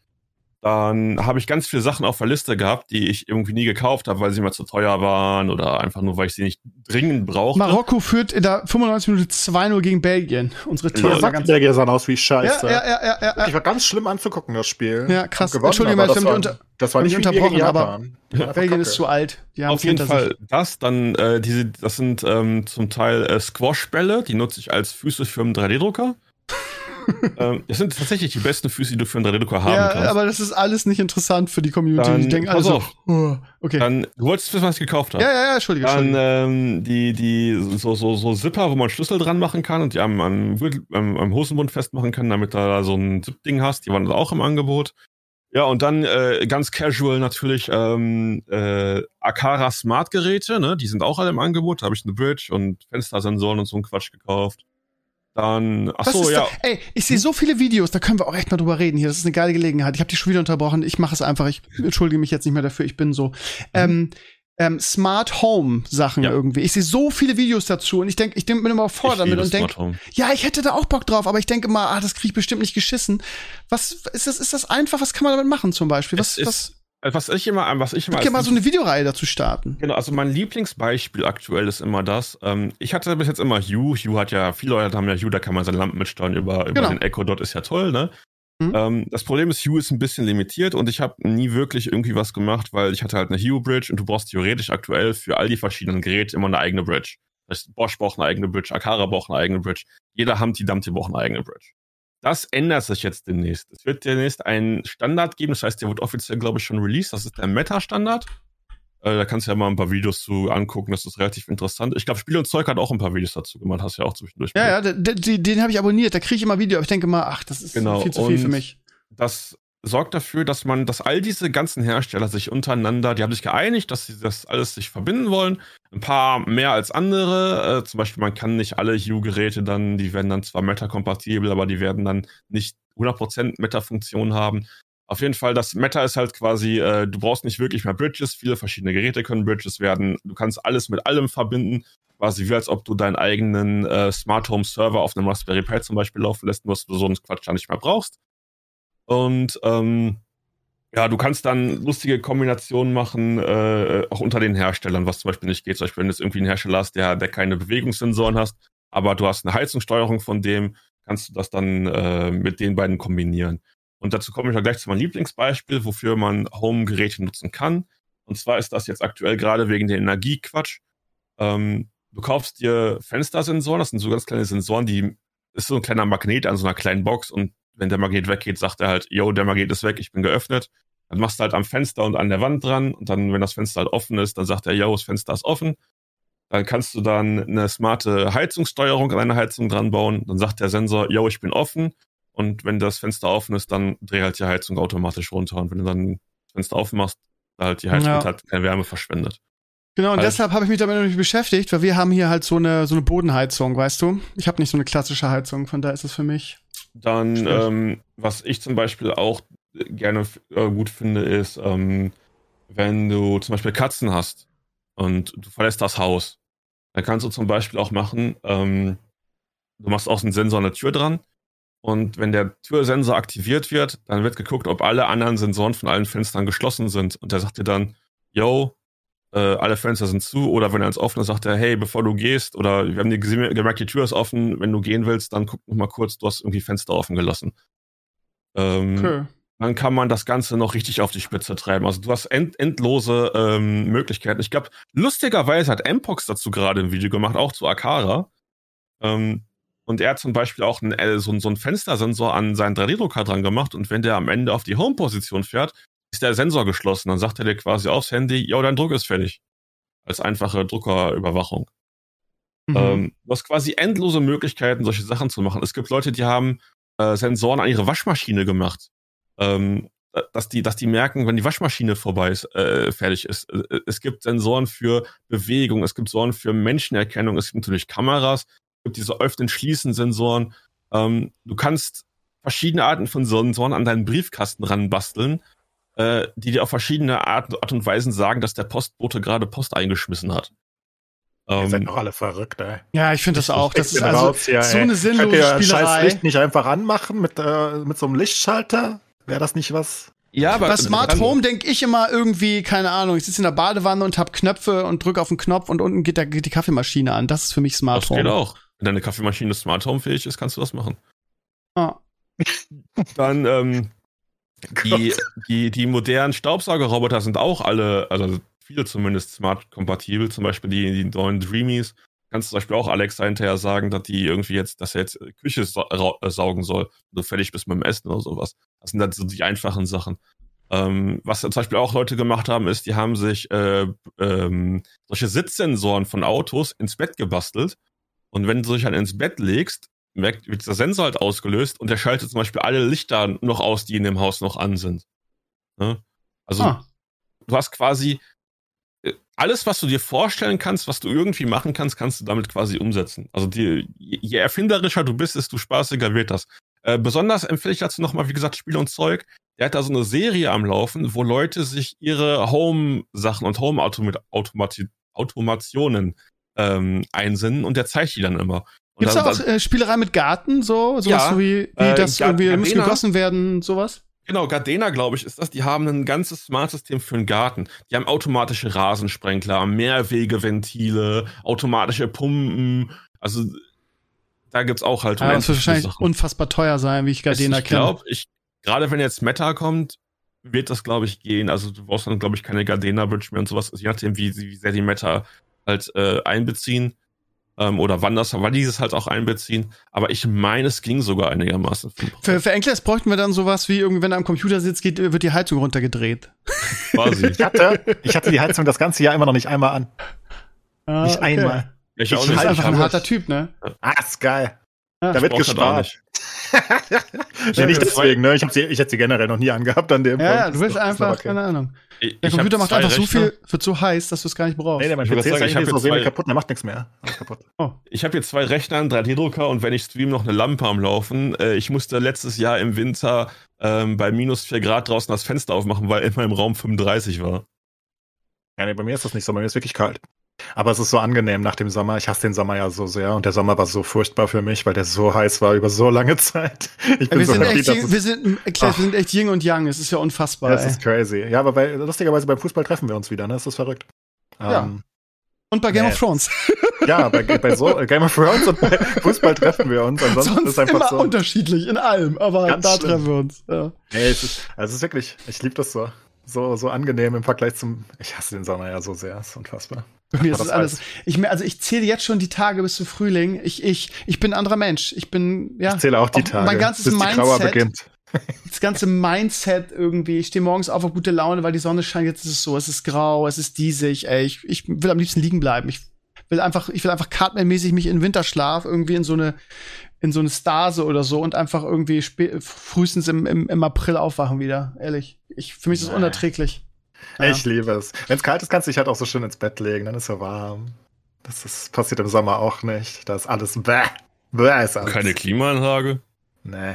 Dann habe ich ganz viele Sachen auf der Liste gehabt, die ich irgendwie nie gekauft habe, weil sie mir zu teuer waren oder einfach nur, weil ich sie nicht dringend brauchte. Marokko führt in der 95 Minute 2-0 gegen Belgien. Unsere Teams Ja, ganz. der hier sahen aus wie Ja, Scheiße. ja, ja, ja, ja, Ich ja. war ganz schlimm anzugucken, das Spiel. Ja, krass. Entschuldigung, aber ich das, war, unter- das war nicht unterbrochen, aber. Ja, Belgien ist zu alt. Die haben Auf jeden hinter sich. Fall das, dann äh, diese, das sind ähm, zum Teil äh, Squash-Bälle, die nutze ich als Füße für einen 3D-Drucker. Ähm, das sind tatsächlich die besten Füße, die du für einen 3D-Drucker haben Ja, kannst. aber das ist alles nicht interessant für die Community. Dann die denken alle so, oh, okay. Dann, du wolltest wissen, was ich gekauft habe. ja, ja, ja, Entschuldige, Dann ähm, die, die so, so, so Zipper, wo man Schlüssel dran machen kann und die am, am, am, am Hosenbund festmachen kann, damit du da so ein Zip-Ding hast. Die waren auch im Angebot. Ja, und dann äh, ganz casual natürlich ähm, äh, Akara Smart-Geräte, ne? Die sind auch alle im Angebot. Da habe ich eine Bridge und Fenstersensoren und so ein Quatsch gekauft. Dann, ach so, ja. da? Ey, ich sehe so viele Videos, da können wir auch echt mal drüber reden hier. Das ist eine geile Gelegenheit. Ich habe dich schon wieder unterbrochen. Ich mache es einfach. Ich entschuldige mich jetzt nicht mehr dafür. Ich bin so. Ähm, ähm, Smart Home Sachen Ja. irgendwie. Ich sehe so viele Videos dazu und ich denke, ich denk, bin immer vor damit und denke, ja, ich hätte da auch Bock drauf, aber ich denke immer, ah, das kriege ich bestimmt nicht geschissen. Was ist das? Ist das einfach? Was kann man damit machen zum Beispiel? Was, Es was? Äh, Was ich immer, was ich immer Ich kann mal so eine Videoreihe dazu starten. Genau, also mein Lieblingsbeispiel aktuell ist immer das. Ähm, ich hatte bis jetzt immer Hue. Hue hat ja, viele Leute haben ja Hue, da kann man seine Lampen mitsteuern über, über Genau. den Echo Dot, ist ja toll, ne? Mhm. Ähm, das Problem ist, Hue ist ein bisschen limitiert und ich habe nie wirklich irgendwie was gemacht, weil ich hatte halt eine Hue Bridge und du brauchst theoretisch aktuell für all die verschiedenen Geräte immer eine eigene Bridge. Das heißt, Bosch braucht eine eigene Bridge, Akara braucht eine eigene Bridge, jeder Humpty Dumpty braucht eine eigene Bridge. Das ändert sich jetzt demnächst. Es wird demnächst einen Standard geben, das heißt, der wird offiziell, glaube ich, schon released. Das ist der Meta-Standard. Äh, da kannst du ja mal ein paar Videos zu angucken, das ist relativ interessant. Ich glaube, Spiel und Zeug hat auch ein paar Videos dazu gemacht, hast du ja auch zwischendurch. Ja, ja, den, den, den habe ich abonniert. Da kriege ich immer Video. aber Ich denke mal, ach, das ist Genau, viel zu viel und- für mich. Das sorgt dafür, dass man, dass all diese ganzen Hersteller sich untereinander, die haben sich geeinigt, dass sie das alles sich verbinden wollen. Ein paar mehr als andere. Äh, zum Beispiel, man kann nicht alle Hue-Geräte dann, die werden dann zwar Meta-kompatibel, aber die werden dann nicht 100% Meta-Funktion haben. Auf jeden Fall, das Meta ist halt quasi, äh, du brauchst nicht wirklich mehr Bridges. Viele verschiedene Geräte können Bridges werden. Du kannst alles mit allem verbinden. Quasi wie als ob du deinen eigenen äh, Smart Home Server auf einem Raspberry Pi zum Beispiel laufen lässt, was du so einen Quatsch da nicht mehr brauchst. Und ähm, ja, du kannst dann lustige Kombinationen machen, äh, auch unter den Herstellern, was zum Beispiel nicht geht. Zum Beispiel, wenn du jetzt irgendwie einen Hersteller hast, der, der keine Bewegungssensoren hast, aber du hast eine Heizungssteuerung von dem, kannst du das dann äh, mit den beiden kombinieren. Und dazu komme ich ja gleich zu meinem Lieblingsbeispiel, wofür man Home-Geräte nutzen kann. Und zwar ist das jetzt aktuell gerade wegen der Energiequatsch. Ähm, du kaufst dir Fenstersensoren, das sind so ganz kleine Sensoren, die ist so ein kleiner Magnet an so einer kleinen Box und wenn der Magnet weggeht, sagt er halt, yo, der Magnet ist weg, ich bin geöffnet. Dann machst du halt am Fenster und an der Wand dran und dann, wenn das Fenster halt offen ist, dann sagt er, yo, das Fenster ist offen. Dann kannst du dann eine smarte Heizungssteuerung an deine Heizung dran bauen. Dann sagt der Sensor, yo, ich bin offen. Und wenn das Fenster offen ist, dann dreh halt die Heizung automatisch runter. Und wenn du dann das Fenster offen machst, da halt die Heizung ja. halt keine Wärme verschwendet. Genau, und halt. deshalb habe ich mich damit noch nicht beschäftigt, weil wir haben hier halt so eine, so eine Bodenheizung, weißt du? Ich habe nicht so eine klassische Heizung, von da ist es für mich dann, ähm, was ich zum Beispiel auch gerne äh, gut finde, ist, ähm, wenn du zum Beispiel Katzen hast und du verlässt das Haus, dann kannst du zum Beispiel auch machen, ähm, du machst auch einen Sensor an der Tür dran und wenn der Türsensor aktiviert wird, dann wird geguckt, ob alle anderen Sensoren von allen Fenstern geschlossen sind und der sagt dir dann, yo, äh, alle Fenster sind zu oder wenn er ins offene sagt er, hey, bevor du gehst oder wir haben dir gemerkt, die Tür ist offen, wenn du gehen willst, dann guck noch mal kurz, du hast irgendwie Fenster offen gelassen. Ähm, okay. Dann kann man das Ganze noch richtig auf die Spitze treiben. Also du hast end endlose ähm, Möglichkeiten. Ich glaube, lustigerweise hat Mpox dazu gerade ein Video gemacht, auch zu Akara. Ähm, und er hat zum Beispiel auch einen, äh, so, so einen Fenstersensor an seinen 3D-Drucker dran gemacht. Und wenn der am Ende auf die Home-Position fährt, ist der Sensor geschlossen. Dann sagt er dir quasi aufs Handy, ja, dein Druck ist fertig. Als einfache Druckerüberwachung. Mhm. Ähm, du hast quasi endlose Möglichkeiten, solche Sachen zu machen. Es gibt Leute, die haben äh, Sensoren an ihre Waschmaschine gemacht. Ähm, dass die, dass die merken, wenn die Waschmaschine vorbei ist, äh, fertig ist. Äh, es gibt Sensoren für Bewegung, es gibt Sensoren für Menschenerkennung, es gibt natürlich Kameras, es gibt diese Öffnen-Schließen-Sensoren. Ähm, du kannst verschiedene Arten von Sensoren an deinen Briefkasten ranbasteln äh, die dir auf verschiedene Art, Art, und Weisen sagen, dass der Postbote gerade Post eingeschmissen hat. Ihr seid ähm, doch alle verrückt, ey. Ja, ich finde das auch. Das ist also raus, ja, so eine sinnlose Könnt ihr Spielerei. Scheiß Licht nicht einfach anmachen mit, äh, mit so einem Lichtschalter? Wäre das nicht was? Ja, aber bei Smart Home denke ich immer irgendwie, keine Ahnung, ich sitze in der Badewanne und habe Knöpfe und drücke auf den Knopf und unten geht, da, geht die Kaffeemaschine an. Das ist für mich Smart das Home. Das geht auch. Wenn deine Kaffeemaschine Smart Home fähig ist, kannst du das machen. Ah. Dann ähm, die, die, die modernen Staubsaugerroboter sind auch alle, also viele zumindest smart-kompatibel. Zum Beispiel die, die neuen Dreamies. Kannst du zum Beispiel auch Alexa hinterher sagen, dass die irgendwie jetzt, dass er jetzt Küche äh, saugen soll, du fertig bist mit dem Essen oder sowas. Das sind dann so die einfachen Sachen. Ähm, was zum Beispiel auch Leute gemacht haben, ist, die haben sich äh, ähm, solche Sitzsensoren von Autos ins Bett gebastelt. Und wenn du dich dann ins Bett legst, merkt, wird dieser Sensor halt ausgelöst und der schaltet zum Beispiel alle Lichter noch aus, die in dem Haus noch an sind. Ne? Also ah. du hast quasi äh, alles, was du dir vorstellen kannst, was du irgendwie machen kannst, kannst du damit quasi umsetzen. Also die, je erfinderischer du bist, desto spaßiger wird das. Äh, besonders empfehle ich dazu nochmal, wie gesagt, Spiel und Zeug. Der hat da so eine Serie am Laufen, wo Leute sich ihre Home-Sachen und Home-Automationen ähm, einsinnen und der zeigt die dann immer. Gibt es da auch äh, Spielerei mit Garten, so? Sowas ja, so wie, wie äh, das irgendwie Gardena, muss gegossen werden, sowas? Genau, Gardena, glaube ich, ist das. Die haben ein ganzes Smart-System für den Garten. Die haben automatische Rasensprenkler, Mehrwegeventile, automatische Pumpen. Also da gibt's auch halt. Ja, das wird wahrscheinlich Sachen. unfassbar teuer sein, wie ich Gardena ich kenne. Glaub, ich gerade wenn jetzt Meta kommt, wird das, glaube ich, gehen. Also du brauchst dann, glaube ich, keine Gardena-Bridge mehr und sowas. Also, je nachdem, wie, wie sehr die Meta halt äh, einbeziehen ähm, oder wann das, wann dieses halt auch einbeziehen. Aber ich meine, es ging sogar einigermaßen. Für, für Enklers bräuchten wir dann sowas wie irgendwie, wenn er am Computer sitzt, geht, wird die Heizung runtergedreht. Quasi. ich, hatte, ich hatte die Heizung das ganze Jahr immer noch nicht einmal an. Ah, nicht okay. einmal. Ich, ich auch nicht. ist einfach ein harter Typ, ne? Ah, ist geil. da wird gespart. nicht. nee, nicht hab deswegen, ne? Ich habe sie, ich hätte sie generell noch nie angehabt an dem Ja, ja, Punkt. du willst Das ist einfach, okay. keine Ahnung. Ich, Der ich Computer macht einfach so Rechner. viel, wird so heiß, dass du es gar nicht brauchst. Nee, nee, mein Ich PC ist sagen, ich eigentlich hab so jetzt semi zwei- kaputt, der macht nichts mehr. Alles kaputt. Ich habe hier zwei Rechner, einen 3D-Drucker und wenn ich stream, noch eine Lampe am Laufen. Äh, ich musste letztes Jahr im Winter ähm, bei minus 4 Grad draußen das Fenster aufmachen, weil immer im Raum 35 war. Ja, nee, bei mir ist das nicht so, bei mir ist wirklich kalt. Aber es ist so angenehm nach dem Sommer. Ich hasse den Sommer ja so sehr und der Sommer war so furchtbar für mich, weil der so heiß war über so lange Zeit. Ich bin wir, so sind happy, echt, dass wir, sind, Claire, Ach. wir sind echt Yin und Yang. Es ist ja unfassbar. Das ey. ist crazy. Ja, aber bei, lustigerweise beim Fußball treffen wir uns wieder, ne? Das ist verrückt. Ja. Ähm, Und bei Game Nee. of Thrones. ja, bei, bei so äh, Game of Thrones und bei Fußball treffen wir uns. Ansonsten Sonst ist einfach immer so. unterschiedlich in allem, aber da schlimm. treffen wir uns. Ja. Nee, es ist, also es ist wirklich, ich liebe das so. So, so angenehm im Vergleich zum. Ich hasse den Sommer ja so sehr, ist unfassbar. Bei mir ist das das alles. Ich, also ich zähle jetzt schon die Tage bis zum Frühling. Ich, ich, ich bin ein anderer Mensch. Ich bin, ja. Ich zähle auch die Tage, mein ganzes bis die Trauer Mindset- beginnt. das ganze Mindset irgendwie. Ich stehe morgens auf auf gute Laune, weil die Sonne scheint. Jetzt ist es so, es ist grau, es ist diesig. Ey, ich, ich will am liebsten liegen bleiben. Ich will einfach, ich will einfach Cartman-mäßig mich in Winterschlaf irgendwie in so eine, in so eine Stase oder so und einfach irgendwie frühestens im, im, im April aufwachen wieder. Ehrlich. Ich, für mich ist es Nee. unerträglich. Ja. Ich liebe es. Wenn es kalt ist, kannst du dich halt auch so schön ins Bett legen, dann ist so warm. Das ist, passiert im Sommer auch nicht. Da ist alles bäh. Bäh ist alles. Keine Klimaanlage. Nee.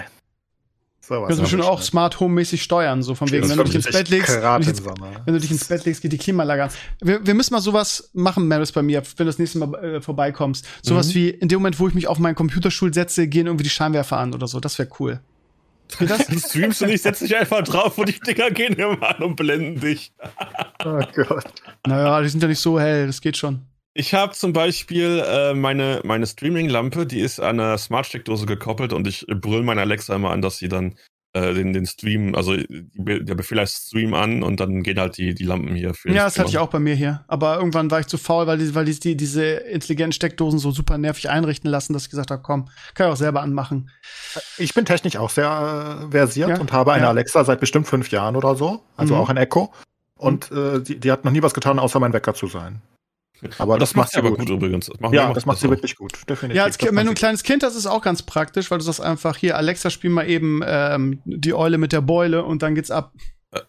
Sowas. Kannst du schon auch nicht. Smart Home mäßig steuern, so von wegen, wenn du Bett legst, wenn du im dich ins, Sommer. wenn du dich ins Bett legst, geht die Klimaanlage an. Wir, wir müssen mal sowas machen, Maris, bei mir, wenn du das nächste Mal äh, vorbeikommst. Sowas Mhm. wie, in dem Moment, wo ich mich auf meinen Computerstuhl setze, gehen irgendwie die Scheinwerfer an oder so. Das wäre cool. Das? Dann streamst du nicht, setz dich einfach drauf und die Dinger gehen immer an und blenden dich. Oh Gott. naja, die sind ja nicht so hell, das geht schon. Ich habe zum Beispiel äh, meine, meine Streaming-Lampe, die ist an einer Smart-Steckdose gekoppelt und ich brüll meine Alexa immer an, dass sie dann äh, den, den Stream, also Be- der Befehl heißt Stream an und dann gehen halt die, die Lampen hier für Ja, das hatte ich auch bei mir hier. Aber irgendwann war ich zu faul, weil, die, weil die, die diese intelligenten Steckdosen so super nervig einrichten lassen, dass ich gesagt habe, komm, kann ich auch selber anmachen. Ich bin technisch auch sehr äh, versiert Ja. und habe eine Ja. Alexa seit bestimmt fünf Jahren oder so. Also Mhm. auch ein Echo. Und äh, die, die hat noch nie was getan, außer mein Wecker zu sein. Aber Und das, macht sie aber gut übrigens. Das Ja, das macht sie wirklich gut. Definitiv. Ja, als, Das Kind- wenn du ein kleines Kind hast, ist es auch ganz praktisch, weil du sagst einfach, hier, Alexa, spiel mal eben ähm, die Eule mit der Beule und dann geht's ab.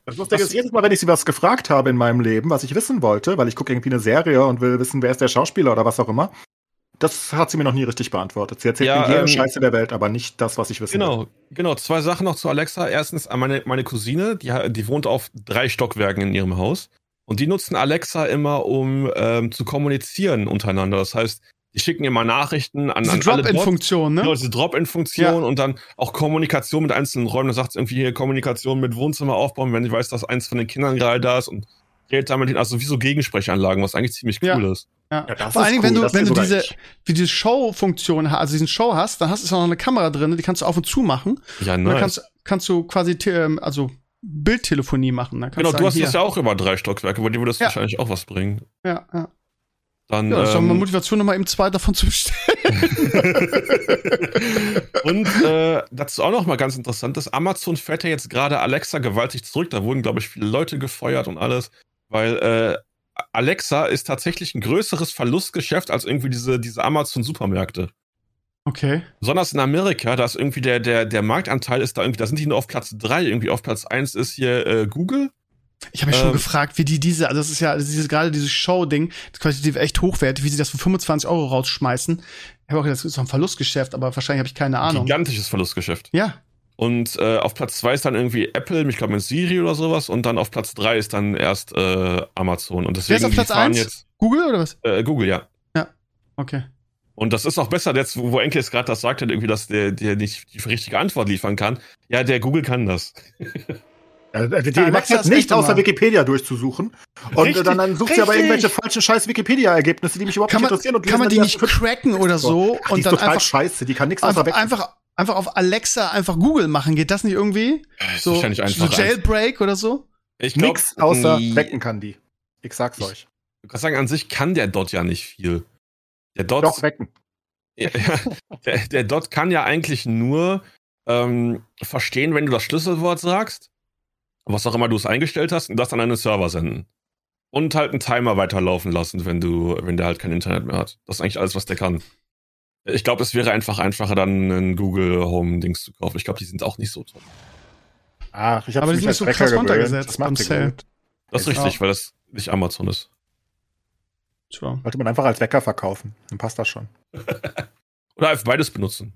Das Lustige ist, jedes Mal, wenn ich sie was gefragt habe in meinem Leben, was ich wissen wollte, weil ich gucke irgendwie eine Serie und will wissen, wer ist der Schauspieler oder was auch immer, das hat sie mir noch nie richtig beantwortet. Sie erzählt Ja, mir jede ähm, Scheiße der Welt, aber nicht das, was ich wissen will. Genau, genau. Zwei Sachen noch zu Alexa. Erstens, äh, meine, meine Cousine, die, die wohnt auf drei Stockwerken in ihrem Haus. Und die nutzen Alexa immer, um ähm, zu kommunizieren untereinander. Das heißt, die schicken immer Nachrichten an, Diese an. Drop-In-Funktion, ne? Genau, diese Drop-In-Funktion Ja. und dann auch Kommunikation mit einzelnen Räumen. Da sagt es irgendwie hier Kommunikation mit Wohnzimmer aufbauen, wenn ich weiß, dass eins von den Kindern gerade da ist und redet damit hin. Also wie so Gegensprechanlagen, was eigentlich ziemlich cool Ja. ist. Ja. Ja, das Vor allen ist Dingen, wenn cool, du, das wenn du diese, ich. wie diese Show-Funktion hast, also diesen Show hast, dann hast du auch noch eine Kamera drin, die kannst du auf und zu machen. Ja, Und dann nice. kannst, kannst du quasi, ähm, also Bildtelefonie machen. Genau, sagen, du hast hier. das ja auch über drei Stockwerke, bei dir würde das Ja. wahrscheinlich auch was bringen. Ja, ja. Dann, ja, das ist doch mal ähm, Motivation, nochmal eben zwei davon zu bestellen. Und äh, dazu auch noch mal ganz interessant ist, Amazon fährt ja jetzt gerade Alexa gewaltig zurück. Da wurden, glaube ich, viele Leute gefeuert und alles, weil äh, Alexa ist tatsächlich ein größeres Verlustgeschäft als irgendwie diese, diese Amazon-Supermärkte. Okay. Besonders in Amerika, da ist irgendwie der, der, der Marktanteil ist da irgendwie, da sind die nur auf Platz drei irgendwie auf Platz eins ist hier äh, Google. Ich habe mich schon Ähm, gefragt, wie die diese, also das ist ja also dieses, gerade dieses Show-Ding, das qualitativ echt hochwertig, wie sie das für 25 Euro rausschmeißen. Ich habe auch gedacht, das ist doch ein Verlustgeschäft, aber wahrscheinlich habe ich keine Ahnung. Gigantisches Verlustgeschäft. Ja, Und äh, auf Platz zwei ist dann irgendwie Apple, ich glaube mit Siri oder sowas. Und dann auf Platz drei ist dann erst äh, Amazon. Und deswegen Wer ist auf Platz fahren eins? jetzt Google oder was? äh, Google, ja. Okay. Und das ist auch besser, jetzt, wo Enkel jetzt gerade das sagt, hat, irgendwie, dass der, der nicht die richtige Antwort liefern kann. Ja, der Google kann das. Ja, die Ja, macht Alexa halt echt außer immer- Wikipedia durchzusuchen. Und Richtig, äh, dann, dann sucht sie aber richtig. irgendwelche falschen scheiß Wikipedia-Ergebnisse, die mich überhaupt Kann nicht man, interessieren. Und kann man die nicht cracken oder so Ach, die und ist dann total einfach, scheiße, die kann nichts außer einfach, weg. einfach, einfach auf Alexa einfach Google machen? Geht das nicht irgendwie? So, wahrscheinlich so einfach. Jailbreak oder so? ich glaub, Nix außer nee, wecken kann die. Ich sag's Ich- euch. Ich kann sagen, an sich kann der Dot ja nicht viel. Der Dot, Doch, wecken. Ja, der, der Dot kann ja eigentlich nur ähm, verstehen, wenn du das Schlüsselwort sagst, was auch immer du es eingestellt hast, und das an einen Server senden. Und halt einen Timer weiterlaufen lassen, wenn du, wenn der halt kein Internet mehr hat. Das ist eigentlich alles, was der kann. Ich glaube, es wäre einfach einfacher, dann einen Google Home-Dings zu kaufen. Ich glaube, die sind auch nicht so toll. Ach, ich habe Aber die mich sind als so krass runtergesetzt Das beim Sale. Das ist Ja. richtig, weil das nicht Amazon ist. Tja. Sollte man einfach als Bäcker verkaufen. Dann passt das schon. Oder einfach beides benutzen.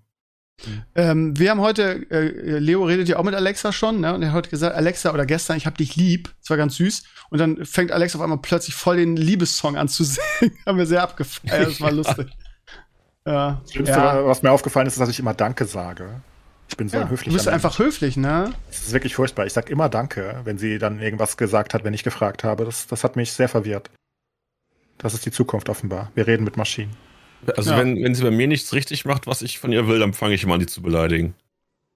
Ähm, wir haben heute, äh, Leo redet ja auch mit Alexa schon, ne? Und er hat heute gesagt, Alexa oder gestern, ich hab dich lieb. Das war ganz süß. Und dann fängt Alexa auf einmal plötzlich voll den Liebessong an zu singen. haben wir sehr abgefeiert. Das war lustig. Ja. Das Schlimmste, ja. was mir aufgefallen ist, ist, dass ich immer Danke sage. Ich bin so ja. ein Du höflicher bist Mensch. einfach höflich, ne? Das ist wirklich furchtbar. Ich sage immer Danke, wenn sie dann irgendwas gesagt hat, wenn ich gefragt habe. Das, das hat mich sehr verwirrt. Das ist die Zukunft offenbar. Wir reden mit Maschinen. Also Ja. wenn, wenn sie bei mir nichts richtig macht, was ich von ihr will, dann fange ich immer an, die zu beleidigen.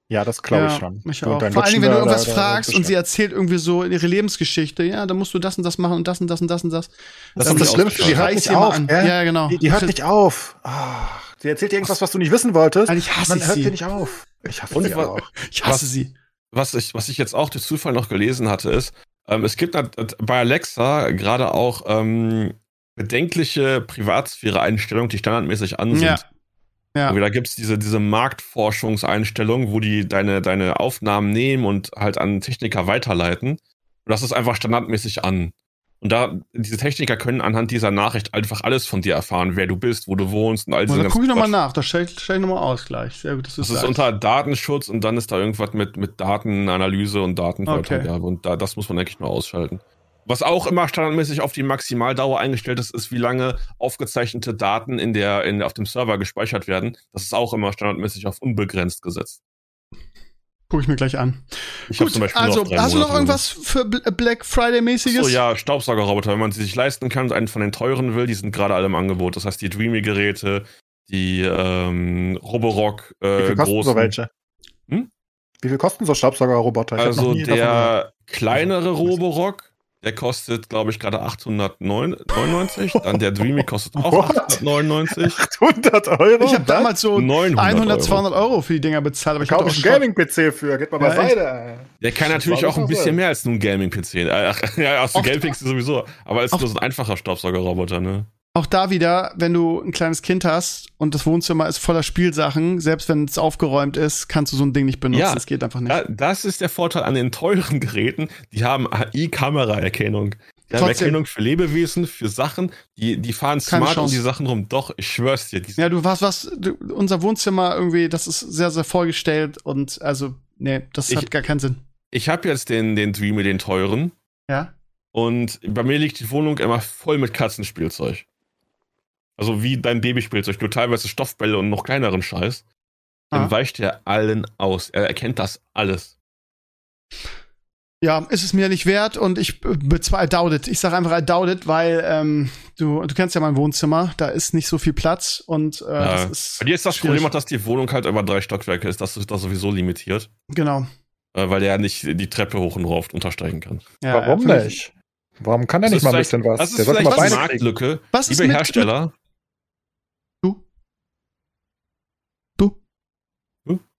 Ja, das glaube ich ja, schon. Mich auch. Vor allen Dingen, wenn du da- irgendwas da- da- fragst da- und sie erzählt irgendwie so ihre Lebensgeschichte, ja, dann musst du das und das machen und das und das und das und das. Das ist das ich- Schlimmste, die ich hört nicht sie mal auf? Ja, genau. Die, die hört nicht auf. Ah, sie erzählt dir irgendwas, was du nicht wissen wolltest. Eigentlich hasse Man ich hört sie. dir nicht auf. Ich hasse Und sie auch. Ich hasse Was- sie. Was ich, was ich jetzt auch durch Zufall noch gelesen hatte, ist, ähm, es gibt bei Alexa gerade auch ähm, bedenkliche Privatsphäre-Einstellungen, die standardmäßig an sind. Ja. Ja. Da gibt's diese, diese Marktforschungseinstellung, wo die deine, deine Aufnahmen nehmen und halt an Techniker weiterleiten. Und das ist einfach standardmäßig an. Und da, diese Techniker können anhand dieser Nachricht einfach alles von dir erfahren, wer du bist, wo du wohnst und all diese da gucke ich nochmal nach. Da stelle ich, stell ich nochmal aus gleich. Sehr gut, dass du Das ist unter Datenschutz und dann ist da irgendwas mit, mit Datenanalyse und Datenweitergabe und da, das muss man eigentlich nur ausschalten. Was auch immer standardmäßig auf die Maximaldauer eingestellt ist, ist, wie lange aufgezeichnete Daten in der, in, auf dem Server gespeichert werden. Das ist auch immer standardmäßig auf unbegrenzt gesetzt. Gucke ich mir gleich an. Ich habe Gut, zum Beispiel also hast du noch irgendwas für Bl- Black Friday-mäßiges? So, ja, Staubsaugerroboter, wenn man sie sich leisten kann und einen von den teuren will, die sind gerade alle im Angebot. Das heißt, die Dreamy-Geräte, die ähm, Roborock Wie äh, viel kosten großen. so welche? Hm? Wie viel kosten so Staubsaugerroboter? Also der kleinere Roborock, der kostet, glaube ich, gerade 899. Dann der Dreamy kostet auch What? 899. 800 Euro? Ich habe damals so 900 100, Euro. 200 Euro für die Dinger bezahlt, aber ich Kaufe habe einen Gaming-PC für. Geht mal Ja, beiseite. Der kann natürlich auch ein das bisschen mehr als nur ein Gaming-PC. Ach, ja, aus dem Gaming-PC sowieso. Aber als auch- nur so ein einfacher Staubsaugerroboter, ne? Auch da wieder, wenn du ein kleines Kind hast und das Wohnzimmer ist voller Spielsachen, selbst wenn es aufgeräumt ist, kannst du so ein Ding nicht benutzen. Ja. Das geht einfach nicht. Da, das ist der Vorteil an den teuren Geräten. Die haben AI-Kameraerkennung. Die haben. Erkennung für Lebewesen, für Sachen. Die, die fahren Keine smart um die Sachen rum. Doch, ich schwör's dir. Ja, du was, was, du, unser Wohnzimmer irgendwie, das ist sehr, sehr vollgestellt und also, nee, das Ich- hat gar keinen Sinn. Ich habe jetzt den, den Dreamy, den teuren. Ja? Und bei mir liegt die Wohnung immer voll mit Katzenspielzeug. Also wie dein Babyspielzeug, nur teilweise Stoffbälle und noch kleineren Scheiß. Dann Ah. weicht er allen aus. Er erkennt das alles. Ja, ist es mir nicht wert und ich bezweifle, I doubt it. Ich sage einfach I doubt it, weil ähm, du, du kennst ja mein Wohnzimmer, da ist nicht so viel Platz und äh, Ja. das ist. Bei dir ist das schwierig. Problem auch, dass die Wohnung halt über drei Stockwerke ist. Das ist das sowieso limitiert. Genau. Äh, weil der nicht die Treppe hoch und rauf untersteigen kann. Ja, Warum ja, nicht? Warum kann er nicht mal ein bisschen was? Das ist Der vielleicht mal eine Beine. Marktlücke. Was ist Liebe mit- Hersteller, Du?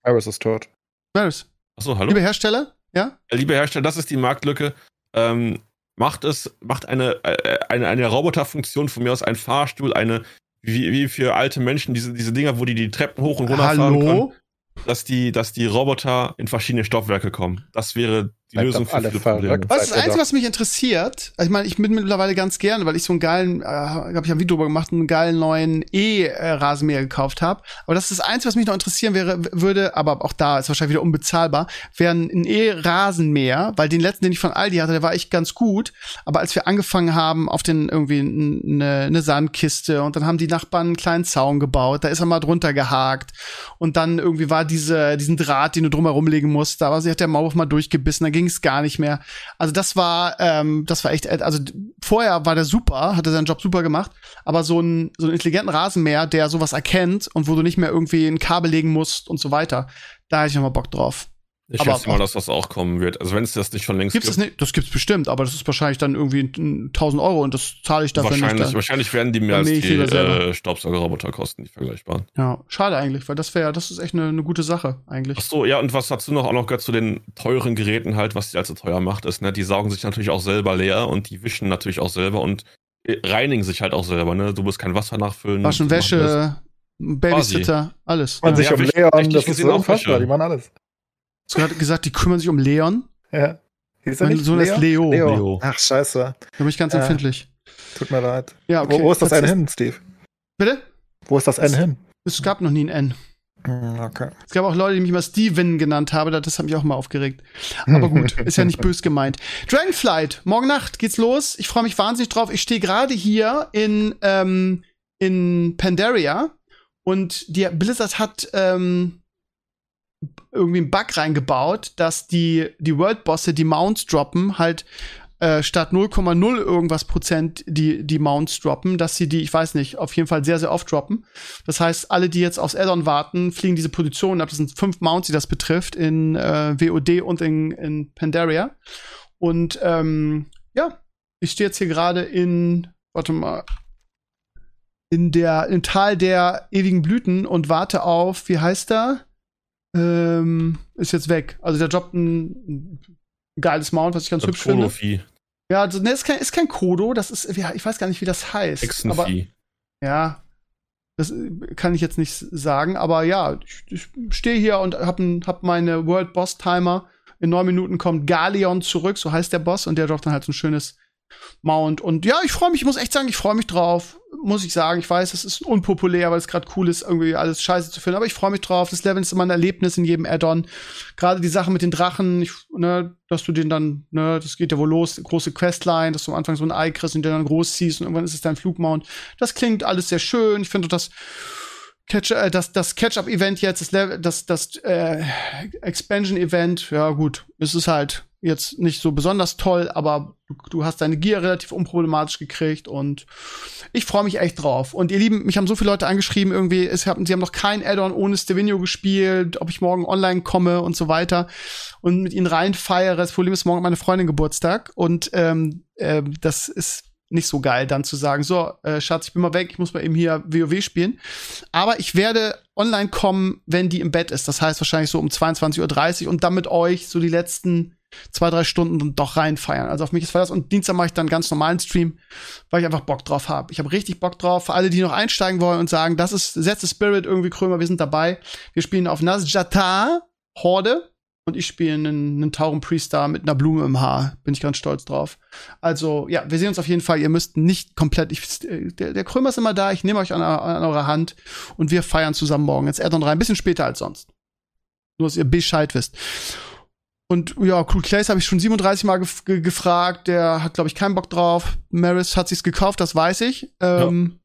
Iris ist tot. Varys. achso, hallo? Liebe Hersteller? Ja? Liebe Hersteller, das ist die Marktlücke. Ähm, macht es, macht eine, äh, eine, eine Roboterfunktion von mir aus, ein Fahrstuhl, eine, wie, wie für alte Menschen, diese, diese Dinger, wo die die Treppen hoch und runter fahren können, Hallo? dass die, dass die Roboter in verschiedene Stockwerke kommen. Das wäre die Lösung für alle viele verrückt. Probleme. Was ist das Einzige, was mich interessiert? Ich meine, ich bin mittlerweile ganz gern, weil ich so einen geilen, äh, habe ich ein Video drüber gemacht, einen geilen neuen E-Rasenmäher gekauft habe. Aber das ist das Einzige, was mich noch interessieren wäre, würde, aber auch da ist wahrscheinlich wieder unbezahlbar, wäre ein E-Rasenmäher, weil den letzten, den ich von Aldi hatte, der war echt ganz gut. Aber als wir angefangen haben, auf den irgendwie eine, eine Sandkiste und dann haben die Nachbarn einen kleinen Zaun gebaut, da ist er mal drunter gehakt und dann irgendwie war diese, diesen Draht, den du drumherum legen musst, da war sie hat der Maulwurf mal durchgebissen, ging es gar nicht mehr. Also das war, ähm, das war echt, äh, also vorher war der super, hat er seinen Job super gemacht, aber so ein so einen intelligenten Rasenmäher, der sowas erkennt und wo du nicht mehr irgendwie ein Kabel legen musst und so weiter, da hätte ich noch mal Bock drauf. Ich aber schätze mal, dass das auch kommen wird. Also wenn es das nicht schon längst Gibt's das gibt, nicht? Das gibt's bestimmt, aber das ist wahrscheinlich dann irgendwie ein- 1000 Euro und das zahle ich dafür wahrscheinlich, nicht. Dann. wahrscheinlich werden die mehr als die äh, Staubsaugerroboter kosten, die vergleichbaren. Ja, schade eigentlich, weil das wäre, das ist echt eine, eine gute Sache eigentlich. Ach so, ja, und was dazu noch auch noch gehört zu den teuren Geräten halt, was die also teuer macht, ist, ne, die saugen sich natürlich auch selber leer und die wischen natürlich auch selber und äh, reinigen sich halt auch selber, ne? Du musst kein Wasser nachfüllen. Waschen das. Wäsche, Babysitter, alles. Man ja. sich Ja, um Leon, das ist auch unfassbar, die machen alles. Hast du gerade gesagt, die kümmern sich um Leon? Ja. Hieß er Mein Sohn ist Leo. Leo. Ach, scheiße. Da bin ich ganz Äh, empfindlich. Tut mir leid. Ja, okay. wo, wo ist das N hin, Steve? Bitte? Wo ist das N hin? Es gab noch nie ein N. Hm, Okay. Es gab auch Leute, die mich mal Steven genannt haben. Das hat mich auch mal aufgeregt. Aber gut, ist ja nicht bös gemeint. Dragonflight, morgen Nacht geht's los. Ich freue mich wahnsinnig drauf. Ich stehe gerade hier in, ähm, in Pandaria und die Blizzard hat ähm, irgendwie einen Bug reingebaut, dass die, die World-Bosse, die Mounts droppen, halt äh, statt 0,0 irgendwas Prozent die, die Mounts droppen, dass sie die, ich weiß nicht, auf jeden Fall sehr, sehr oft droppen. Das heißt, alle, die jetzt aufs Addon warten, fliegen diese Positionen ab. Das sind fünf Mounts, die das betrifft, in äh, WOD und in, in Pandaria. Und ähm, ja, ich stehe jetzt hier gerade in, warte mal, in der, im Tal der ewigen Blüten und warte auf, wie heißt er? Ähm, ist jetzt weg. Also der droppt ein, ein geiles Mount, was ich ganz hübsch finde. Ja, also, ne, ist kein, ist kein Kodo, das ist, ja, ich weiß gar nicht, wie das heißt. Aber, Hexenvieh. ja, das äh, kann ich jetzt nicht sagen, aber ja, ich, ich stehe hier und hab, hab meine World Boss Timer. In neun Minuten kommt Galeon zurück, so heißt der Boss, und der droppt dann halt so ein schönes Mount. Und ja, ich freue mich, ich muss echt sagen, ich freue mich drauf. Muss ich sagen, ich weiß, es ist unpopulär, weil es gerade cool ist, irgendwie alles scheiße zu finden, aber ich freue mich drauf. Das Level ist immer ein Erlebnis in jedem Add-on. Gerade die Sache mit den Drachen, ich, ne, dass du den dann, ne, das geht ja wohl los, große Questline, dass du am Anfang so ein Ei kriegst und den dann groß ziehst und irgendwann ist es dein Flugmount. Das klingt alles sehr schön. Ich finde das Catch, äh, das, das Catch-up-Event jetzt, das, Level, das, das äh, Expansion-Event, ja gut, es ist halt jetzt nicht so besonders toll, aber du, du hast deine Gear relativ unproblematisch gekriegt und ich freue mich echt drauf. Und ihr Lieben, mich haben so viele Leute angeschrieben, irgendwie, es sie haben noch kein Add-on ohne Stevenio gespielt, ob ich morgen online komme und so weiter und mit ihnen reinfeiere. Das Problem ist, morgen hat meine Freundin Geburtstag und ähm, äh, das ist nicht so geil, dann zu sagen, so, äh, Schatz, ich bin mal weg, ich muss mal eben hier WoW spielen. Aber ich werde online kommen, wenn die im Bett ist. Das heißt wahrscheinlich so um 22.30 Uhr und dann mit euch so die letzten zwei, drei Stunden dann doch reinfeiern. Also auf mich ist Verlass. Und Dienstag mache ich dann ganz normalen Stream, weil ich einfach Bock drauf habe. Ich habe richtig Bock drauf. Für alle, die noch einsteigen wollen und sagen, das ist Set the Spirit irgendwie Krömer, wir sind dabei. Wir spielen auf Nazjata Horde und ich spiele einen, einen Tauren Priester mit einer Blume im Haar. Bin ich ganz stolz drauf. Also, ja, wir sehen uns auf jeden Fall. Ihr müsst nicht komplett. Ich, der, der Krömer ist immer da. Ich nehme euch an, an eurer Hand und wir feiern zusammen morgen ins Addon 3. Ein bisschen später als sonst. Nur, dass ihr Bescheid wisst. Und ja, Crew Clays habe ich schon 37 Mal gef ge gefragt. Der hat, glaube ich, keinen Bock drauf. Maris hat sich's gekauft, das weiß ich. Ähm,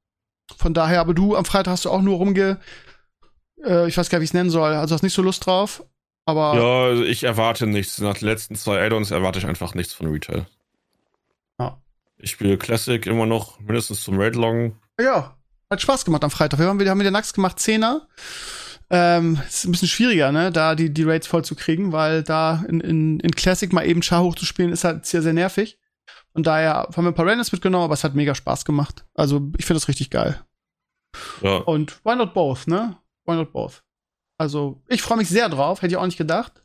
Von daher, aber du am Freitag hast du auch nur rumge. Äh, ich weiß gar nicht, wie ich es nennen soll. Also hast nicht so Lust drauf. Aber Ja, also ich erwarte nichts. Nach den letzten zwei Add-ons erwarte ich einfach nichts von Retail. Ja. Ich spiele Classic immer noch mindestens zum Raid-Loggen. Ja, hat Spaß gemacht am Freitag. Wir haben wieder, haben wieder Nachts gemacht, Zehner. Ähm, ist ein bisschen schwieriger, ne, da die, die Raids voll zu kriegen, weil da in, in, in Classic mal eben Char hochzuspielen, ist halt sehr, sehr nervig. Und daher haben wir ein paar Randoms mitgenommen, aber es hat mega Spaß gemacht. Also, ich finde das richtig geil. Ja. Und why not both, ne? Why not both? Also, ich freue mich sehr drauf, hätte ich auch nicht gedacht.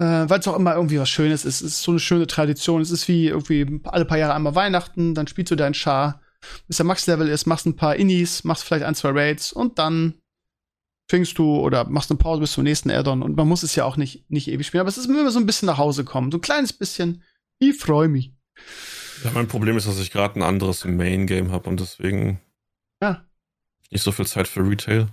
Äh, weil es auch immer irgendwie was Schönes ist. Es ist so eine schöne Tradition. Es ist wie irgendwie alle paar Jahre einmal Weihnachten, dann spielst du deinen Char, bis der Max-Level ist, machst ein paar Innis, machst vielleicht ein, zwei Raids und dann fängst du oder machst eine Pause bis zum nächsten Addon. Und man muss es ja auch nicht, nicht ewig spielen, aber es ist immer so ein bisschen nach Hause kommen. So ein kleines bisschen. Ich freue mich. ja, mein Problem ist, dass ich gerade ein anderes Main-Game habe und deswegen Ja. nicht so viel Zeit für Retail.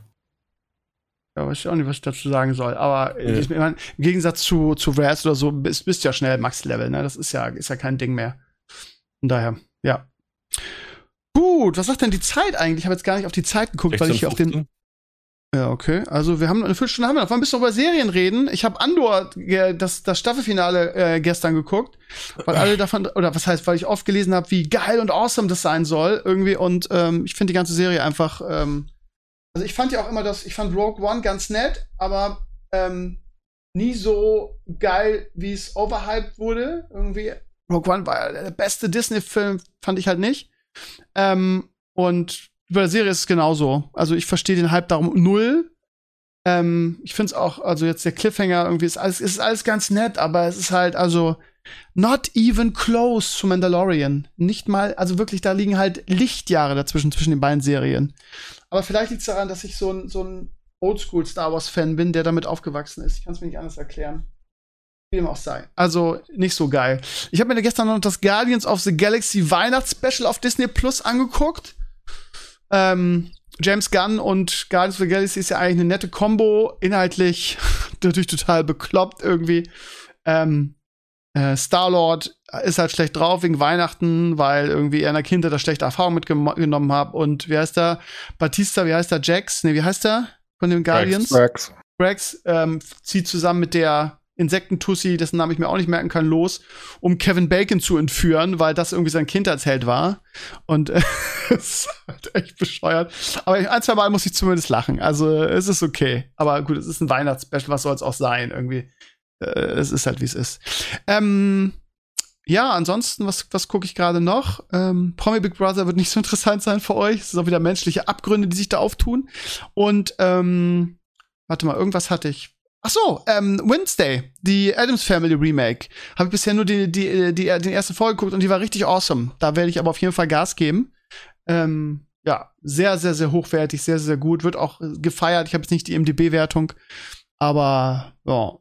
Ja, weiß ich auch nicht, was ich dazu sagen soll. Aber äh, Ja. ich mein, im Gegensatz zu, zu Raz oder so, bist, bist ja schnell Max-Level, ne? Das ist ja, ist ja kein Ding mehr. Von daher, ja. Gut, was sagt denn die Zeit eigentlich? Ich habe jetzt gar nicht auf die Zeit geguckt, weil ich hier auf den. 15? Ja, okay. Also wir haben eine Viertelstunde haben wir noch. Wollen ein bisschen über Serien reden? Ich habe Andor, äh, das, das Staffelfinale äh, gestern geguckt, weil alle davon, oder was heißt, weil ich oft gelesen habe, wie geil und awesome das sein soll irgendwie. Und ähm, ich finde die ganze Serie einfach. Ähm, also ich fand ja auch immer das, ich fand Rogue One ganz nett, aber ähm, nie so geil, wie es overhyped wurde. Irgendwie. Rogue One war ja der beste Disney-Film, fand ich halt nicht. Ähm, und bei der Serie ist es genauso. Also ich verstehe den Hype darum null. Ähm, ich finde es auch, also jetzt der Cliffhanger irgendwie ist alles, ist alles ganz nett, aber es ist halt also not even close zu Mandalorian. Nicht mal, also wirklich, da liegen halt Lichtjahre dazwischen zwischen den beiden Serien. Aber vielleicht liegt es daran, dass ich so ein, so ein Oldschool Star Wars-Fan bin, der damit aufgewachsen ist. Ich kann es mir nicht anders erklären. Wie dem auch sei. Also nicht so geil. Ich habe mir gestern noch das Guardians of the Galaxy Weihnachtsspecial auf Disney Plus angeguckt. Ähm, James Gunn und Guardians of the Galaxy ist ja eigentlich eine nette Combo. Inhaltlich natürlich total bekloppt irgendwie. Ähm, äh, Star-Lord ist halt schlecht drauf wegen Weihnachten, weil irgendwie er in der Kindheit da schlechte Erfahrungen mitgenommen hat. Und wie heißt der? Batista, wie heißt der? Jax? Nee, wie heißt der? Von den Guardians? Rex. Rex ähm, zieht zusammen mit der Insektentussi, dessen Namen ich mir auch nicht merken kann, los, um Kevin Bacon zu entführen, weil das irgendwie sein Kindheitsheld war. Und äh, es ist halt echt bescheuert. Aber ein, zwei Mal muss ich zumindest lachen. Also es ist okay. Aber gut, es ist ein Weihnachtsspecial, was soll es auch sein? Irgendwie. Äh, es ist halt, wie es ist. Ähm, ja, ansonsten, was, was gucke ich gerade noch? Ähm, Promi Big Brother wird nicht so interessant sein für euch. Es sind auch wieder menschliche Abgründe, die sich da auftun. Und ähm, warte mal, irgendwas hatte ich. Ach so, ähm, Wednesday, die Adams Family Remake. Habe ich bisher nur die, die, die, die, erste Folge geguckt und die war richtig awesome. Da werde ich aber auf jeden Fall Gas geben. Ähm, ja, sehr, sehr, sehr hochwertig, sehr, sehr gut. Wird auch gefeiert. Ich habe jetzt nicht die MDB-Wertung, aber ja.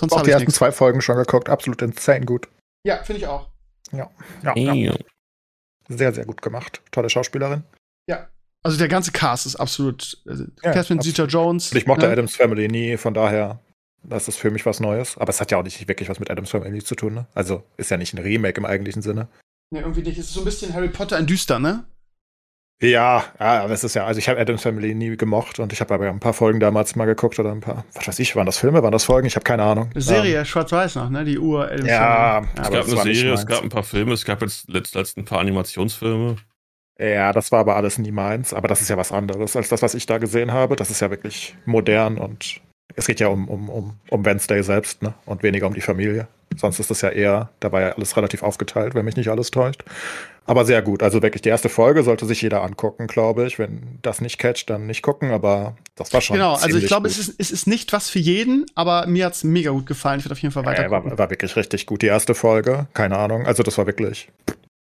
Sonst habe ich die ersten nix. zwei Folgen schon geguckt. Absolut insane gut. Ja, finde ich auch. Ja. Ja, ja. Sehr, sehr gut gemacht. Tolle Schauspielerin. Ja, also der ganze Cast ist absolut. Äh, ja, Catherine Zeta-Jones. Ich mochte ne? Adams Family nie, von daher das ist für mich was Neues. Aber es hat ja auch nicht wirklich was mit Adams Family zu tun, ne? Also ist ja nicht ein Remake im eigentlichen Sinne. Nee, irgendwie nicht. Es ist so ein bisschen Harry Potter ein Düster, ne? Ja, ja, aber es ist ja, also ich habe Adams Family nie gemocht und ich habe aber ein paar Folgen damals mal geguckt oder ein paar, was weiß ich, waren das Filme, waren das Folgen? Ich habe keine Ahnung. Serie, ähm, Schwarz-Weiß noch, ne? Die Uhr. Adams ja, Family. es gab eine Serie, es gab ein paar Filme, es gab jetzt letztens ein paar Animationsfilme. Ja, das war aber alles nie meins. Aber das ist ja was anderes als das, was ich da gesehen habe. Das ist ja wirklich modern und es geht ja um, um, um, um Wednesday selbst, ne? Und weniger um die Familie. Sonst ist das ja eher, da war ja alles relativ aufgeteilt, wenn mich nicht alles täuscht. Aber sehr gut. Also wirklich, die erste Folge sollte sich jeder angucken, glaube ich. Wenn das nicht catcht, dann nicht gucken, aber das war schon. Genau, also ich glaube, es ist, es ist nicht was für jeden, aber mir hat es mega gut gefallen. Ich werde auf jeden Fall weiter. Ja, war, war wirklich richtig gut, die erste Folge. Keine Ahnung. Also, das war wirklich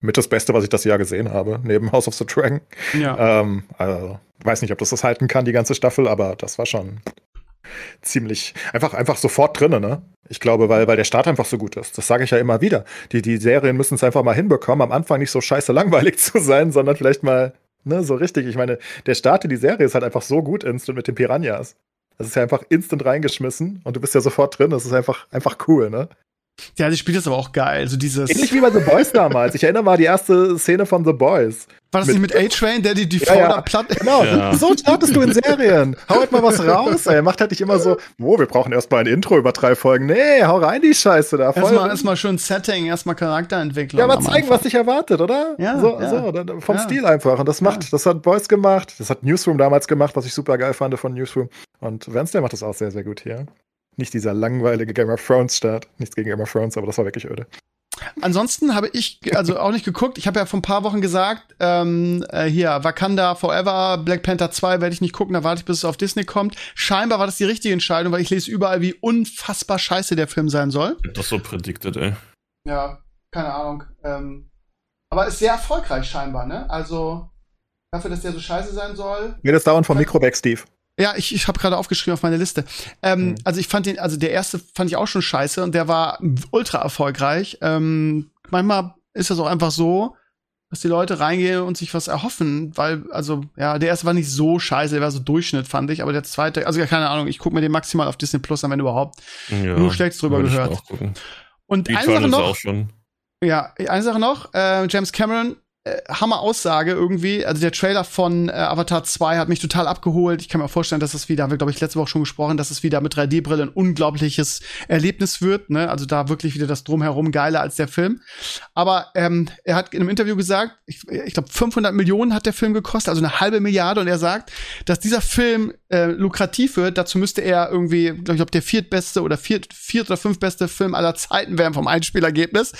mit das Beste, was ich das Jahr gesehen habe, neben House of the Dragon. Ja. Ähm, also, weiß nicht, ob das das halten kann, die ganze Staffel, aber das war schon ziemlich einfach, einfach sofort drinne, ne? Ich glaube, weil, weil der Start einfach so gut ist. Das sage ich ja immer wieder. Die, die Serien müssen es einfach mal hinbekommen, am Anfang nicht so scheiße langweilig zu sein, sondern vielleicht mal, ne, so richtig. Ich meine, der Start in die Serie ist halt einfach so gut instant mit den Piranhas. Das ist ja einfach instant reingeschmissen und du bist ja sofort drin. Das ist einfach, einfach cool, ne? Ja, die spielt das aber auch geil. Also dieses Ähnlich wie bei The Boys damals. Ich erinnere mal die erste Szene von The Boys. War das mit, nicht mit A-Train, der die, die ja, ja. platt. Genau, ja. so startest du in Serien. Hau halt mal was raus, ey. Macht halt nicht immer so, oh, wir brauchen erstmal ein Intro über drei Folgen. Nee, hau rein die Scheiße da. Erstmal erst schön Setting, erstmal Charakterentwicklung. Ja, aber zeigen, was dich erwartet, oder? Ja. So, ja. so vom Stil einfach. Und das macht, das hat Boys gemacht. Das hat Newsroom damals gemacht, was ich super geil fand von Newsroom. Und Wednesday macht das auch sehr, sehr gut hier. Nicht dieser langweilige Game of Thrones Start. Nichts gegen Game of Thrones, aber das war wirklich öde. Ansonsten habe ich also auch nicht geguckt. Ich habe ja vor ein paar Wochen gesagt, ähm, äh, hier Wakanda Forever, Black Panther 2 werde ich nicht gucken, da warte ich, bis es auf Disney kommt. Scheinbar war das die richtige Entscheidung, weil ich lese überall, wie unfassbar scheiße der Film sein soll. Das so predicted, ey. Ja, keine Ahnung. Ähm, aber ist sehr erfolgreich scheinbar, ne? Also dafür, dass der so scheiße sein soll. Mir das dauernd vom Mikro weg, Steve. Ja, ich, ich habe gerade aufgeschrieben auf meine Liste. Ähm, mhm. Also ich fand den, also der erste fand ich auch schon scheiße und der war ultra erfolgreich. Ähm, manchmal ist das auch einfach so, dass die Leute reingehen und sich was erhoffen, weil, also, ja, der erste war nicht so scheiße, der war so Durchschnitt, fand ich, aber der zweite, also ja, keine Ahnung, ich gucke mir den maximal auf Disney Plus an, wenn überhaupt. Ja, Nur schlecht drüber gehört. Und eine Sache noch. Ja, eine Sache noch, äh, James Cameron äh, Hammer Aussage irgendwie. Also der Trailer von äh, Avatar 2 hat mich total abgeholt. Ich kann mir auch vorstellen, dass es wieder, haben wir glaube ich letzte Woche schon gesprochen, dass es wieder mit 3D-Brille ein unglaubliches Erlebnis wird. Ne? Also da wirklich wieder das Drumherum geiler als der Film. Aber ähm, er hat in einem Interview gesagt, ich, ich glaube 500 Millionen hat der Film gekostet, also eine halbe Milliarde. Und er sagt, dass dieser Film äh, lukrativ wird. Dazu müsste er irgendwie, glaube ich, glaub, der viertbeste oder viert, viert oder fünftbeste Film aller Zeiten werden vom Einspielergebnis.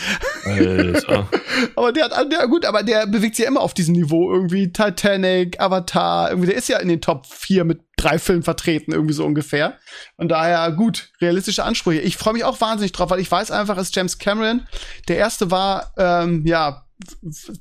aber der hat, der, gut, aber der der bewegt sich ja immer auf diesem Niveau irgendwie. Titanic, Avatar, irgendwie, der ist ja in den Top 4 mit drei Filmen vertreten, irgendwie so ungefähr. Und daher gut, realistische Ansprüche. Ich freue mich auch wahnsinnig drauf, weil ich weiß einfach, es ist James Cameron. Der erste war, ähm, ja,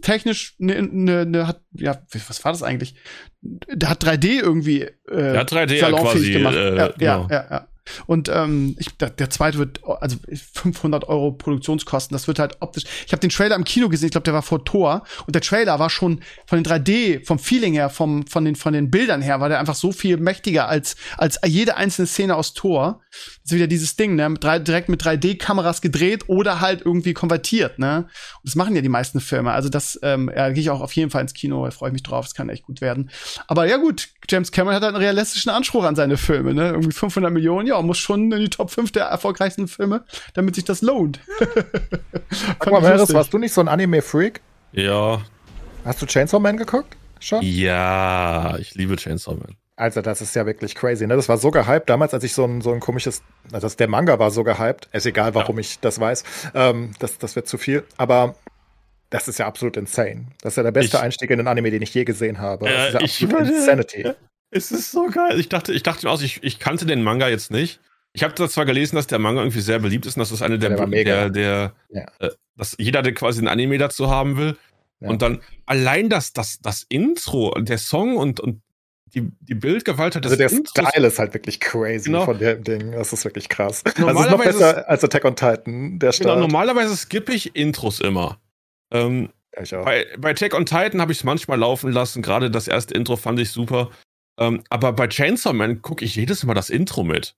technisch ne, ne, ne, hat, ja, was war das eigentlich? Der hat 3D irgendwie äh, Der hat 3D ja quasi, gemacht. äh, ja, genau. ja, ja, ja. Und ähm, ich, der, der zweite wird, also 500 Euro Produktionskosten, das wird halt optisch. Ich habe den Trailer im Kino gesehen, ich glaube, der war vor Tor. Und der Trailer war schon von den 3D, vom Feeling her, vom, von, den, von den Bildern her, war der einfach so viel mächtiger als, als jede einzelne Szene aus Tor. Das ist wieder dieses Ding, ne? Mit drei, direkt mit 3D-Kameras gedreht oder halt irgendwie konvertiert, ne? Und das machen ja die meisten Filme. Also das, ähm, ja, gehe ich auch auf jeden Fall ins Kino, da freue ich mich drauf, das kann echt gut werden. Aber ja gut, James Cameron hat halt einen realistischen Anspruch an seine Filme, ne? Irgendwie 500 Millionen, ja, muss schon in die Top 5 der erfolgreichsten Filme, damit sich das lohnt. Sag mal, Meres, warst du nicht so ein Anime-Freak? Ja. Hast du Chainsaw Man geguckt? Schon? Ja, ich liebe Chainsaw Man. Also, das ist ja wirklich crazy, ne? Das war so gehypt damals, als ich so ein, so ein komisches, also der Manga war so gehypt. Ist egal, warum ja. ich das weiß. Ähm, das, das wird zu viel. Aber das ist ja absolut insane. Das ist ja der beste ich, Einstieg in den Anime, den ich je gesehen habe. Das äh, ist ja ich absolut würde, Insanity. Es ist so geil. Ich dachte, ich dachte aus, ich, ich kannte den Manga jetzt nicht. Ich habe zwar gelesen, dass der Manga irgendwie sehr beliebt ist und dass das eine der, der, der, der ja. äh, dass jeder, der quasi ein Anime dazu haben will. Ja. Und dann allein das, das, das Intro, der Song und, und die, die Bildgewalt hat Also der Intros, Style ist halt wirklich crazy Genau. von dem Ding. Das ist wirklich krass. Also es ist noch Normalerweise besser als Attack on Titan, der Genau, Start. normalerweise skippe ich Intros immer. Ähm, ich auch. bei, bei Attack on Titan habe ich es manchmal laufen lassen. Gerade das erste Intro fand ich super. Ähm, aber bei Chainsaw Man gucke ich jedes Mal das Intro mit.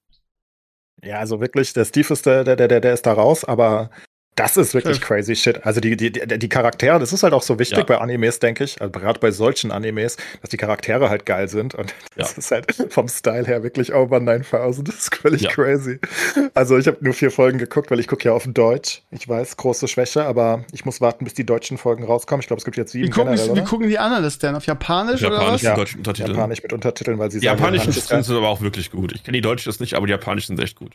Ja, also wirklich, der Steve ist der, der, der, der ist da raus, aber das ist wirklich Ja. crazy shit. Also die, die, die, die Charaktere, das ist halt auch so wichtig Ja. bei Animes, denke ich, also gerade bei solchen Animes, dass die Charaktere halt geil sind und das Ja. ist halt vom Style her wirklich over 9000. Das ist völlig Ja. crazy. Also ich habe nur vier Folgen geguckt, weil ich gucke ja auf Deutsch. Ich weiß, große Schwäche, aber ich muss warten, bis die deutschen Folgen rauskommen. Ich glaube, es gibt jetzt Wie sieben gucken, generell, wie oder? gucken die anderen das denn? Auf Japanisch, oder was? Japanischen Ja. deutschen Untertiteln. Japanisch mit Untertiteln, weil sie Die sagen, japanischen Japanisch sind aber auch wirklich gut. Ich kenne die deutschen jetzt nicht, aber die japanischen sind echt gut.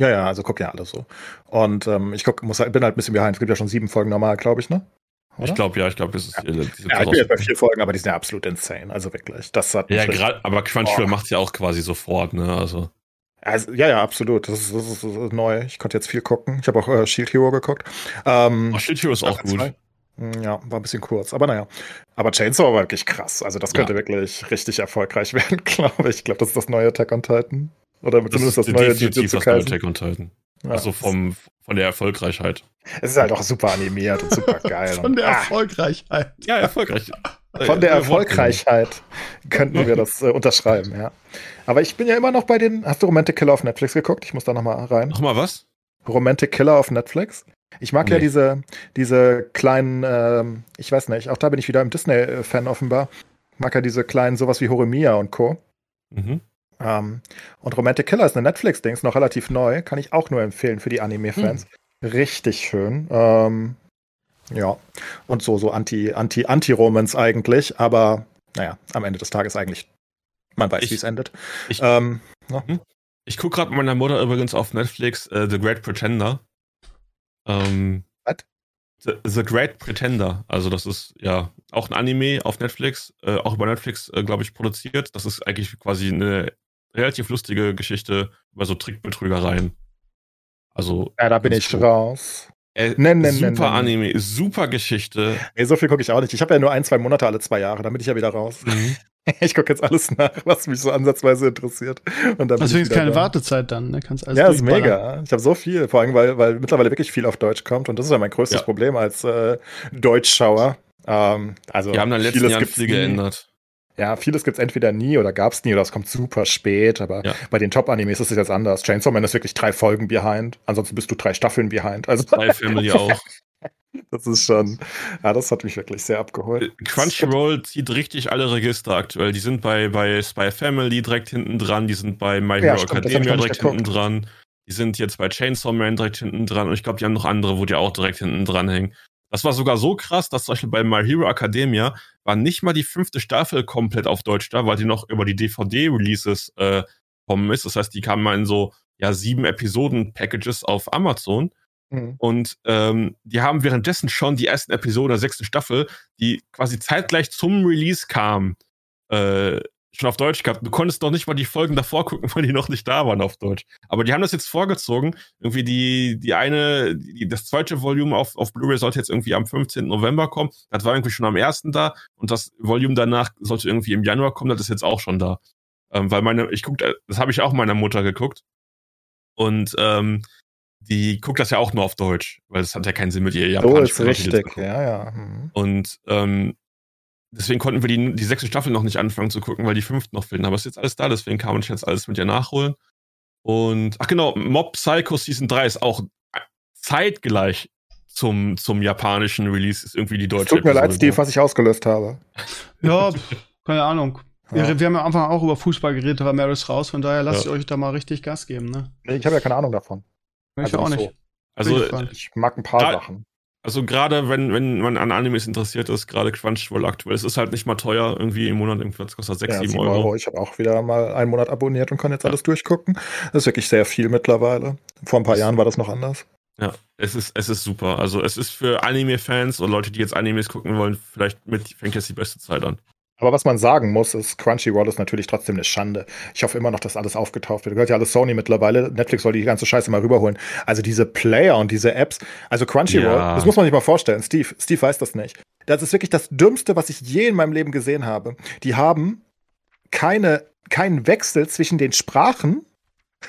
Ja, ja, also guck ja alles so. Und ähm, ich guck, muss, halt- bin halt ein bisschen behind. Es gibt ja schon sieben Folgen normal, glaube ich, ne? Ich Oder? glaube, ja, ich glaube, das ist die sind Ja, ich bin jetzt bei vier Folgen, aber die sind ja absolut insane. Also wirklich. Das hat ja gerade, aber Crunchyroll Oh. macht ja auch quasi sofort, ne? Also. Also, ja, ja, absolut. Das ist, das, ist, das ist neu. Ich konnte jetzt viel gucken. Ich habe auch äh, Shield Hero geguckt. Ähm, Oh, Shield Hero ist auch gut. zwei. Mm, Ja, war ein bisschen kurz, aber naja. Aber Chainsaw war wirklich krass. Also das Ja. könnte wirklich richtig erfolgreich werden, glaube ich. Ich glaube, das ist das neue Attack on Titan. Oder Das zumindest ist das neue Jujutsu das Kaisen. Attack on Titan. Ja. Also vom, von der Erfolgreichheit. Es ist halt auch super animiert und super geil. Von der ah, Erfolgreichheit. Ja, erfolgreich. Von der Erfolgreichheit könnten wir das äh, unterschreiben, ja. Aber ich bin ja immer noch bei den. Hast du Romantic Killer auf Netflix geguckt? Ich muss da nochmal rein. Nochmal was? Romantic Killer auf Netflix. Ich mag ja Nee. diese, diese kleinen, ähm, ich weiß nicht, auch da bin ich wieder im Disney-Fan offenbar. Ich mag ja diese kleinen, sowas wie Horemia und Co. Mhm. Ähm, und Romantic Killer ist eine Netflix-Dings, noch relativ neu. Kann ich auch nur empfehlen für die Anime-Fans. Richtig schön. Ähm, ja. Und so, so Anti, Anti, Anti-Romance eigentlich, aber naja, am Ende des Tages eigentlich, man weiß, wie es endet. ich- ähm, ne? Ich gucke gerade mit meiner Mutter übrigens auf Netflix äh, The Great Pretender. Ähm, Was? The, The Great Pretender. Also das ist ja auch ein Anime auf Netflix, äh, auch über Netflix, äh, glaube ich, produziert. Das ist eigentlich quasi eine relativ lustige Geschichte über so Trickbetrügereien. Also ja, da bin ich cool. raus. äh, Nen, nen, super nen. Anime, super Geschichte. Nee, so viel gucke ich auch nicht. Ich habe ja nur ein, zwei Monate alle zwei Jahre, dann bin ich ja wieder raus. Ich gucke jetzt alles nach, was mich so ansatzweise interessiert. Und dann bin Deswegen ich ist keine da. Wartezeit dann, ne? Kannst alles Ja, ist mega. Ich habe so viel, vor allem, weil, weil mittlerweile wirklich viel auf Deutsch kommt. Und das ist ja mein größtes Ja. Problem als äh, Deutschschauer. Ähm, also Die haben dann in den letzten gibt's viel nie. geändert. Ja, vieles gibt es entweder nie oder gab es nie oder es kommt super spät. Aber Ja. bei den Top-Animes ist es jetzt anders. Chainsaw Man ist wirklich drei Folgen behind. Ansonsten bist du drei Staffeln behind. Also Spy Family auch. das ist schon, ja, das hat mich wirklich sehr abgeholt. Crunchyroll zieht richtig alle Register aktuell. Die sind bei, bei Spy Family direkt hinten dran, die sind bei My Ja, Hero stimmt, hab ich Academia direkt geguckt. hinten dran. Die sind jetzt bei Chainsaw Man direkt hinten dran und ich glaube, die haben noch andere, wo die auch direkt hinten dran hängen. Das war sogar so krass, dass zum Beispiel bei My Hero Academia war nicht mal die fünfte Staffel komplett auf Deutsch da, weil die noch über die DVD-Releases äh, kommen ist. Das heißt, die kamen mal in so ja sieben Episoden-Packages auf Amazon. Mhm. Und ähm, die haben währenddessen schon die ersten Episoden der sechsten Staffel, die quasi zeitgleich zum Release kam, äh, schon auf Deutsch gehabt. Du konntest doch nicht mal die Folgen davor gucken, weil die noch nicht da waren auf Deutsch. Aber die haben das jetzt vorgezogen. Irgendwie die, die eine, die, das zweite Volume auf, auf Blu-ray sollte jetzt irgendwie am 15. November kommen. Das war irgendwie schon am ersten da. Und das Volume danach sollte irgendwie im Januar kommen. Das ist jetzt auch schon da. Ähm, weil meine, ich guck, das habe ich auch meiner Mutter geguckt. Und ähm, die guckt das ja auch nur auf Deutsch, weil es hat ja keinen Sinn mit ihr Japanisch. So ist richtig, ja, ja. Mhm. Und ähm, deswegen konnten wir die, die sechste Staffel noch nicht anfangen zu gucken, weil die fünfte noch fehlen. Aber es ist jetzt alles da, deswegen kann man jetzt alles mit ihr nachholen. Und, ach genau, Mob Psycho Season 3 ist auch zeitgleich zum, zum japanischen Release, ist irgendwie die deutsche. Tut mir leid, Steve, was ich ausgelöst habe. Ja, keine Ahnung. Ja. Wir, wir, haben ja am Anfang auch über Fußball geredet, da war Maris raus, von daher lasst ja. euch da mal richtig Gas geben, ne? Ich habe ja keine Ahnung davon. Ich also auch nicht. So. Also, ich mag ein paar Sachen. Also gerade wenn, wenn man an Animes interessiert ist, gerade Crunchyroll aktuell, es ist halt nicht mal teuer, irgendwie im Monat, irgendwie kostet 6, ja, 7 Euro. Euro. Ich habe auch wieder mal einen Monat abonniert und kann jetzt ja. alles durchgucken. Das ist wirklich sehr viel mittlerweile. Vor ein paar das Jahren war das noch anders. Ja, es ist, es ist super. Also es ist für Anime-Fans oder Leute, die jetzt Animes gucken wollen, vielleicht mit, fängt jetzt die beste Zeit an. Aber was man sagen muss, ist, Crunchyroll ist natürlich trotzdem eine Schande. Ich hoffe immer noch, dass alles aufgetaucht wird. Gehört ja alles Sony mittlerweile. Netflix soll die ganze Scheiße mal rüberholen. Also diese Player und diese Apps, also Crunchyroll, ja. das muss man sich mal vorstellen. Steve, Steve weiß das nicht. Das ist wirklich das Dümmste, was ich je in meinem Leben gesehen habe. Die haben keine, keinen Wechsel zwischen den Sprachen,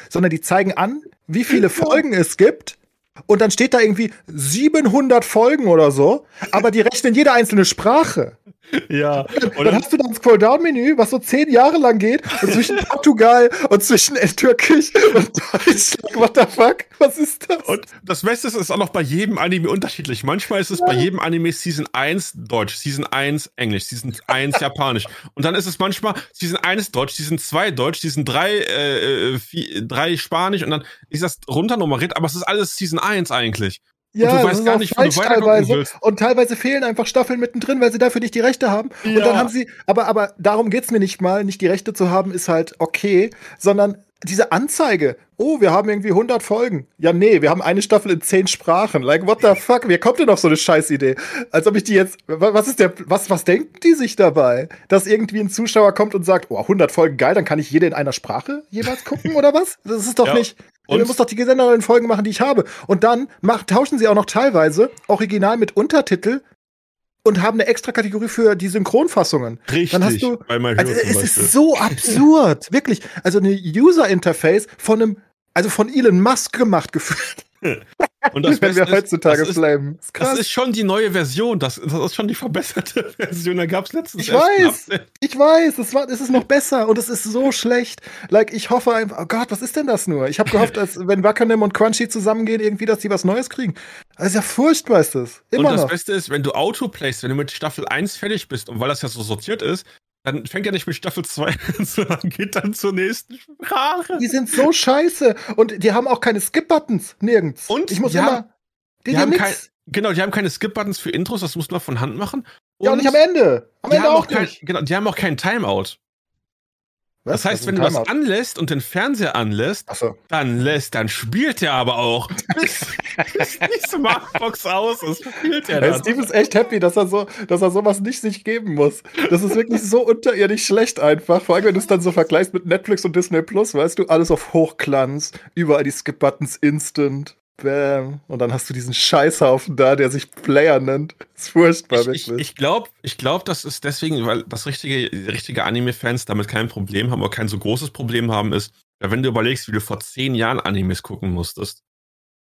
sondern die zeigen an, wie viele Folgen es gibt und dann steht da irgendwie 700 Folgen oder so, aber die rechnen jede einzelne Sprache. Ja. Und dann, hast du dann ein Scroll-Down-Menü, was so zehn Jahre lang geht, und zwischen Portugal und zwischen Türkisch und Deutsch. What the fuck? Was ist das? Und das Beste ist, es ist auch noch bei jedem Anime unterschiedlich. Manchmal ist es ja. bei jedem Anime Season 1 Deutsch, Season 1 Englisch, Season 1 Japanisch. Und dann ist es manchmal Season 1 Deutsch, Season 2 Deutsch, Season 3, äh, 4, 3 Spanisch und dann ist das runternummeriert, aber es ist alles Season 1 eigentlich. Ja, und du weißt gar nicht, wo du teilweise. Willst. Und teilweise fehlen einfach Staffeln mittendrin, weil sie dafür nicht die Rechte haben. Ja. Und dann haben sie, aber, aber darum geht's mir nicht mal, nicht die Rechte zu haben, ist halt okay, sondern diese Anzeige, oh, wir haben irgendwie 100 Folgen. Ja, nee, wir haben eine Staffel in 10 Sprachen. Like, what the fuck? Wer kommt denn auf so eine Scheißidee? Als ob ich die jetzt, was ist der, was, was denken die sich dabei? Dass irgendwie ein Zuschauer kommt und sagt, oh, 100 Folgen, geil, dann kann ich jede in einer Sprache jeweils gucken oder was? Das ist doch ja. nicht, und? Du musst doch die generellen Folgen machen, die ich habe. Und dann mach, tauschen sie auch noch teilweise Original mit Untertitel und haben eine extra Kategorie für die Synchronfassungen. Richtig. Dann hast du, also es ist so absurd, wirklich. Also eine User Interface von einem, also von Elon Musk gemacht gefühlt. Und das wenn wir heutzutage ist, flamen. Das, das ist schon die neue Version. Das, das ist schon die verbesserte Version. Da gab es letztens. Ich weiß. Ich weiß. Es, war, es ist noch besser und es ist so schlecht. Like, ich hoffe einfach, oh Gott, was ist denn das nur? Ich habe gehofft, dass, wenn Wackernem und Crunchy zusammengehen, irgendwie, dass die was Neues kriegen. Das ist ja furchtbar, ist das. Immer und das noch. Beste ist, wenn du Autoplayst, wenn du mit Staffel 1 fertig bist und weil das ja so sortiert ist, dann fängt er nicht mit Staffel 2 an, sondern geht dann zur nächsten Sprache. Die sind so scheiße. Und die haben auch keine Skip-Buttons nirgends. Und ich muss ja, immer. Die, die haben kein, genau, die haben keine Skip-Buttons für Intros, das muss man von Hand machen. Und ja, und nicht am Ende. Am Ende auch, kein, genau, die haben auch keinen Timeout. Was? Das heißt, wenn du was anlässt und den Fernseher anlässt, so. dann lässt, dann spielt er aber auch. bis, bis die Smartbox aus ist, spielt er dann. Steve ist echt happy, dass er so, dass er sowas nicht sich geben muss. Das ist wirklich so unterirdisch schlecht einfach. Vor allem, wenn du es dann so vergleichst mit Netflix und Disney Plus, weißt du, alles auf Hochglanz, überall die Skip-Buttons instant. Bam. Und dann hast du diesen Scheißhaufen da, der sich Player nennt. Das ist furchtbar, ich, Ich, ich glaube, ich glaub, das ist deswegen, weil das richtige, richtige Anime-Fans damit kein Problem haben oder kein so großes Problem haben, ist, wenn du überlegst, wie du vor zehn Jahren Animes gucken musstest,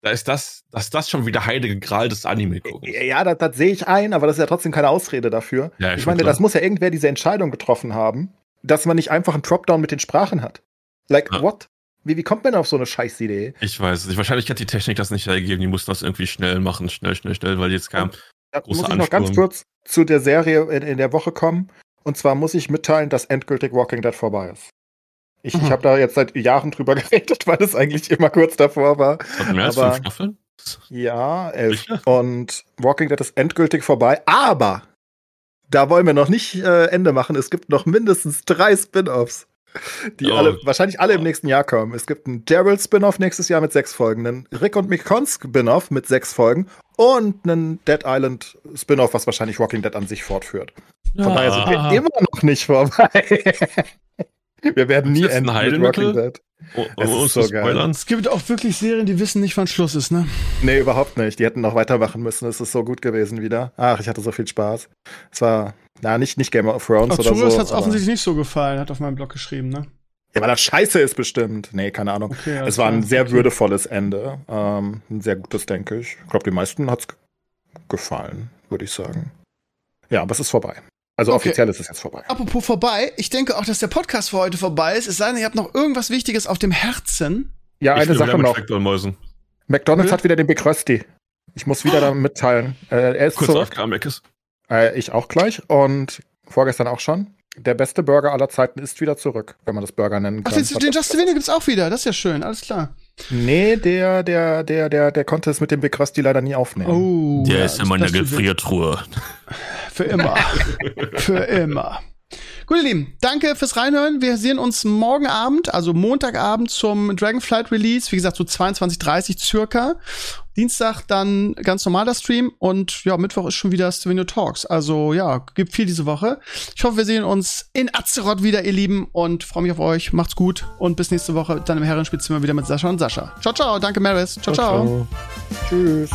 da ist das, dass das schon wieder heilige Gral des Anime gucken. Ja, das, das sehe ich ein, aber das ist ja trotzdem keine Ausrede dafür. Ja, ich meine, klar. das muss ja irgendwer diese Entscheidung getroffen haben, dass man nicht einfach einen Dropdown mit den Sprachen hat. Like, ja. what? Wie, wie kommt man auf so eine Scheißidee? Ich weiß es nicht. Wahrscheinlich hat die Technik das nicht ergeben. Die mussten das irgendwie schnell machen. Schnell, schnell, schnell, weil jetzt kam. Da muss ich Ansturm. noch ganz kurz zu der Serie in, in, der Woche kommen. Und zwar muss ich mitteilen, dass endgültig Walking Dead vorbei ist. Ich, mhm. ich habe da jetzt seit Jahren drüber geredet, weil es eigentlich immer kurz davor war. Hat mehr als fünf Staffeln? Ja, elf. Und Walking Dead ist endgültig vorbei. Aber da wollen wir noch nicht äh, Ende machen. Es gibt noch mindestens drei Spin-offs die oh. alle, wahrscheinlich alle im nächsten Jahr kommen. Es gibt einen Daryl-Spin-Off nächstes Jahr mit sechs Folgen, einen Rick und Mikons Spin-Off mit sechs Folgen und einen Dead Island Spin-Off, was wahrscheinlich Walking Dead an sich fortführt. Von daher sind wir immer noch nicht vorbei. wir werden nie enden mit Heilmittel? Walking Dead. Oh, Es oh, so geil. spoilern. Es gibt auch wirklich Serien, die wissen nicht, wann Schluss ist, ne? Nee, überhaupt nicht. Die hätten noch weitermachen müssen. Es ist so gut gewesen wieder. Ach, ich hatte so viel Spaß. Es war, na, nicht, nicht Game of Thrones oder Arturus so. hat es offensichtlich nicht so gefallen, hat auf meinem Blog geschrieben, ne? Ja, weil das scheiße ist bestimmt. Nee, keine Ahnung. Okay, es war ein sehr Okay. würdevolles Ende. Ähm, ein sehr gutes, denke ich. Ich glaube, den meisten hat's ge- gefallen, würde ich sagen. Ja, aber es ist vorbei. Also Okay. offiziell ist es jetzt vorbei. Apropos vorbei, ich denke auch, dass der Podcast für heute vorbei ist. Es sei denn, ihr habt noch irgendwas Wichtiges auf dem Herzen. Ja, Ich eine Sache mit noch. McDonalds Hm? hat wieder den Big Krusty. Ich muss wieder damit mitteilen. Äh, er ist Kurz zurück. Mac ist. Äh, ich auch gleich. Und vorgestern auch schon. Der beste Burger aller Zeiten ist wieder zurück, wenn man das Burger nennen Ach, kann. den, den Just Vinny gibt's auch wieder. Das ist ja schön, alles klar. Nee, der, der, der, der, der konnte es mit dem Big Krusty leider nie aufnehmen. Oh. Der ja, ist in das tut weh. Gefriertruhe. Für immer. Für immer. Gut, ihr Lieben, danke fürs Reinhören. Wir sehen uns morgen Abend, also Montagabend zum Dragonflight Release. Wie gesagt, so 22.30 circa. Dienstag dann ganz normaler Stream und ja, Mittwoch ist schon wieder Stevenio Talks. Also ja, gibt viel diese Woche. Ich hoffe, wir sehen uns in Azeroth wieder, ihr Lieben, und freue mich auf euch. Macht's gut und bis nächste Woche dann im Herrenspielzimmer wieder mit Sascha und Sascha. Ciao, ciao. Danke, Maris. ciao. ciao. Tschüss.